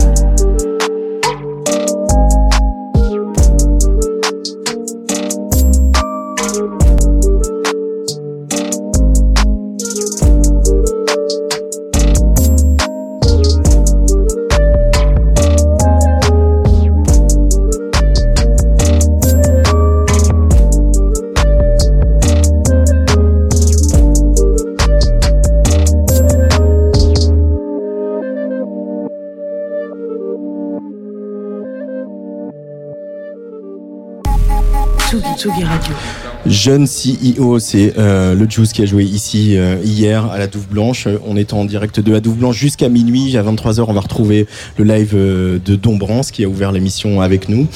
Speaker 2: Jeune CEO, c'est euh, le Juice qui a joué ici euh, hier à la Douve Blanche. On est en direct de la Douve Blanche jusqu'à minuit. À 23h, on va retrouver le live euh, de Dombrance qui a ouvert l'émission avec nous.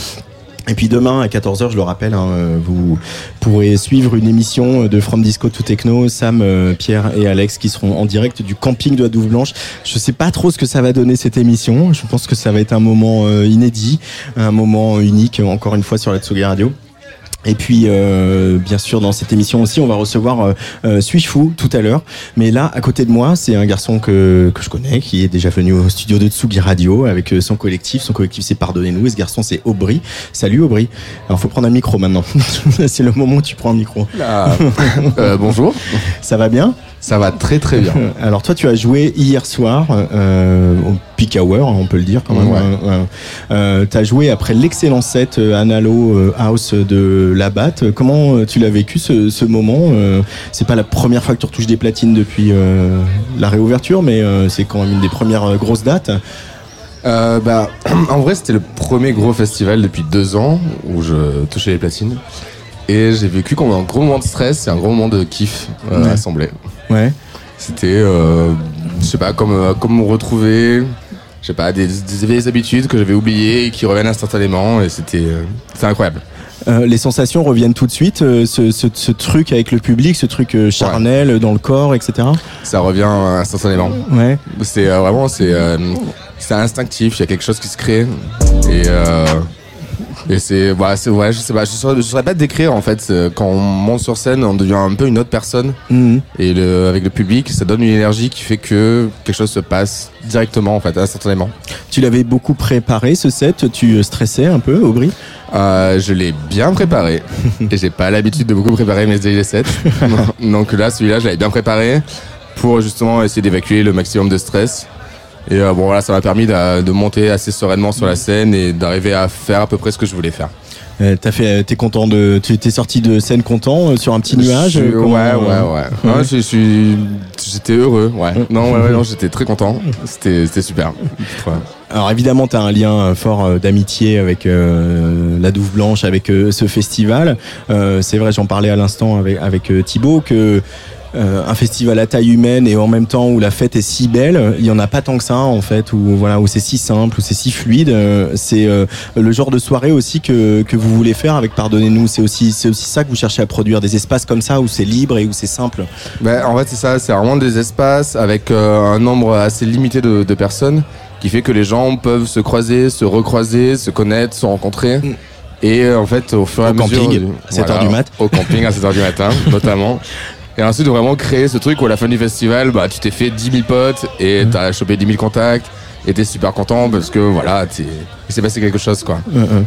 Speaker 2: Et puis demain à 14h, je le rappelle, hein, vous pourrez suivre une émission de From Disco to Techno, Sam, Pierre et Alex qui seront en direct du camping de la Douve Blanche. Je sais pas trop ce que ça va donner cette émission. Je pense que ça va être un moment inédit, un moment unique, encore une fois sur la Tsugi Radio. Et puis, euh, bien sûr, dans cette émission aussi, on va recevoir euh, euh, Suis Fou tout à l'heure. Mais là, à côté de moi, c'est un garçon que, que je connais, qui est déjà venu au studio de Tsugi Radio avec euh, son collectif. Son collectif, c'est Pardonnez-nous. Et ce garçon, c'est Aubry. Salut Aubry. Alors, faut prendre un micro maintenant. c'est le moment où tu prends un micro.
Speaker 18: Euh, bonjour.
Speaker 2: Ça va bien?
Speaker 18: Ça va très très bien.
Speaker 2: Alors toi, tu as joué hier soir euh, au Peak Hour, hein, on peut le dire quand même.
Speaker 18: Ouais.
Speaker 2: Euh, euh, tu as joué après l'excellent set euh, Analo euh, House de Labatt. Comment euh, tu l'as vécu ce, ce moment Euh, C'est pas la première fois que tu retouches des platines depuis euh, la réouverture, mais euh, c'est quand même une des premières grosses dates.
Speaker 18: Euh, bah, en vrai, c'était le premier gros festival depuis deux ans où je touchais les platines. Et j'ai vécu comme un gros moment de stress et un gros moment de kiff euh,
Speaker 2: Ouais.
Speaker 18: assemblé.
Speaker 2: Ouais.
Speaker 18: C'était, euh, je sais pas, comme, euh, comme retrouver, je sais pas, des, des vieilles habitudes que j'avais oubliées et qui reviennent instantanément. Et c'était euh, c'était incroyable.
Speaker 2: Euh, les sensations reviennent tout de suite, euh, ce, ce- ce truc avec le public, ce truc euh, charnel dans le corps, etc.
Speaker 18: Ça revient instantanément.
Speaker 2: Ouais.
Speaker 18: C'est vraiment, c'est c'est instinctif. Il y a quelque chose qui se crée et et c'est voilà, c'est ouais, je sais pas, je saurais, je saurais pas te décrire en fait. c'est- Quand on monte sur scène, on devient un peu une autre personne
Speaker 2: Mhm.
Speaker 18: et le, avec le public, ça donne une énergie qui fait que quelque chose se passe directement en fait, instantanément.
Speaker 2: Tu l'avais beaucoup préparé ce set, tu euh, stressais un peu, Aubry?
Speaker 18: Euh, je l'ai bien préparé et j'ai pas l'habitude de beaucoup préparer mes DJ sets. Donc là, celui-là, je l'avais bien préparé pour justement essayer d'évacuer le maximum de stress. Et euh, bon voilà, ça m'a permis de, de monter assez sereinement sur la scène et d'arriver à faire à peu près ce que je voulais faire.
Speaker 2: Euh, T'as fait, t'es content de, t'es sorti de scène content euh, sur un petit nuage.
Speaker 18: Je
Speaker 2: euh,
Speaker 18: ouais, ouais, ouais. Je suis, j'étais heureux, ouais. Non, ouais, ouais, non, j'étais très content. C'était, c'était super. Ouais.
Speaker 2: Alors évidemment, tu as un lien euh, fort euh, d'amitié avec euh, la Douve Blanche, avec euh, ce festival. Euh, c'est vrai, j'en parlais à l'instant avec, avec euh, Thibaut, que euh, un festival à taille humaine et en même temps où la fête est si belle, il y en a pas tant que ça en fait, où voilà, où c'est si simple, où c'est si fluide. Euh, c'est euh, le genre de soirée aussi que, que vous voulez faire avec Pardonnez-nous. C'est aussi, c'est aussi ça que vous cherchez à produire, des espaces comme ça où c'est libre et où c'est simple.
Speaker 18: Ben, en fait, c'est ça, c'est vraiment des espaces avec un nombre assez limité de, de personnes qui fait que les gens peuvent se croiser, se recroiser, se connaître, se rencontrer. Et euh, en fait, au fur et à
Speaker 2: Au
Speaker 18: mesure.
Speaker 2: camping,
Speaker 18: du-
Speaker 2: à 7 heures du mat.
Speaker 18: Au camping à 7h du matin, notamment. Et ensuite, vraiment créer ce truc où à la fin du festival, bah, tu t'es fait 10 000 potes et t'as chopé 10 000 contacts et t'es super content parce que voilà, t'es- s'est passé quelque chose quoi.
Speaker 2: Euh, euh.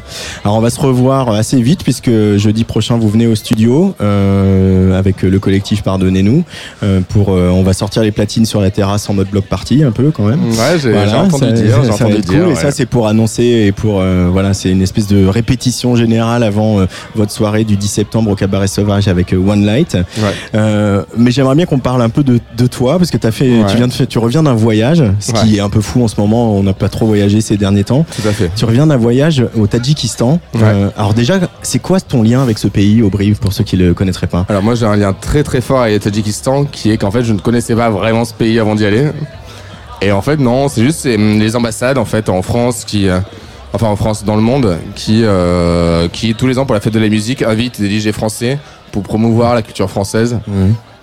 Speaker 2: Alors on va se revoir assez vite puisque jeudi prochain vous venez au studio euh, avec le collectif Pardonnez-nous euh, pour euh, on va sortir les platines sur la terrasse en mode bloc party un peu quand même.
Speaker 18: Ouais, j'ai j'ai entendu
Speaker 2: ça-
Speaker 18: dire, j'ai
Speaker 2: ça
Speaker 18: entendu dire.
Speaker 2: cool.
Speaker 18: ouais.
Speaker 2: Et ça c'est pour annoncer et pour voilà c'est une espèce de répétition générale avant votre soirée du 10 septembre au Cabaret Sauvage avec One Light. Euh, mais j'aimerais bien qu'on parle un peu de, de toi parce que as fait
Speaker 18: Ouais.
Speaker 2: tu viens de faire- tu reviens d'un voyage ce qui
Speaker 18: Ouais.
Speaker 2: est un peu fou en ce moment on n'a pas trop voyagé ces derniers temps.
Speaker 18: Tout à fait.
Speaker 2: Tu reviens d'un voyage au Tadjikistan. Euh, alors déjà, c'est quoi ton lien avec ce pays, Aubry, pour ceux qui le connaîtraient pas
Speaker 18: Alors moi j'ai un lien très très fort avec le Tadjikistan qui est qu'en fait je ne connaissais pas vraiment ce pays avant d'y aller. Et en fait non, c'est juste hum, les ambassades en fait en France qui euh, enfin en France dans le monde qui euh, qui tous les ans pour la fête de la musique invitent des DJ français pour promouvoir la culture française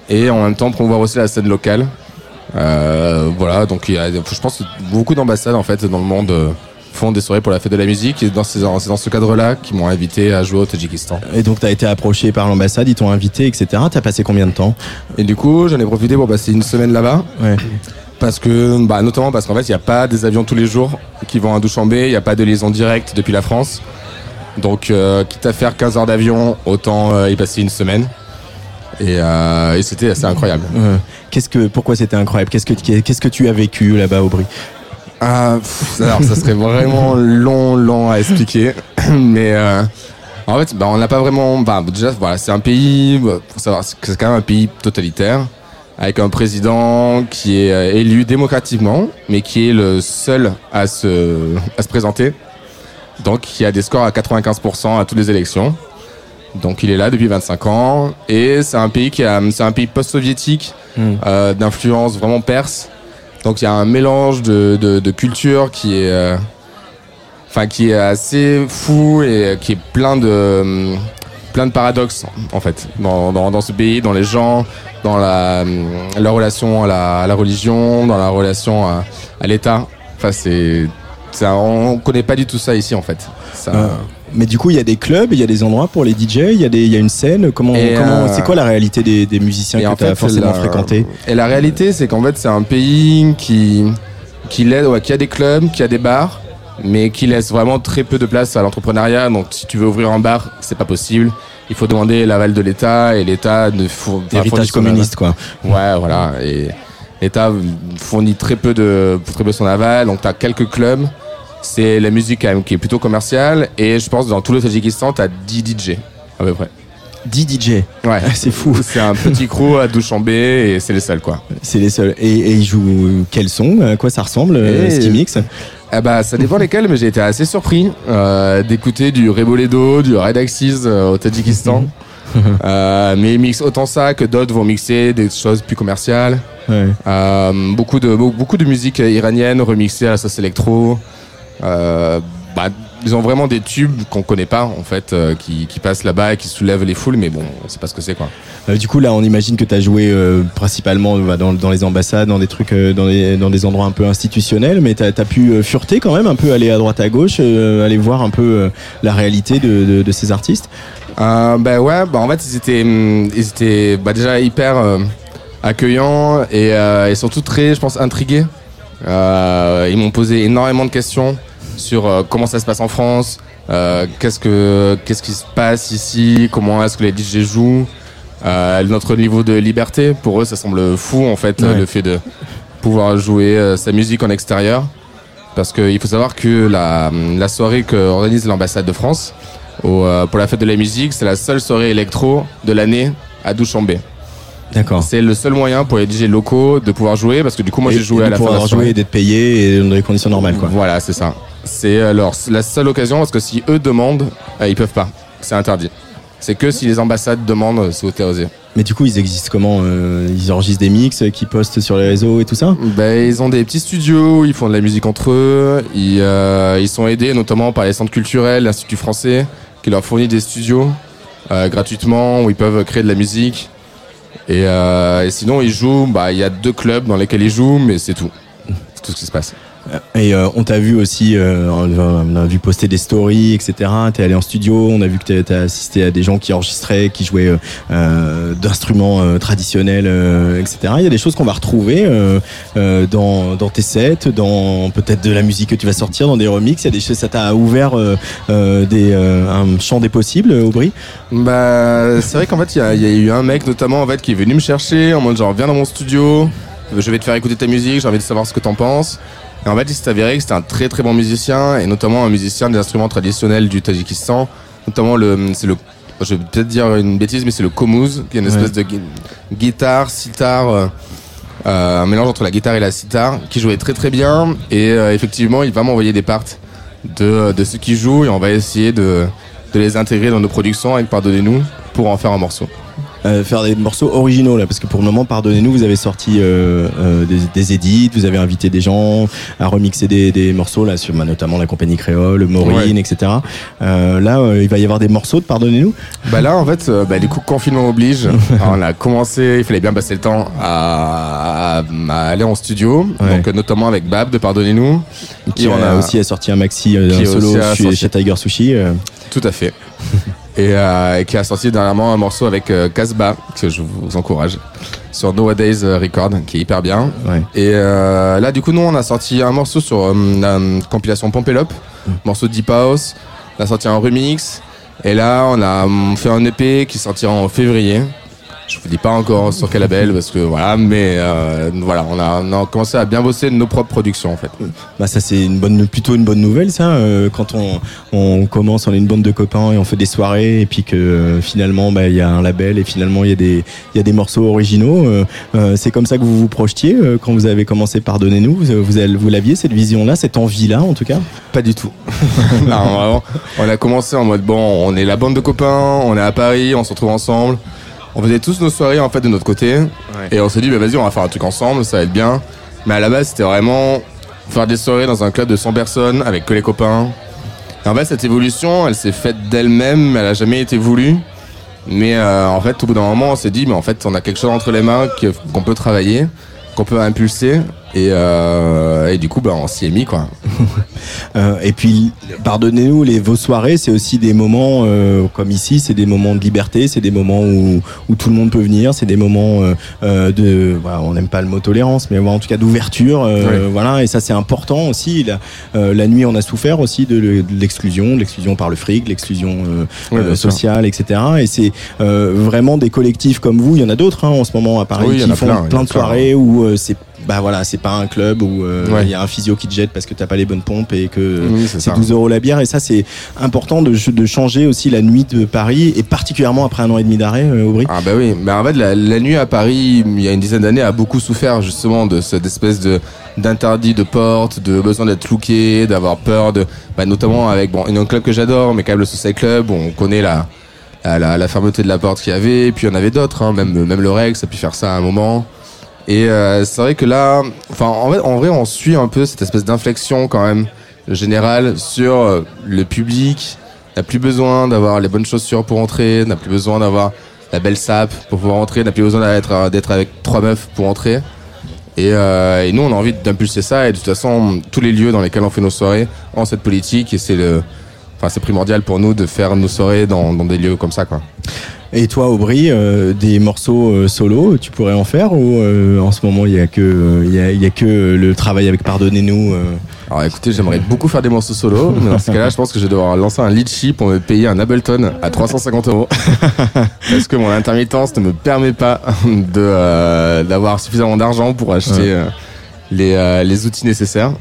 Speaker 18: et en même temps promouvoir aussi la scène locale. Euh, voilà, donc il y a je pense beaucoup d'ambassades en fait dans le monde font des soirées pour la fête de la musique et dans ces- c'est dans ce cadre-là qu'ils m'ont invité à jouer au Tadjikistan.
Speaker 2: Et donc tu as été approché par l'ambassade, ils t'ont invité, etc. T'as passé combien de temps?
Speaker 18: Et du coup, j'en ai profité pour passer une semaine là-bas. Parce que, bah, notamment parce qu'en fait, il n'y a pas des avions tous les jours qui vont à Douchambé, il n'y a pas de liaison directe depuis la France. Donc, euh, quitte à faire 15 heures d'avion, autant euh, y passer une semaine. Et, euh, et c'était assez incroyable.
Speaker 2: Qu'est-ce que, pourquoi c'était incroyable? Qu'est-ce que, qu'est-ce que tu as vécu là-bas, Aubry?
Speaker 18: Ah, pff, alors, ça serait vraiment long, long à expliquer. Mais euh, en fait, bah, on n'a pas vraiment. Bah, déjà, voilà, c'est un pays. bah, faut savoir que c'est quand même un pays totalitaire avec un président qui est euh, élu démocratiquement, mais qui est le seul à se, à se présenter. Donc, qui a des scores à 95% à toutes les élections. Donc, il est là depuis 25 ans. Et c'est un pays qui a, c'est un pays post-soviétique, euh, d'influence vraiment perse. Donc, il y a un mélange de, de, culture qui est, euh, qui est assez fou et qui est plein de, hum, plein de paradoxes, en fait, dans, dans, ce pays, dans les gens, dans la, hum, la relation à la, religion, dans la relation à, l'État. Enfin, c'est, on connaît pas du tout ça ici, en fait.
Speaker 2: Euh, Mais du coup, il y a des clubs, il y a des endroits pour les DJ, il y a des, il y a une scène. Comment,
Speaker 18: Et,
Speaker 2: comment,
Speaker 18: euh,
Speaker 2: c'est quoi la réalité des, des musiciens
Speaker 18: Et en
Speaker 2: que tu as
Speaker 18: fait,
Speaker 2: forcément
Speaker 18: la-
Speaker 2: fréquentés
Speaker 18: Et la réalité, c'est qu'en fait, c'est un pays qui, qui, laisse, ouais, qui a des clubs, qui a des bars, mais qui laisse vraiment très peu de place à l'entrepreneuriat. Donc, si tu veux ouvrir un bar, c'est pas possible. Il faut demander l'aval de l'État et l'État ne four- enfin,
Speaker 2: Héritage
Speaker 18: fournit
Speaker 2: communiste, quoi.
Speaker 18: Ouais, voilà. Et l'État fournit très peu de, très peu son aval. Donc, tu as quelques clubs. C'est la musique quand même qui est plutôt commerciale. Et je pense que dans tout le Tadjikistan, tu as 10 DJ à peu près.
Speaker 2: 10 DJ.
Speaker 18: Ouais.
Speaker 2: c'est fou.
Speaker 18: C'est un petit crew à Douchambé et c'est les seuls quoi.
Speaker 2: C'est les seuls. Et, et ils jouent quel son À quoi ça ressemble euh,
Speaker 18: Et-
Speaker 2: ce qu'ils mixent
Speaker 18: Ah bah ça dépend lesquels, mais j'ai été assez surpris euh, d'écouter du Reboledo, du Red Axis euh, au Tadjikistan. Euh, mais ils mixent autant ça que d'autres vont mixer des choses plus commerciales.
Speaker 2: Ouais.
Speaker 18: Euh, beaucoup de be- beaucoup de musique iranienne remixée à la sauce électro. Euh, bah, ils ont vraiment des tubes qu'on connaît pas en fait, euh, qui, qui passent là-bas et qui soulèvent les foules, mais bon, on sait pas ce que c'est quoi.
Speaker 2: Euh, du coup, là, on imagine que tu as joué euh, principalement bah, dans, dans les ambassades, dans des trucs, euh, dans, des, dans des endroits un peu institutionnels, mais tu as, pu euh, fureter quand même, un peu aller à droite à gauche, euh, aller voir un peu euh, la réalité de, de, de ces artistes?
Speaker 18: Euh, bah ouais, bah en fait ils étaient, hum, ils étaient bah déjà hyper euh, accueillants et, euh, et surtout très, je pense, intrigués. Euh, ils m'ont posé énormément de questions sur euh, comment ça se passe en France, euh, qu'est-ce que qu'est-ce qui se passe ici, comment est-ce que les DJ jouent, euh, notre niveau de liberté. Pour eux, ça semble fou en fait
Speaker 2: Ouais.
Speaker 18: le fait de pouvoir jouer euh, sa musique en extérieur. Parce qu'il faut savoir que la, la soirée que organise l'ambassade de France au, euh, pour la fête de la musique, c'est la seule soirée électro de l'année à Douchambé.
Speaker 2: D'accord.
Speaker 18: C'est le seul moyen pour les DJ locaux de pouvoir jouer parce que du coup moi j'ai joué à la fin de
Speaker 2: pouvoir jouer et d'être payé et dans des conditions normales, quoi.
Speaker 18: Voilà, c'est ça. C'est leur la seule occasion parce que si eux demandent, euh, ils peuvent pas. C'est interdit. C'est que si les ambassades demandent, euh, c'est autorisé.
Speaker 2: Mais du coup, ils existent comment euh, Ils enregistrent des mix euh, qui postent sur les réseaux et tout ça?
Speaker 18: Ben, ils ont des petits studios, ils font de la musique entre eux, ils, euh, ils sont aidés notamment par les centres culturels, l'Institut français, qui leur fournit des studios euh, gratuitement où ils peuvent créer de la musique. Et, euh, et sinon, ils jouent, bah, il y a deux clubs dans lesquels ils jouent, mais c'est tout. C'est tout ce qui se passe.
Speaker 2: Et euh, on t'a vu aussi, euh, on a vu poster des stories, etc. T'es allé en studio, on a vu que t'as- assisté à des gens qui enregistraient, qui jouaient euh, euh, d'instruments euh, traditionnels, euh, etc. Il y a des choses qu'on va retrouver euh, euh, dans, dans tes sets, dans peut-être de la musique que tu vas sortir, dans des remixes. Il y a des choses, ça t'a ouvert euh, euh, des, euh, un champ des possibles, Aubry?
Speaker 18: Bah, c'est vrai qu'en fait, il y, y a eu un mec notamment en fait qui est venu me chercher en mode genre viens dans mon studio, je vais te faire écouter ta musique, j'ai envie de savoir ce que t'en penses. Et en fait, il s'est avéré que c'était un très très bon musicien et notamment un musicien des instruments traditionnels du Tadjikistan, notamment le c'est le je vais peut-être dire une bêtise mais c'est le komuz qui est une espèce de gui- guitare, sitar euh, euh, un mélange entre la guitare et la sitar qui jouait très très bien. Et euh, effectivement, il va m'envoyer des parts de de ceux qui jouent et on va essayer de de les intégrer dans nos productions avec Pardonnez-nous pour en faire un morceau.
Speaker 2: Euh, faire des morceaux originaux là parce que pour le moment pardonnez-nous vous avez sorti euh, euh, des, des édits vous avez invité des gens à remixer des, des morceaux là sur bah, notamment la compagnie créole Maureen
Speaker 18: Ouais.
Speaker 2: etc là il va y avoir des morceaux de pardonnez-nous?
Speaker 18: Bah là en fait, bah, du coup confinement oblige, on a commencé, il fallait bien passer le temps à, à- à aller en studio,
Speaker 2: Ouais.
Speaker 18: donc notamment avec Bab de Pardonnez-nous.
Speaker 2: qui
Speaker 18: on
Speaker 2: a aussi sorti un maxi un solo chez, Tiger Sushi.
Speaker 18: Tout à fait. et, euh, et qui a sorti dernièrement un morceau avec euh, Casbah, que je vous encourage, sur Nowadays euh, Record, qui est hyper bien. Et euh, là, du coup, nous, on a sorti un morceau sur euh, la euh, compilation Pompelope, morceau Deep House. On a sorti un remix. Et là, on a hum, fait un EP qui sortira en février. Je vous dis pas encore sur quel label parce que voilà, mais euh, voilà, on a, on a commencé à bien bosser nos propres productions en fait.
Speaker 2: bah ça c'est une bonne plutôt une bonne nouvelle ça euh, quand on, on commence on est une bande de copains et on fait des soirées et puis que euh, finalement bah, il y a un label et finalement il y a des il y a des morceaux originaux c'est comme ça que vous vous projetiez quand vous avez commencé pardonnez-nous vous vous l'aviez cette vision là cette envie là en tout cas?
Speaker 18: Pas du tout. non, vraiment, on a commencé en mode bon, on est la bande de copains, on est à Paris, on se retrouve ensemble. On faisait tous nos soirées en fait de notre côté. Et on s'est dit, bah vas-y, on va faire un truc ensemble, ça va être bien. Mais à la base, c'était vraiment faire des soirées dans un club de 100 personnes avec que les copains. Et en fait, cette évolution, elle s'est faite d'elle-même, elle a jamais été voulue. Mais euh, en fait, au bout d'un moment, on s'est dit, mais en fait, on a quelque chose entre les mains qu'on peut travailler, qu'on peut impulser. Et, euh, et du coup, bah, on s'y est mis, quoi.
Speaker 2: Euh, et puis, pardonnez-nous, les vos soirées, c'est aussi des moments euh, comme ici, c'est des moments de liberté, c'est des moments où, où tout le monde peut venir, c'est des moments de, voilà, on n'aime pas le mot tolérance, mais en tout cas d'ouverture,
Speaker 18: Ouais.
Speaker 2: voilà. Et ça, c'est important aussi. La, la nuit, on a souffert aussi de, le- de l'exclusion, de l'exclusion par le fric, l'exclusion
Speaker 18: Ouais,
Speaker 2: sociale, etc. Et c'est vraiment des collectifs comme vous. Il y en a d'autres hein, en ce moment à Paris
Speaker 18: Oui, il y en
Speaker 2: qui
Speaker 18: a
Speaker 2: font
Speaker 18: plein,
Speaker 2: plein de
Speaker 18: plein.
Speaker 2: soirées où c'est bah voilà, c'est pas un club où euh, il
Speaker 18: Ouais.
Speaker 2: y a un physio qui te jette parce que t'as pas les bonnes pompes et que
Speaker 18: Oui, c'est
Speaker 2: c'est
Speaker 18: ça.
Speaker 2: 12 euros la bière. Et ça, c'est important de, de changer aussi la nuit de Paris et particulièrement après un an et demi d'arrêt, euh, Aubry.
Speaker 18: Ah bah oui, mais en fait la, la nuit à Paris, il y a une dizaine d'années, a beaucoup souffert justement de cette espèce de d'interdit de porte, de besoin d'être looké, d'avoir peur de, bah, notamment avec bon, un club que j'adore, mais quand même le Social Club, on connaît la la, la, la fermeté de la porte qu'il y avait, et puis il y en avait d'autres, hein, même même le Rex a pu faire ça à un moment. Et euh, c'est vrai que là, enfin en vrai, en vrai, on suit un peu cette espèce d'inflexion quand même générale sur euh, le public. N'a plus besoin d'avoir les bonnes chaussures pour entrer, n'a plus besoin d'avoir la belle sape pour pouvoir entrer, n'a plus besoin d'être d'être avec trois meufs pour entrer. Et, euh, et nous, on a envie d'impulser ça. Et de toute façon, tous les lieux dans lesquels on fait nos soirées ont cette politique. Et c'est le, enfin, c'est primordial pour nous de faire nos soirées dans, dans des lieux comme ça, quoi.
Speaker 2: Et toi, Aubry, euh, des morceaux euh, solo, tu pourrais en faire ou euh, en ce moment il y a que il y a, il y a que le travail avec Pardonnez-nous.
Speaker 18: Alors écoutez, j'aimerais beaucoup faire des morceaux solo, mais dans ce cas-là, je pense que je vais devoir lancer un litchi pour me payer un Ableton à 350 euros. Parce que mon intermittence ne me permet pas de, d'avoir suffisamment d'argent pour acheter
Speaker 2: Ouais.
Speaker 18: les, les outils nécessaires.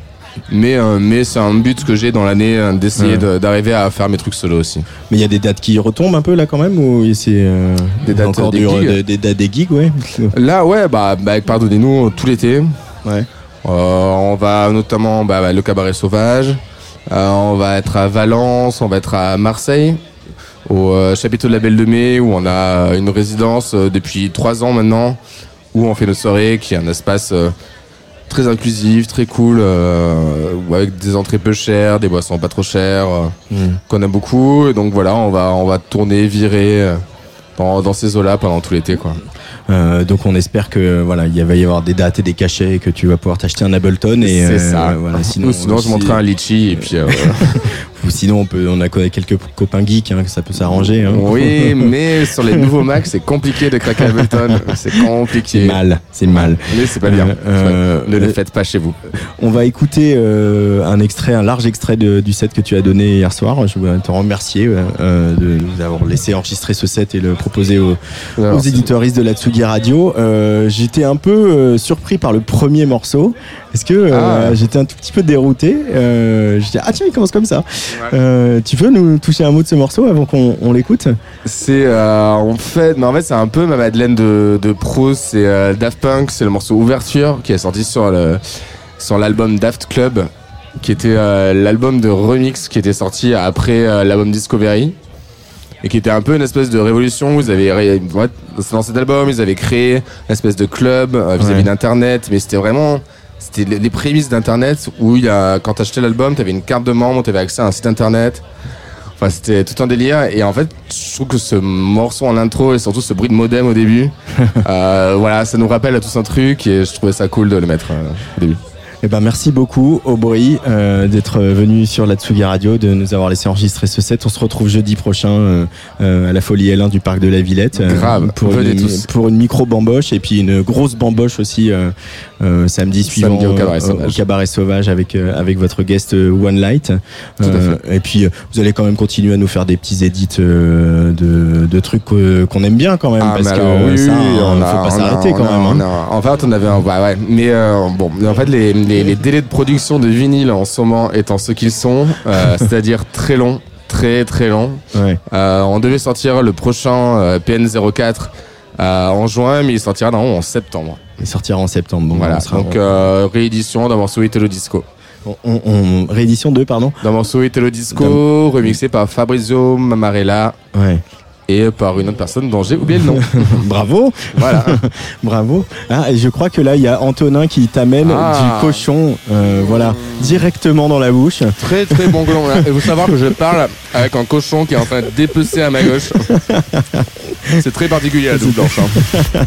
Speaker 18: Mais, euh, mais c'est un but que j'ai dans l'année euh, d'essayer
Speaker 2: Ouais.
Speaker 18: d'arriver à faire mes trucs solo aussi.
Speaker 2: Mais il y a des dates qui retombent un peu là quand même ou c'est euh,
Speaker 18: Des dates,
Speaker 2: encore
Speaker 18: des
Speaker 2: du-
Speaker 18: gigs
Speaker 2: des, des dates des gigs, ouais.
Speaker 18: Là, ouais, bah, bah, pardonnez-nous tout l'été.
Speaker 2: Ouais.
Speaker 18: Euh, on va notamment bah, bah, le cabaret sauvage. Euh, on va être à Valence, on va être à Marseille, au chapiteau de la Belle de Mai, où on a une résidence depuis trois ans maintenant, où on fait nos soirées, qui est un espace très inclusif, très cool, euh, avec des entrées peu chères, des boissons pas trop chères, euh,
Speaker 2: Mm.
Speaker 18: qu'on aime beaucoup. Et donc voilà, on va, on va tourner, virer euh, dans, dans ces eaux-là pendant tout l'été, quoi.
Speaker 2: Euh, donc on espère que voilà il va y avoir des dates et des cachets et que tu vas pouvoir t'acheter un Ableton et
Speaker 18: C'est ça.
Speaker 2: voilà sinon
Speaker 18: Ou sinon, je montrerai un litchi et puis. euh,
Speaker 2: ou sinon on peut on a quelques copains geeks hein, que ça peut s'arranger hein.
Speaker 18: Oui, mais sur les nouveaux Mac, c'est compliqué de craquer Ableton. C'est compliqué.
Speaker 2: C'est mal, c'est mal.
Speaker 18: Mais c'est pas bien.
Speaker 2: Euh,
Speaker 18: ne le
Speaker 2: euh,
Speaker 18: faites pas chez vous.
Speaker 2: On va écouter euh, un extrait, un large extrait de- du set que tu as donné hier soir. Je voudrais te remercier euh, euh, de nous avoir laissé enregistrer ce set et le proposer aux,
Speaker 18: Alors,
Speaker 2: aux éditoristes de la Tsugi Radio. Euh, J'étais un peu euh, surpris par le premier morceau. Est-ce que euh,
Speaker 18: Ah.
Speaker 2: j'étais un tout petit peu dérouté euh, Je dis ah tiens il commence comme ça. Euh, tu peux nous toucher un mot de ce morceau avant qu'on on l'écoute?
Speaker 18: C'est en fait, mais en fait, c'est un peu ma Madeleine de, de Proust. C'est Daft Punk, c'est le morceau Ouverture qui est sorti sur le sur l'album Daft Club, qui était l'album de remix qui était sorti après l'album Discovery et qui était un peu une espèce de révolution. Ré- ouais, dans cet album, ils avaient créé une espèce de club vis-à-vis
Speaker 2: Ouais.
Speaker 18: d'Internet, mais c'était vraiment c'était les, les prémices d'Internet où il y a, quand t'achetais l'album, t'avais une carte de membre, t'avais accès à un site Internet. Enfin, c'était tout un délire. Et en fait, je trouve que ce morceau en intro et surtout ce bruit de modem au début, euh, voilà, ça nous rappelle à tous un truc et je trouvais ça cool de le mettre euh, au début.
Speaker 2: Eh ben merci beaucoup Aubry euh, d'être venu sur la Tsugi Radio, de nous avoir laissé enregistrer ce set. On se retrouve jeudi prochain euh, euh, à la Folie L1 du parc de la Villette euh,
Speaker 18: Grave,
Speaker 2: pour une,
Speaker 18: tous.
Speaker 2: pour une micro bamboche et puis une grosse bamboche aussi euh, samedi suivant
Speaker 18: Samedi au Cabaret Sauvage.
Speaker 2: au Cabaret Sauvage avec euh, avec votre guest One Light.
Speaker 18: Tout à
Speaker 2: Euh, et puis vous allez quand même continuer à nous faire des petits edits euh, de, de trucs qu'on aime bien quand même
Speaker 18: Ah,
Speaker 2: parce que
Speaker 18: alors, oui,
Speaker 2: ça
Speaker 18: oui,
Speaker 2: on,
Speaker 18: on
Speaker 2: faut
Speaker 18: a-
Speaker 2: pas s'arrêter quand
Speaker 18: a-
Speaker 2: même.
Speaker 18: on
Speaker 2: hein.
Speaker 18: a- en fait, on avait un. Ouais, ouais. Mais euh, bon, en fait, les, les, les délais de production de vinyle en ce moment étant ce qu'ils sont, euh, c'est-à-dire très longs, très très longs.
Speaker 2: Ouais.
Speaker 18: Euh, on devait sortir le prochain euh, PN04 euh, en juin, mais il sortira normalement en septembre.
Speaker 2: Il sortira en septembre. Bon,
Speaker 18: Voilà.
Speaker 2: on sera-
Speaker 18: Donc réédition d'un morceau Italo Disco.
Speaker 2: on- on- on- réédition 2 pardon.
Speaker 18: D'un morceau Italo Disco remixé par Fabrizio Mamarella.
Speaker 2: Ouais.
Speaker 18: Et par une autre personne dont j'ai oublié le nom.
Speaker 2: Bravo.
Speaker 18: Voilà.
Speaker 2: Bravo. Ah, et je crois que là, il y a Antonin qui t'amène
Speaker 18: Ah.
Speaker 2: du cochon, euh, voilà, directement dans la bouche.
Speaker 18: Très très bon gland là. Et vous savoir que je parle avec un cochon qui est en train de dépecer à ma gauche. C'est très particulier la double blanche. hein.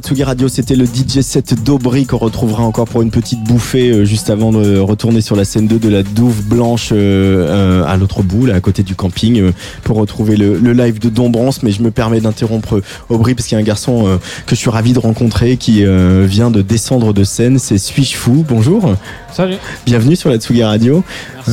Speaker 2: Sur la Tsugi Radio, c'était le DJ set d'Aubry qu'on retrouvera encore pour une petite bouffée euh, juste avant de retourner sur la scène 2 de la Douve Blanche euh, euh, à l'autre bout, là, à côté du camping, euh, pour retrouver le, le live de Dombrance. Mais je me permets d'interrompre Aubry parce qu'il y a un garçon euh, que je suis ravi de rencontrer qui euh, vient de descendre de scène. C'est Suis-je fou Bonjour.
Speaker 19: Salut.
Speaker 2: Bienvenue sur la Tsugi Radio.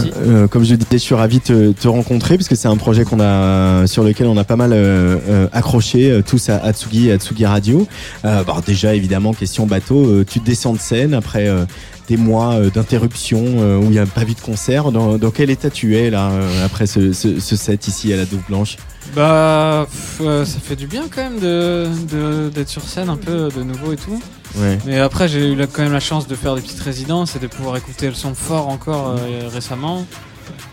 Speaker 19: Merci.
Speaker 2: Euh, euh, comme je le disais, je suis ravi de te, te rencontrer parce que c'est un projet qu'on a sur lequel on a pas mal euh, accroché tous à, à Tsugi et à Tsugi Radio. Euh, bon, déjà évidemment question bateau, euh, tu descends de scène après euh, des mois euh, d'interruption euh, où il n'y a pas vu de concert. Dans, dans quel état tu es là euh, après ce, ce, ce set ici à la Douve Blanche?
Speaker 19: Bah, pff, euh, ça fait du bien quand même de de- d'être sur scène un peu de nouveau et tout. Mais après, j'ai eu quand même la chance de faire des petites résidences et de pouvoir écouter le son fort encore euh, récemment.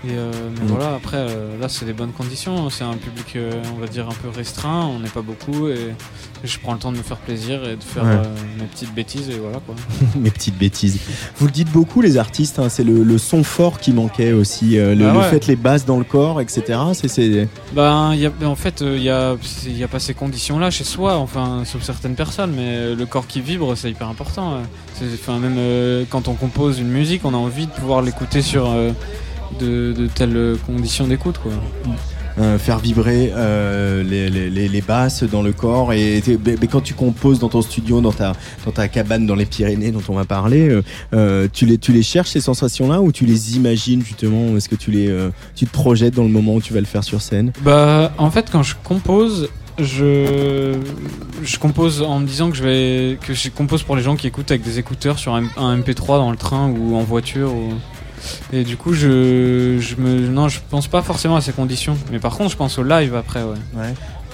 Speaker 19: Et euh, mais voilà, après, euh, là, c'est des bonnes conditions. C'est un public, euh, on va dire, un peu restreint. On n'est pas beaucoup et, je prends le temps de me faire plaisir et de faire
Speaker 2: Ouais.
Speaker 19: mes petites bêtises et voilà quoi.
Speaker 2: Mes petites bêtises. Vous le dites beaucoup les artistes, hein, c'est le, le son fort qui manquait aussi, le,
Speaker 19: Ah
Speaker 2: le
Speaker 19: ouais.
Speaker 2: fait les basses dans le corps, etc. C'est c'est
Speaker 19: Ben, y a, en fait, il n'y a, y a pas ces conditions-là chez soi, enfin, sauf certaines personnes, mais le corps qui vibre, c'est hyper important. C'est- Enfin, même quand on compose une musique, on a envie de pouvoir l'écouter sur de, de telles conditions d'écoute, quoi.
Speaker 2: euh, faire vibrer euh, les, les, les- les basses dans le corps. Et mais, quand tu composes dans ton studio, dans ta, dans ta cabane dans les Pyrénées dont on va parler, euh, tu, les, tu les cherches ces sensations-là ou tu les imagines justement Est-ce que tu, les, tu te projettes dans le moment où tu vas le faire sur scène?
Speaker 19: Bah, en fait, quand je compose, je, je compose en me disant que je vais, que je compose pour les gens qui écoutent avec des écouteurs sur un, un MP3 dans le train ou en voiture. Ou... Et du coup, je, je me, non, je pense pas forcément à ces conditions. Mais par contre, je pense au live après, ouais.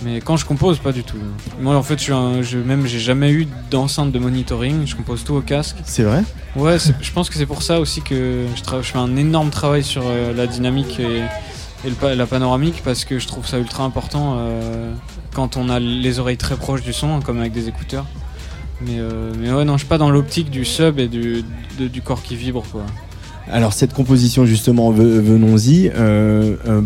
Speaker 19: Mais quand je compose, pas du tout. Moi, en fait, je suis un, je, même, j'ai jamais eu d'enceinte de monitoring. Je compose tout au casque.
Speaker 2: C'est vrai?
Speaker 19: Ouais, je pense que c'est pour ça aussi que je, fais un énorme travail sur euh, la dynamique et, et le pa- la panoramique parce que je trouve ça ultra important euh, quand on a les oreilles très proches du son, comme avec des écouteurs. Mais, euh, mais ouais, non, je suis pas dans l'optique du sub et du, de- du corps qui vibre, quoi.
Speaker 2: Alors cette composition justement, ve- venons-y. euh, euh,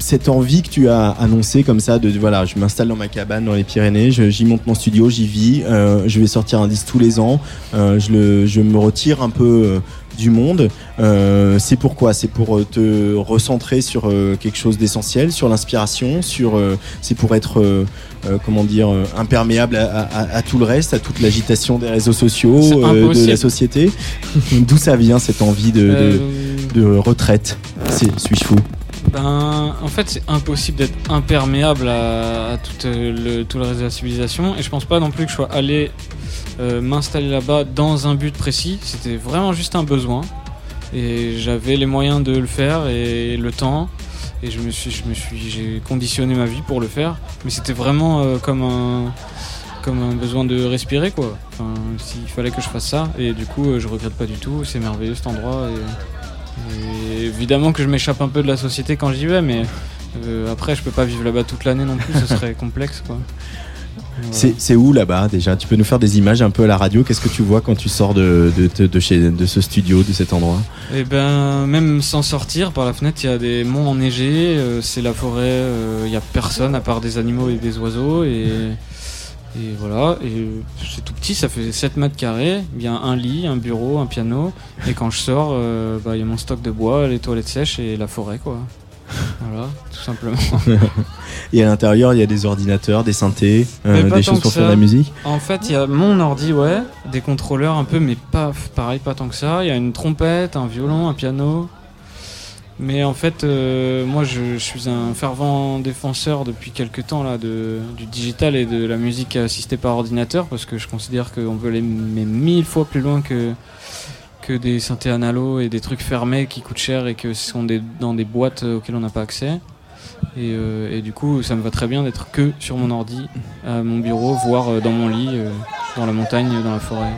Speaker 2: cette envie que tu as annoncée comme ça de voilà je m'installe dans ma cabane dans les Pyrénées j'y monte mon studio j'y vis euh, je vais sortir un disque tous les ans euh, je, le, je me retire un peu euh, du monde. Euh, c'est pourquoi c'est pour euh, te recentrer sur euh, quelque chose d'essentiel sur l'inspiration sur euh, c'est pour être euh, euh, comment dire euh, imperméable à, à- à tout le reste à toute l'agitation des réseaux sociaux euh, de la société. D'où ça vient cette envie de, de-
Speaker 19: Euh,
Speaker 2: de retraite? C'est suis-je fou?
Speaker 19: Ben, en fait, c'est impossible d'être imperméable à, à tout, euh, le, tout le reste de la civilisation. Et je pense pas non plus que je sois allé euh, m'installer là-bas dans un but précis. C'était vraiment juste un besoin. Et j'avais les moyens de le faire et le temps. Et je me suis, je me suis, j'ai conditionné ma vie pour le faire. Mais c'était vraiment euh, comme un, comme un besoin de respirer quoi. Enfin, s'il fallait que je fasse ça. Et du coup, euh, je regrette pas du tout. C'est merveilleux cet endroit. Et, et évidemment que je m'échappe un peu de la société quand j'y vais, mais euh, après, je peux pas vivre là-bas toute l'année non plus. ce serait complexe quoi.
Speaker 2: C'est où là-bas déjà? Tu peux nous faire des images un peu à la radio? Qu'est-ce que tu vois quand tu sors de, de, de, de chez, de ce studio, de cet endroit?
Speaker 19: Et ben, même sans sortir par la fenêtre, il y a des monts enneigés, euh, c'est la forêt, il y a personne à part des animaux et des oiseaux. Et, et voilà, et euh, c'est tout petit, ça fait 7 mètres carrés. Il y a un lit, un bureau, un piano. Et quand je sors, euh, bah, il y a mon stock de bois, les toilettes sèches et la forêt, quoi. Voilà, tout simplement.
Speaker 2: Et à l'intérieur, il y a des ordinateurs, des synthés, euh, des choses pour faire de la musique
Speaker 19: En fait, il y a mon ordi, ouais, des contrôleurs un peu, mais pas pareil, pas tant que ça. Il y a une trompette, un violon, un piano. Mais en fait, euh, moi, je, je suis un fervent défenseur depuis quelques temps là de, du digital et de la musique assistée par ordinateur parce que je considère qu'on peut aller mais mille fois plus loin que que des synthés analo et des trucs fermés qui coûtent cher et que ce sont des, dans des boîtes euh, auxquelles on n'a pas accès. Et, euh, et du coup, ça me va très bien d'être que sur mon ordi, à mon bureau, voire euh, dans mon lit, dans la montagne, dans la forêt.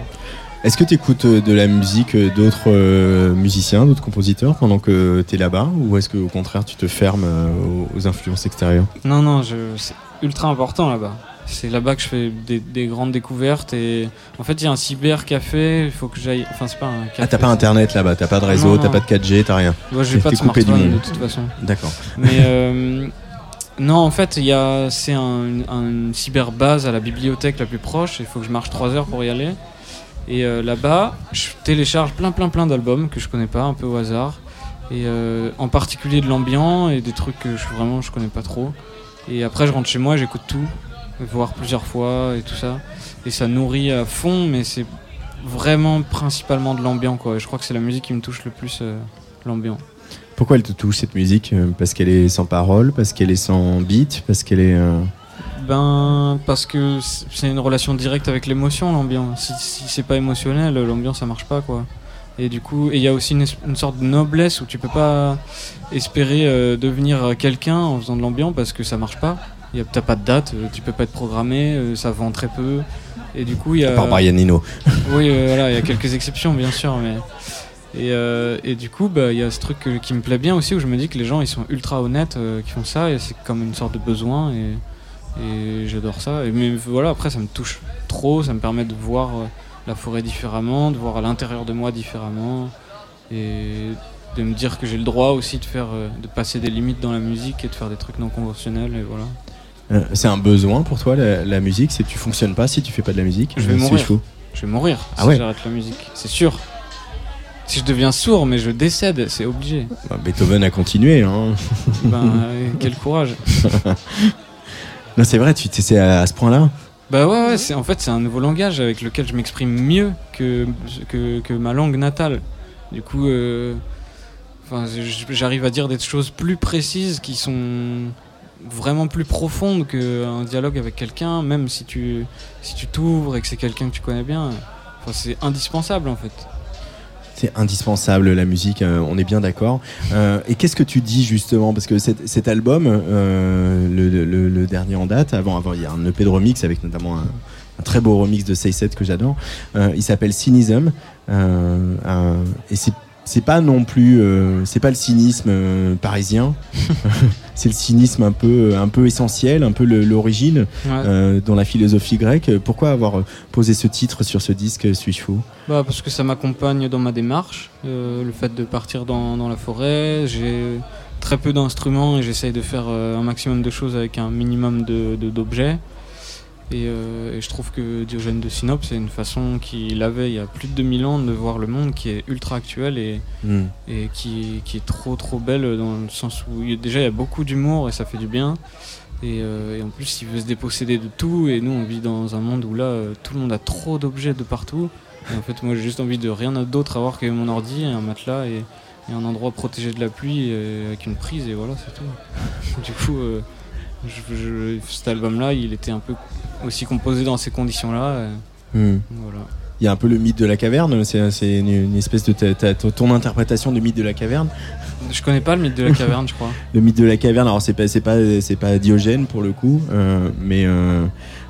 Speaker 2: Est-ce que tu écoutes de la musique d'autres musiciens, d'autres compositeurs pendant que tu es là-bas? Ou est-ce qu'au contraire, tu te fermes aux, aux influences extérieures?
Speaker 19: Non, non, je, c'est ultra important là-bas. C'est là-bas que je fais des, des grandes découvertes et en fait il y a un cybercafé, il faut que j'aille. Enfin c'est pas un café.
Speaker 2: Ah, t'as pas internet là-bas, t'as pas de réseau, t'as pas de 4G, t'as rien.
Speaker 19: Moi j'ai pas de
Speaker 2: coupé du
Speaker 19: smartphone de
Speaker 2: monde.
Speaker 19: toute façon.
Speaker 2: D'accord.
Speaker 19: Mais euh, Non, en fait, il y a, c'est un, une- une cyberbase à la bibliothèque la plus proche. Il faut que je marche 3 heures pour y aller. Et euh, là-bas, je télécharge plein, plein, plein d'albums que je connais pas, un peu au hasard. Et euh, en particulier de l'ambiant et des trucs que je, vraiment je connais pas trop. Et après, je rentre chez moi, j'écoute tout, voir plusieurs fois et tout ça. Et ça nourrit à fond, mais c'est vraiment principalement de l'ambiant, quoi. Et je crois que c'est la musique qui me touche le plus, euh, l'ambiant.
Speaker 2: Pourquoi elle te touche cette musique? Euh, Parce qu'elle est sans parole, parce qu'elle est sans beat, parce qu'elle est. euh,
Speaker 19: Ben, parce que c'est une relation directe avec l'émotion, l'ambiance. Si, si c'est pas émotionnel, l'ambiance ça marche pas, quoi. Et du coup, il y a aussi une sorte de noblesse où tu peux pas espérer euh, devenir quelqu'un en faisant de l'ambiance parce que ça marche pas. Y a- T'as pas de date, euh, tu peux pas être programmé, euh, ça vend très peu. Et du coup, il y a.
Speaker 2: À part Brian Eno.
Speaker 19: oui, euh, voilà, il y a quelques exceptions, bien sûr, mais. Et, euh, et du coup, bah, il y a ce truc qui me plaît bien aussi où je me dis que les gens ils sont ultra honnêtes euh, qui font ça et c'est comme une sorte de besoin et, et j'adore ça. Et, mais voilà, après ça me touche trop, ça me permet de voir la forêt différemment, de voir à l'intérieur de moi différemment et de me dire que j'ai le droit aussi de faire, de passer des limites dans la musique et de faire des trucs non conventionnels et voilà.
Speaker 2: Euh, c'est un besoin pour toi la, la musique C'est tu fonctionnes pas si tu fais pas de la musique?
Speaker 19: Je vais
Speaker 2: Euh,
Speaker 19: mourir. Je vais mourir
Speaker 2: Ah
Speaker 19: si
Speaker 2: ouais.
Speaker 19: j'arrête la musique, c'est sûr. Si je deviens sourd, mais je décède, c'est obligé.
Speaker 2: Bah, Beethoven a continué. Hein.
Speaker 19: Ben, euh, quel courage.
Speaker 2: non, c'est vrai, tu t'es c'est à, à ce point-là?
Speaker 19: Bah ouais, ouais c'est, en fait c'est un nouveau langage avec lequel je m'exprime mieux que, que, que ma langue natale. Du coup, euh, j'arrive à dire des choses plus précises qui sont vraiment plus profondes qu'un dialogue avec quelqu'un, même si tu si tu t'ouvres et que c'est quelqu'un que tu connais bien. Enfin, c'est indispensable en fait.
Speaker 2: C'est indispensable la musique, euh, on est bien d'accord. Euh, et qu'est-ce que tu dis justement? Parce que cet, album, euh, le, dernier en date, avant, avant il y a un EP de remix avec notamment un, très beau remix de Say Set que j'adore. Il s'appelle Cynism. Et c'est c'est pas non plus, euh, c'est pas le cynisme euh, parisien. c'est le cynisme un peu, un peu essentiel, un peu l'origine
Speaker 19: Ouais.
Speaker 2: euh, dans la philosophie grecque. Pourquoi avoir posé ce titre sur ce disque Suis-je fou?
Speaker 19: Bah, parce que ça m'accompagne dans ma démarche, euh, le fait de partir dans, dans la forêt. J'ai très peu d'instruments et j'essaye de faire euh, un maximum de choses avec un minimum de- de- d'objets. Et, euh, et je trouve que Diogène de Sinope, c'est une façon qu'il avait il y a plus de 2000 ans de voir le monde qui est ultra actuelle et,
Speaker 2: Mm.
Speaker 19: et qui, qui est trop trop belle dans le sens où il déjà il y a beaucoup d'humour et ça fait du bien. Et, euh, et en plus, il veut se déposséder de tout. Et nous, on vit dans un monde où là, euh, tout le monde a trop d'objets de partout. Et en fait, moi, j'ai juste envie de rien d'autre avoir que mon ordi, un matelas et, et un endroit protégé de la pluie et avec une prise. Et voilà, c'est tout. du coup, euh, je- je- cet album-là, il était un peu aussi composé dans ces conditions-là. et
Speaker 2: Hmm.
Speaker 19: Voilà.
Speaker 2: Il y a un peu le mythe de la caverne, c'est une, une espèce de ta- ta- ton interprétation du mythe de la caverne.
Speaker 19: Je connais pas le mythe de la caverne, je crois.
Speaker 2: Le mythe de la caverne, alors c'est pas pas Diogène pour le coup, euh, mais euh,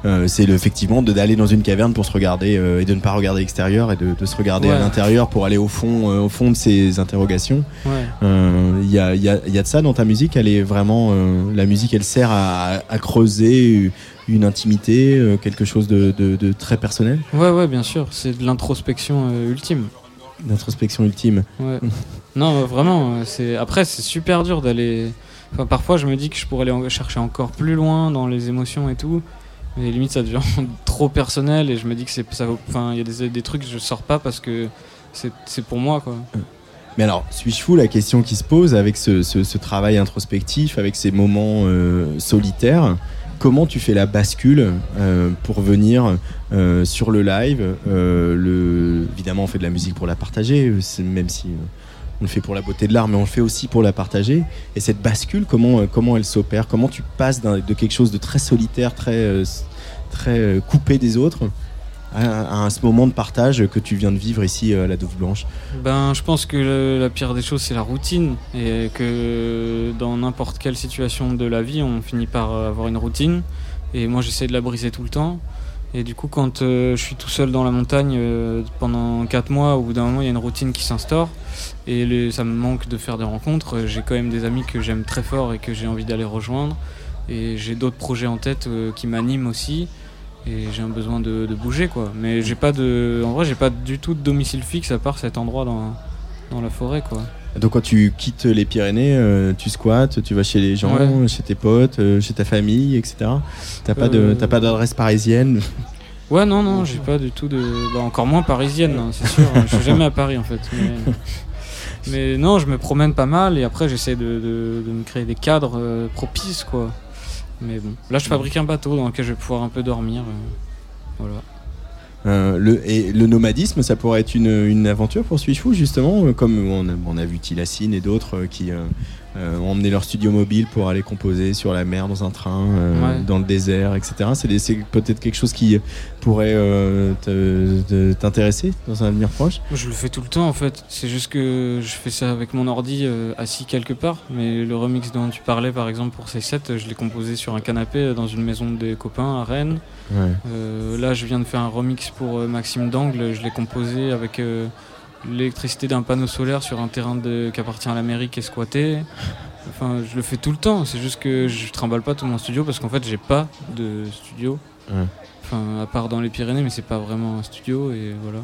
Speaker 2: euh, c'est effectivement d'aller dans une caverne pour se regarder euh, et de ne pas regarder l'extérieur et de, de se regarder à l'intérieur pour aller au fond euh, au fond de ces interrogations.
Speaker 19: Ouais.
Speaker 2: Il y, a, y, a, y a de ça dans ta musique? Elle est vraiment la musique, elle sert à, à creuser une intimité, quelque chose de, de- de très personnel,
Speaker 19: Ouais, ouais, bien sûr. C'est de l'introspection ultime.
Speaker 2: d'introspection ultime.
Speaker 19: Ouais. non, euh, vraiment. C'est après, c'est super dur d'aller. Enfin, parfois, je me dis que je pourrais aller chercher encore plus loin dans les émotions et tout. Mais limite, ça devient trop personnel et je me dis que c'est ça. Enfin, il y a des, des trucs que je sors pas parce que c'est pour moi, quoi.
Speaker 2: Mais alors, suis-je fou La question qui se pose avec ce, ce- travail introspectif, avec ces moments euh, solitaires, comment tu fais la bascule euh, pour venir euh, sur le live euh, le... Évidemment, on fait de la musique pour la partager, euh, même si euh, on le fait pour la beauté de l'art, mais on le fait aussi pour la partager. Et cette bascule, comment, euh, comment elle s'opère? Comment tu passes de quelque chose de très solitaire, très, euh, très euh, coupé des autres à, ce moment de partage que tu viens de vivre ici à la Douve Blanche?
Speaker 19: Ben, je pense que la pire des choses, c'est la routine. Et que dans n'importe quelle situation de la vie, on finit par avoir une routine. Et moi, j'essaie de la briser tout le temps. Et du coup, quand euh, je suis tout seul dans la montagne euh, pendant 4 mois, au bout d'un moment, il y a une routine qui s'instaure. Et ça me manque de faire des rencontres. J'ai quand même des amis que j'aime très fort et que j'ai envie d'aller rejoindre. Et j'ai d'autres projets en tête euh, qui m'animent aussi. Et j'ai un besoin de, de bouger, quoi. Mais j'ai pas de. En vrai, j'ai pas du tout de domicile fixe à part cet endroit dans, dans la forêt, quoi.
Speaker 2: Donc quand tu quittes les Pyrénées, euh, tu squattes, tu vas chez les gens,
Speaker 19: Ouais.
Speaker 2: chez tes potes, euh, chez ta famille, etc. T'as pas de,
Speaker 19: Euh,
Speaker 2: t'as pas d'adresse parisienne?
Speaker 19: Ouais, non, non, j'ai pas du tout de. Bah, encore moins parisienne, hein, c'est sûr. je suis jamais à Paris en fait. Mais... mais non, je me promène pas mal et après j'essaie de, de- de me créer des cadres propices quoi. Mais bon, là je fabrique un bateau dans lequel je vais pouvoir un peu dormir. voilà.
Speaker 2: Euh, le, et le nomadisme, ça pourrait être une, une aventure pour Switchful, justement, euh, comme on a, on a vu Tilassine et d'autres euh, qui euh, ont emmené leur studio mobile pour aller composer sur la mer, dans un train, euh,
Speaker 19: Ouais.
Speaker 2: dans le désert, etc. C'est peut-être quelque chose qui pourrait euh, t'intéresser dans un avenir proche?
Speaker 19: Je le fais tout le temps en fait. C'est juste que je fais ça avec mon ordi euh, assis quelque part. Mais le remix dont tu parlais par exemple pour ces sets, je l'ai composé sur un canapé euh, dans une maison des copains à Rennes.
Speaker 2: Ouais.
Speaker 19: Là, je viens de faire un remix pour Maxime Dangle. Je l'ai composé avec l'électricité d'un panneau solaire sur un terrain de- qui appartient à la mairie qui est squatté. Enfin, je le fais tout le temps. C'est juste que je trimballe pas tout mon studio parce qu'en fait, j'ai pas de studio.
Speaker 2: Ouais.
Speaker 19: Enfin, à part dans les Pyrénées, mais c'est pas vraiment un studio et voilà.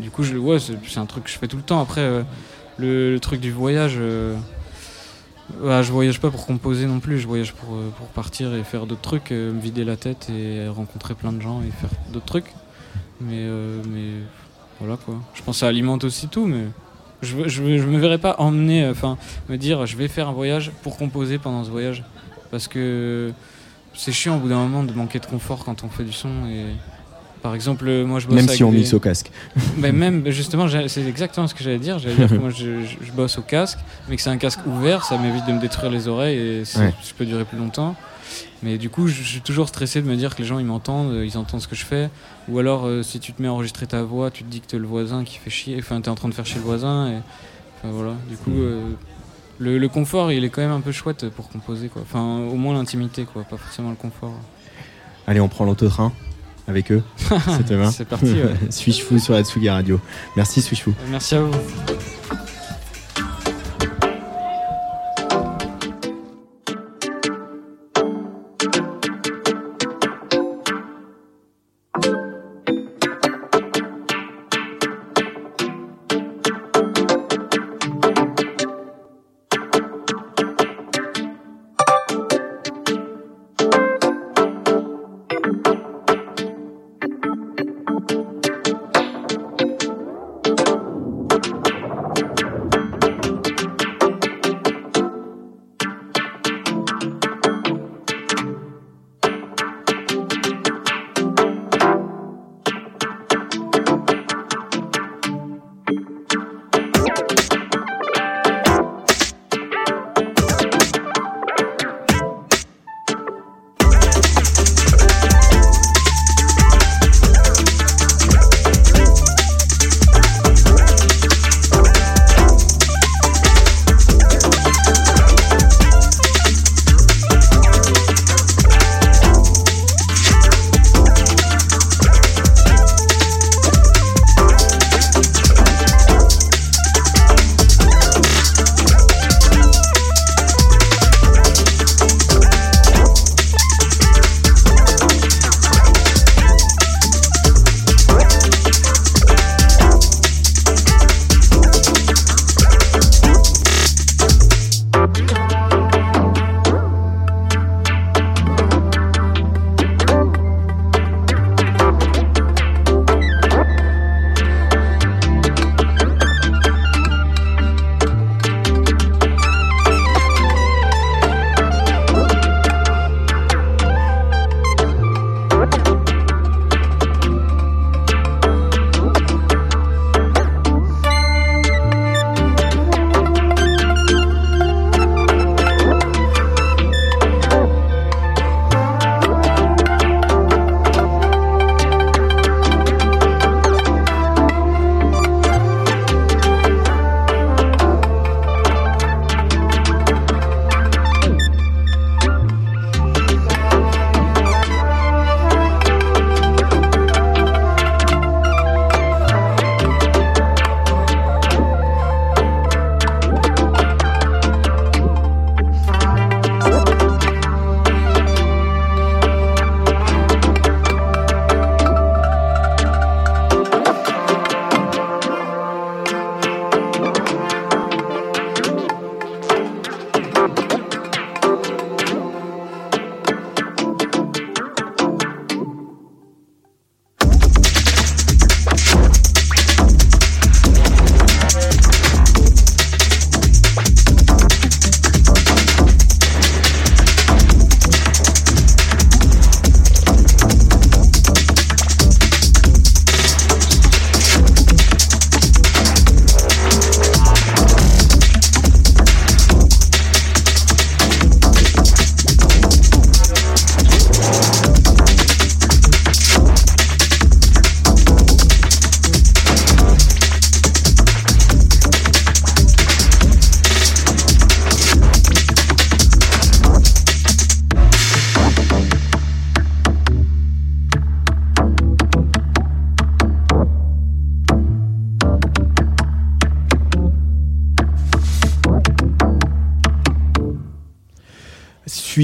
Speaker 19: Du coup, je, ouais, c'est un truc que je fais tout le temps. Après, euh, le, le truc du voyage, euh, ouais, je voyage pas pour composer non plus. Je voyage pour, euh, pour partir et faire d'autres trucs, me vider la tête et rencontrer plein de gens et faire d'autres trucs. Mais, euh, mais voilà quoi. Je pense que ça alimente aussi tout, mais je, je, je me verrais pas emmener, euh, enfin, me dire je vais faire un voyage pour composer pendant ce voyage. Parce que c'est chiant au bout d'un moment de manquer de confort quand on fait du son et par exemple moi je bosse
Speaker 2: Même
Speaker 19: avec
Speaker 2: si on
Speaker 19: des-
Speaker 2: mixe au casque.
Speaker 19: mais même bah, justement c'est exactement ce que j'allais dire j'allais dire que moi je, bosse au casque mais que c'est un casque ouvert ça m'évite de me détruire les oreilles et
Speaker 2: Ouais.
Speaker 19: je peux durer plus longtemps mais du coup je, suis toujours stressé de me dire que les gens ils m'entendent euh, ils entendent ce que je fais ou alors euh, si tu te mets à enregistrer ta voix tu te dis que t'es le voisin qui fait chier enfin t'es en train de faire chier le voisin et enfin, voilà du coup euh, le, le confort il est quand même un peu chouette pour composer quoi enfin au moins l'intimité quoi pas forcément le confort
Speaker 2: Allez, on prend l'autotrain avec eux.
Speaker 19: C'est parti, ouais.
Speaker 2: Switchful sur la Tsugi Radio. Merci Switchful.
Speaker 19: merci à vous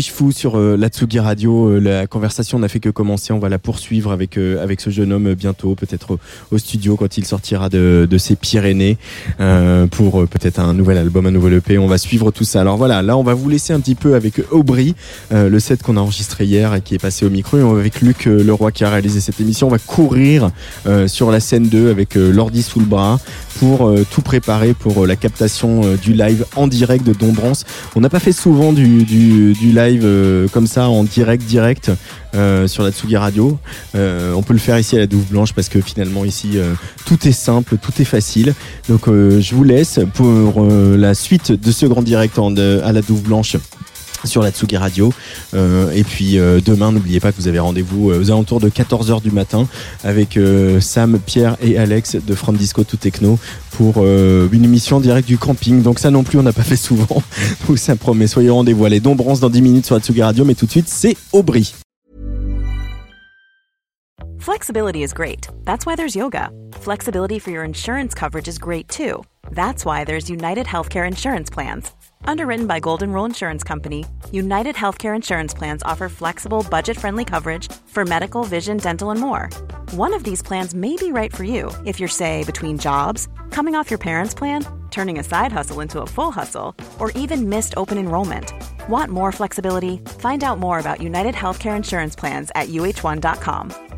Speaker 2: Suis-je fou sur euh, la Tsugi Radio Euh, La conversation n'a fait que commencer. On va la poursuivre avec euh, avec ce jeune homme euh, bientôt, peut-être au, studio quand il sortira de, de ses Pyrénées pour peut-être un nouvel album, un nouvel EP. On va suivre tout ça. Alors voilà, là on va vous laisser un petit peu avec Aubry, le set qu'on a enregistré hier et qui est passé au micro. Et avec Luc Leroy qui a réalisé cette émission. On va courir sur la scène 2 avec l'ordi sous le bras pour tout préparer pour la captation du live en direct de Dombrance. On n'a pas fait souvent du, live euh, comme ça en direct direct euh, sur la Tsugi Radio. Euh, on peut le faire ici à la Douve Blanche parce que finalement ici tout est simple, tout est facile. Donc je vous laisse pour la suite de ce grand direct à la Douve Blanche sur la Tsugi Radio. Et puis demain, n'oubliez pas que vous avez rendez-vous aux alentours de 14h du matin avec Sam, Pierre et Alex de From Disco to Techno pour euh, une émission en direct du camping. Donc ça non plus, on n'a pas fait souvent. Donc ça promet, soyez rendez-vous. Allez, Dombrance dans 10 minutes sur la Tsugi Radio, mais tout de suite, c'est Aubry.
Speaker 20: Flexibility is great. That's why there's yoga. Flexibility for your insurance coverage is great too. That's why there's United Healthcare Insurance Plans. Underwritten by Golden Rule Insurance Company, United Healthcare Insurance Plans offer flexible, budget friendly coverage for medical, vision, dental, and more. One of these plans may be right for you if you're, say, between jobs, coming off your parents' plan, turning a side hustle into a full hustle, or even missed open enrollment. Want more flexibility? Find out more about United Healthcare Insurance Plans at uh1.com.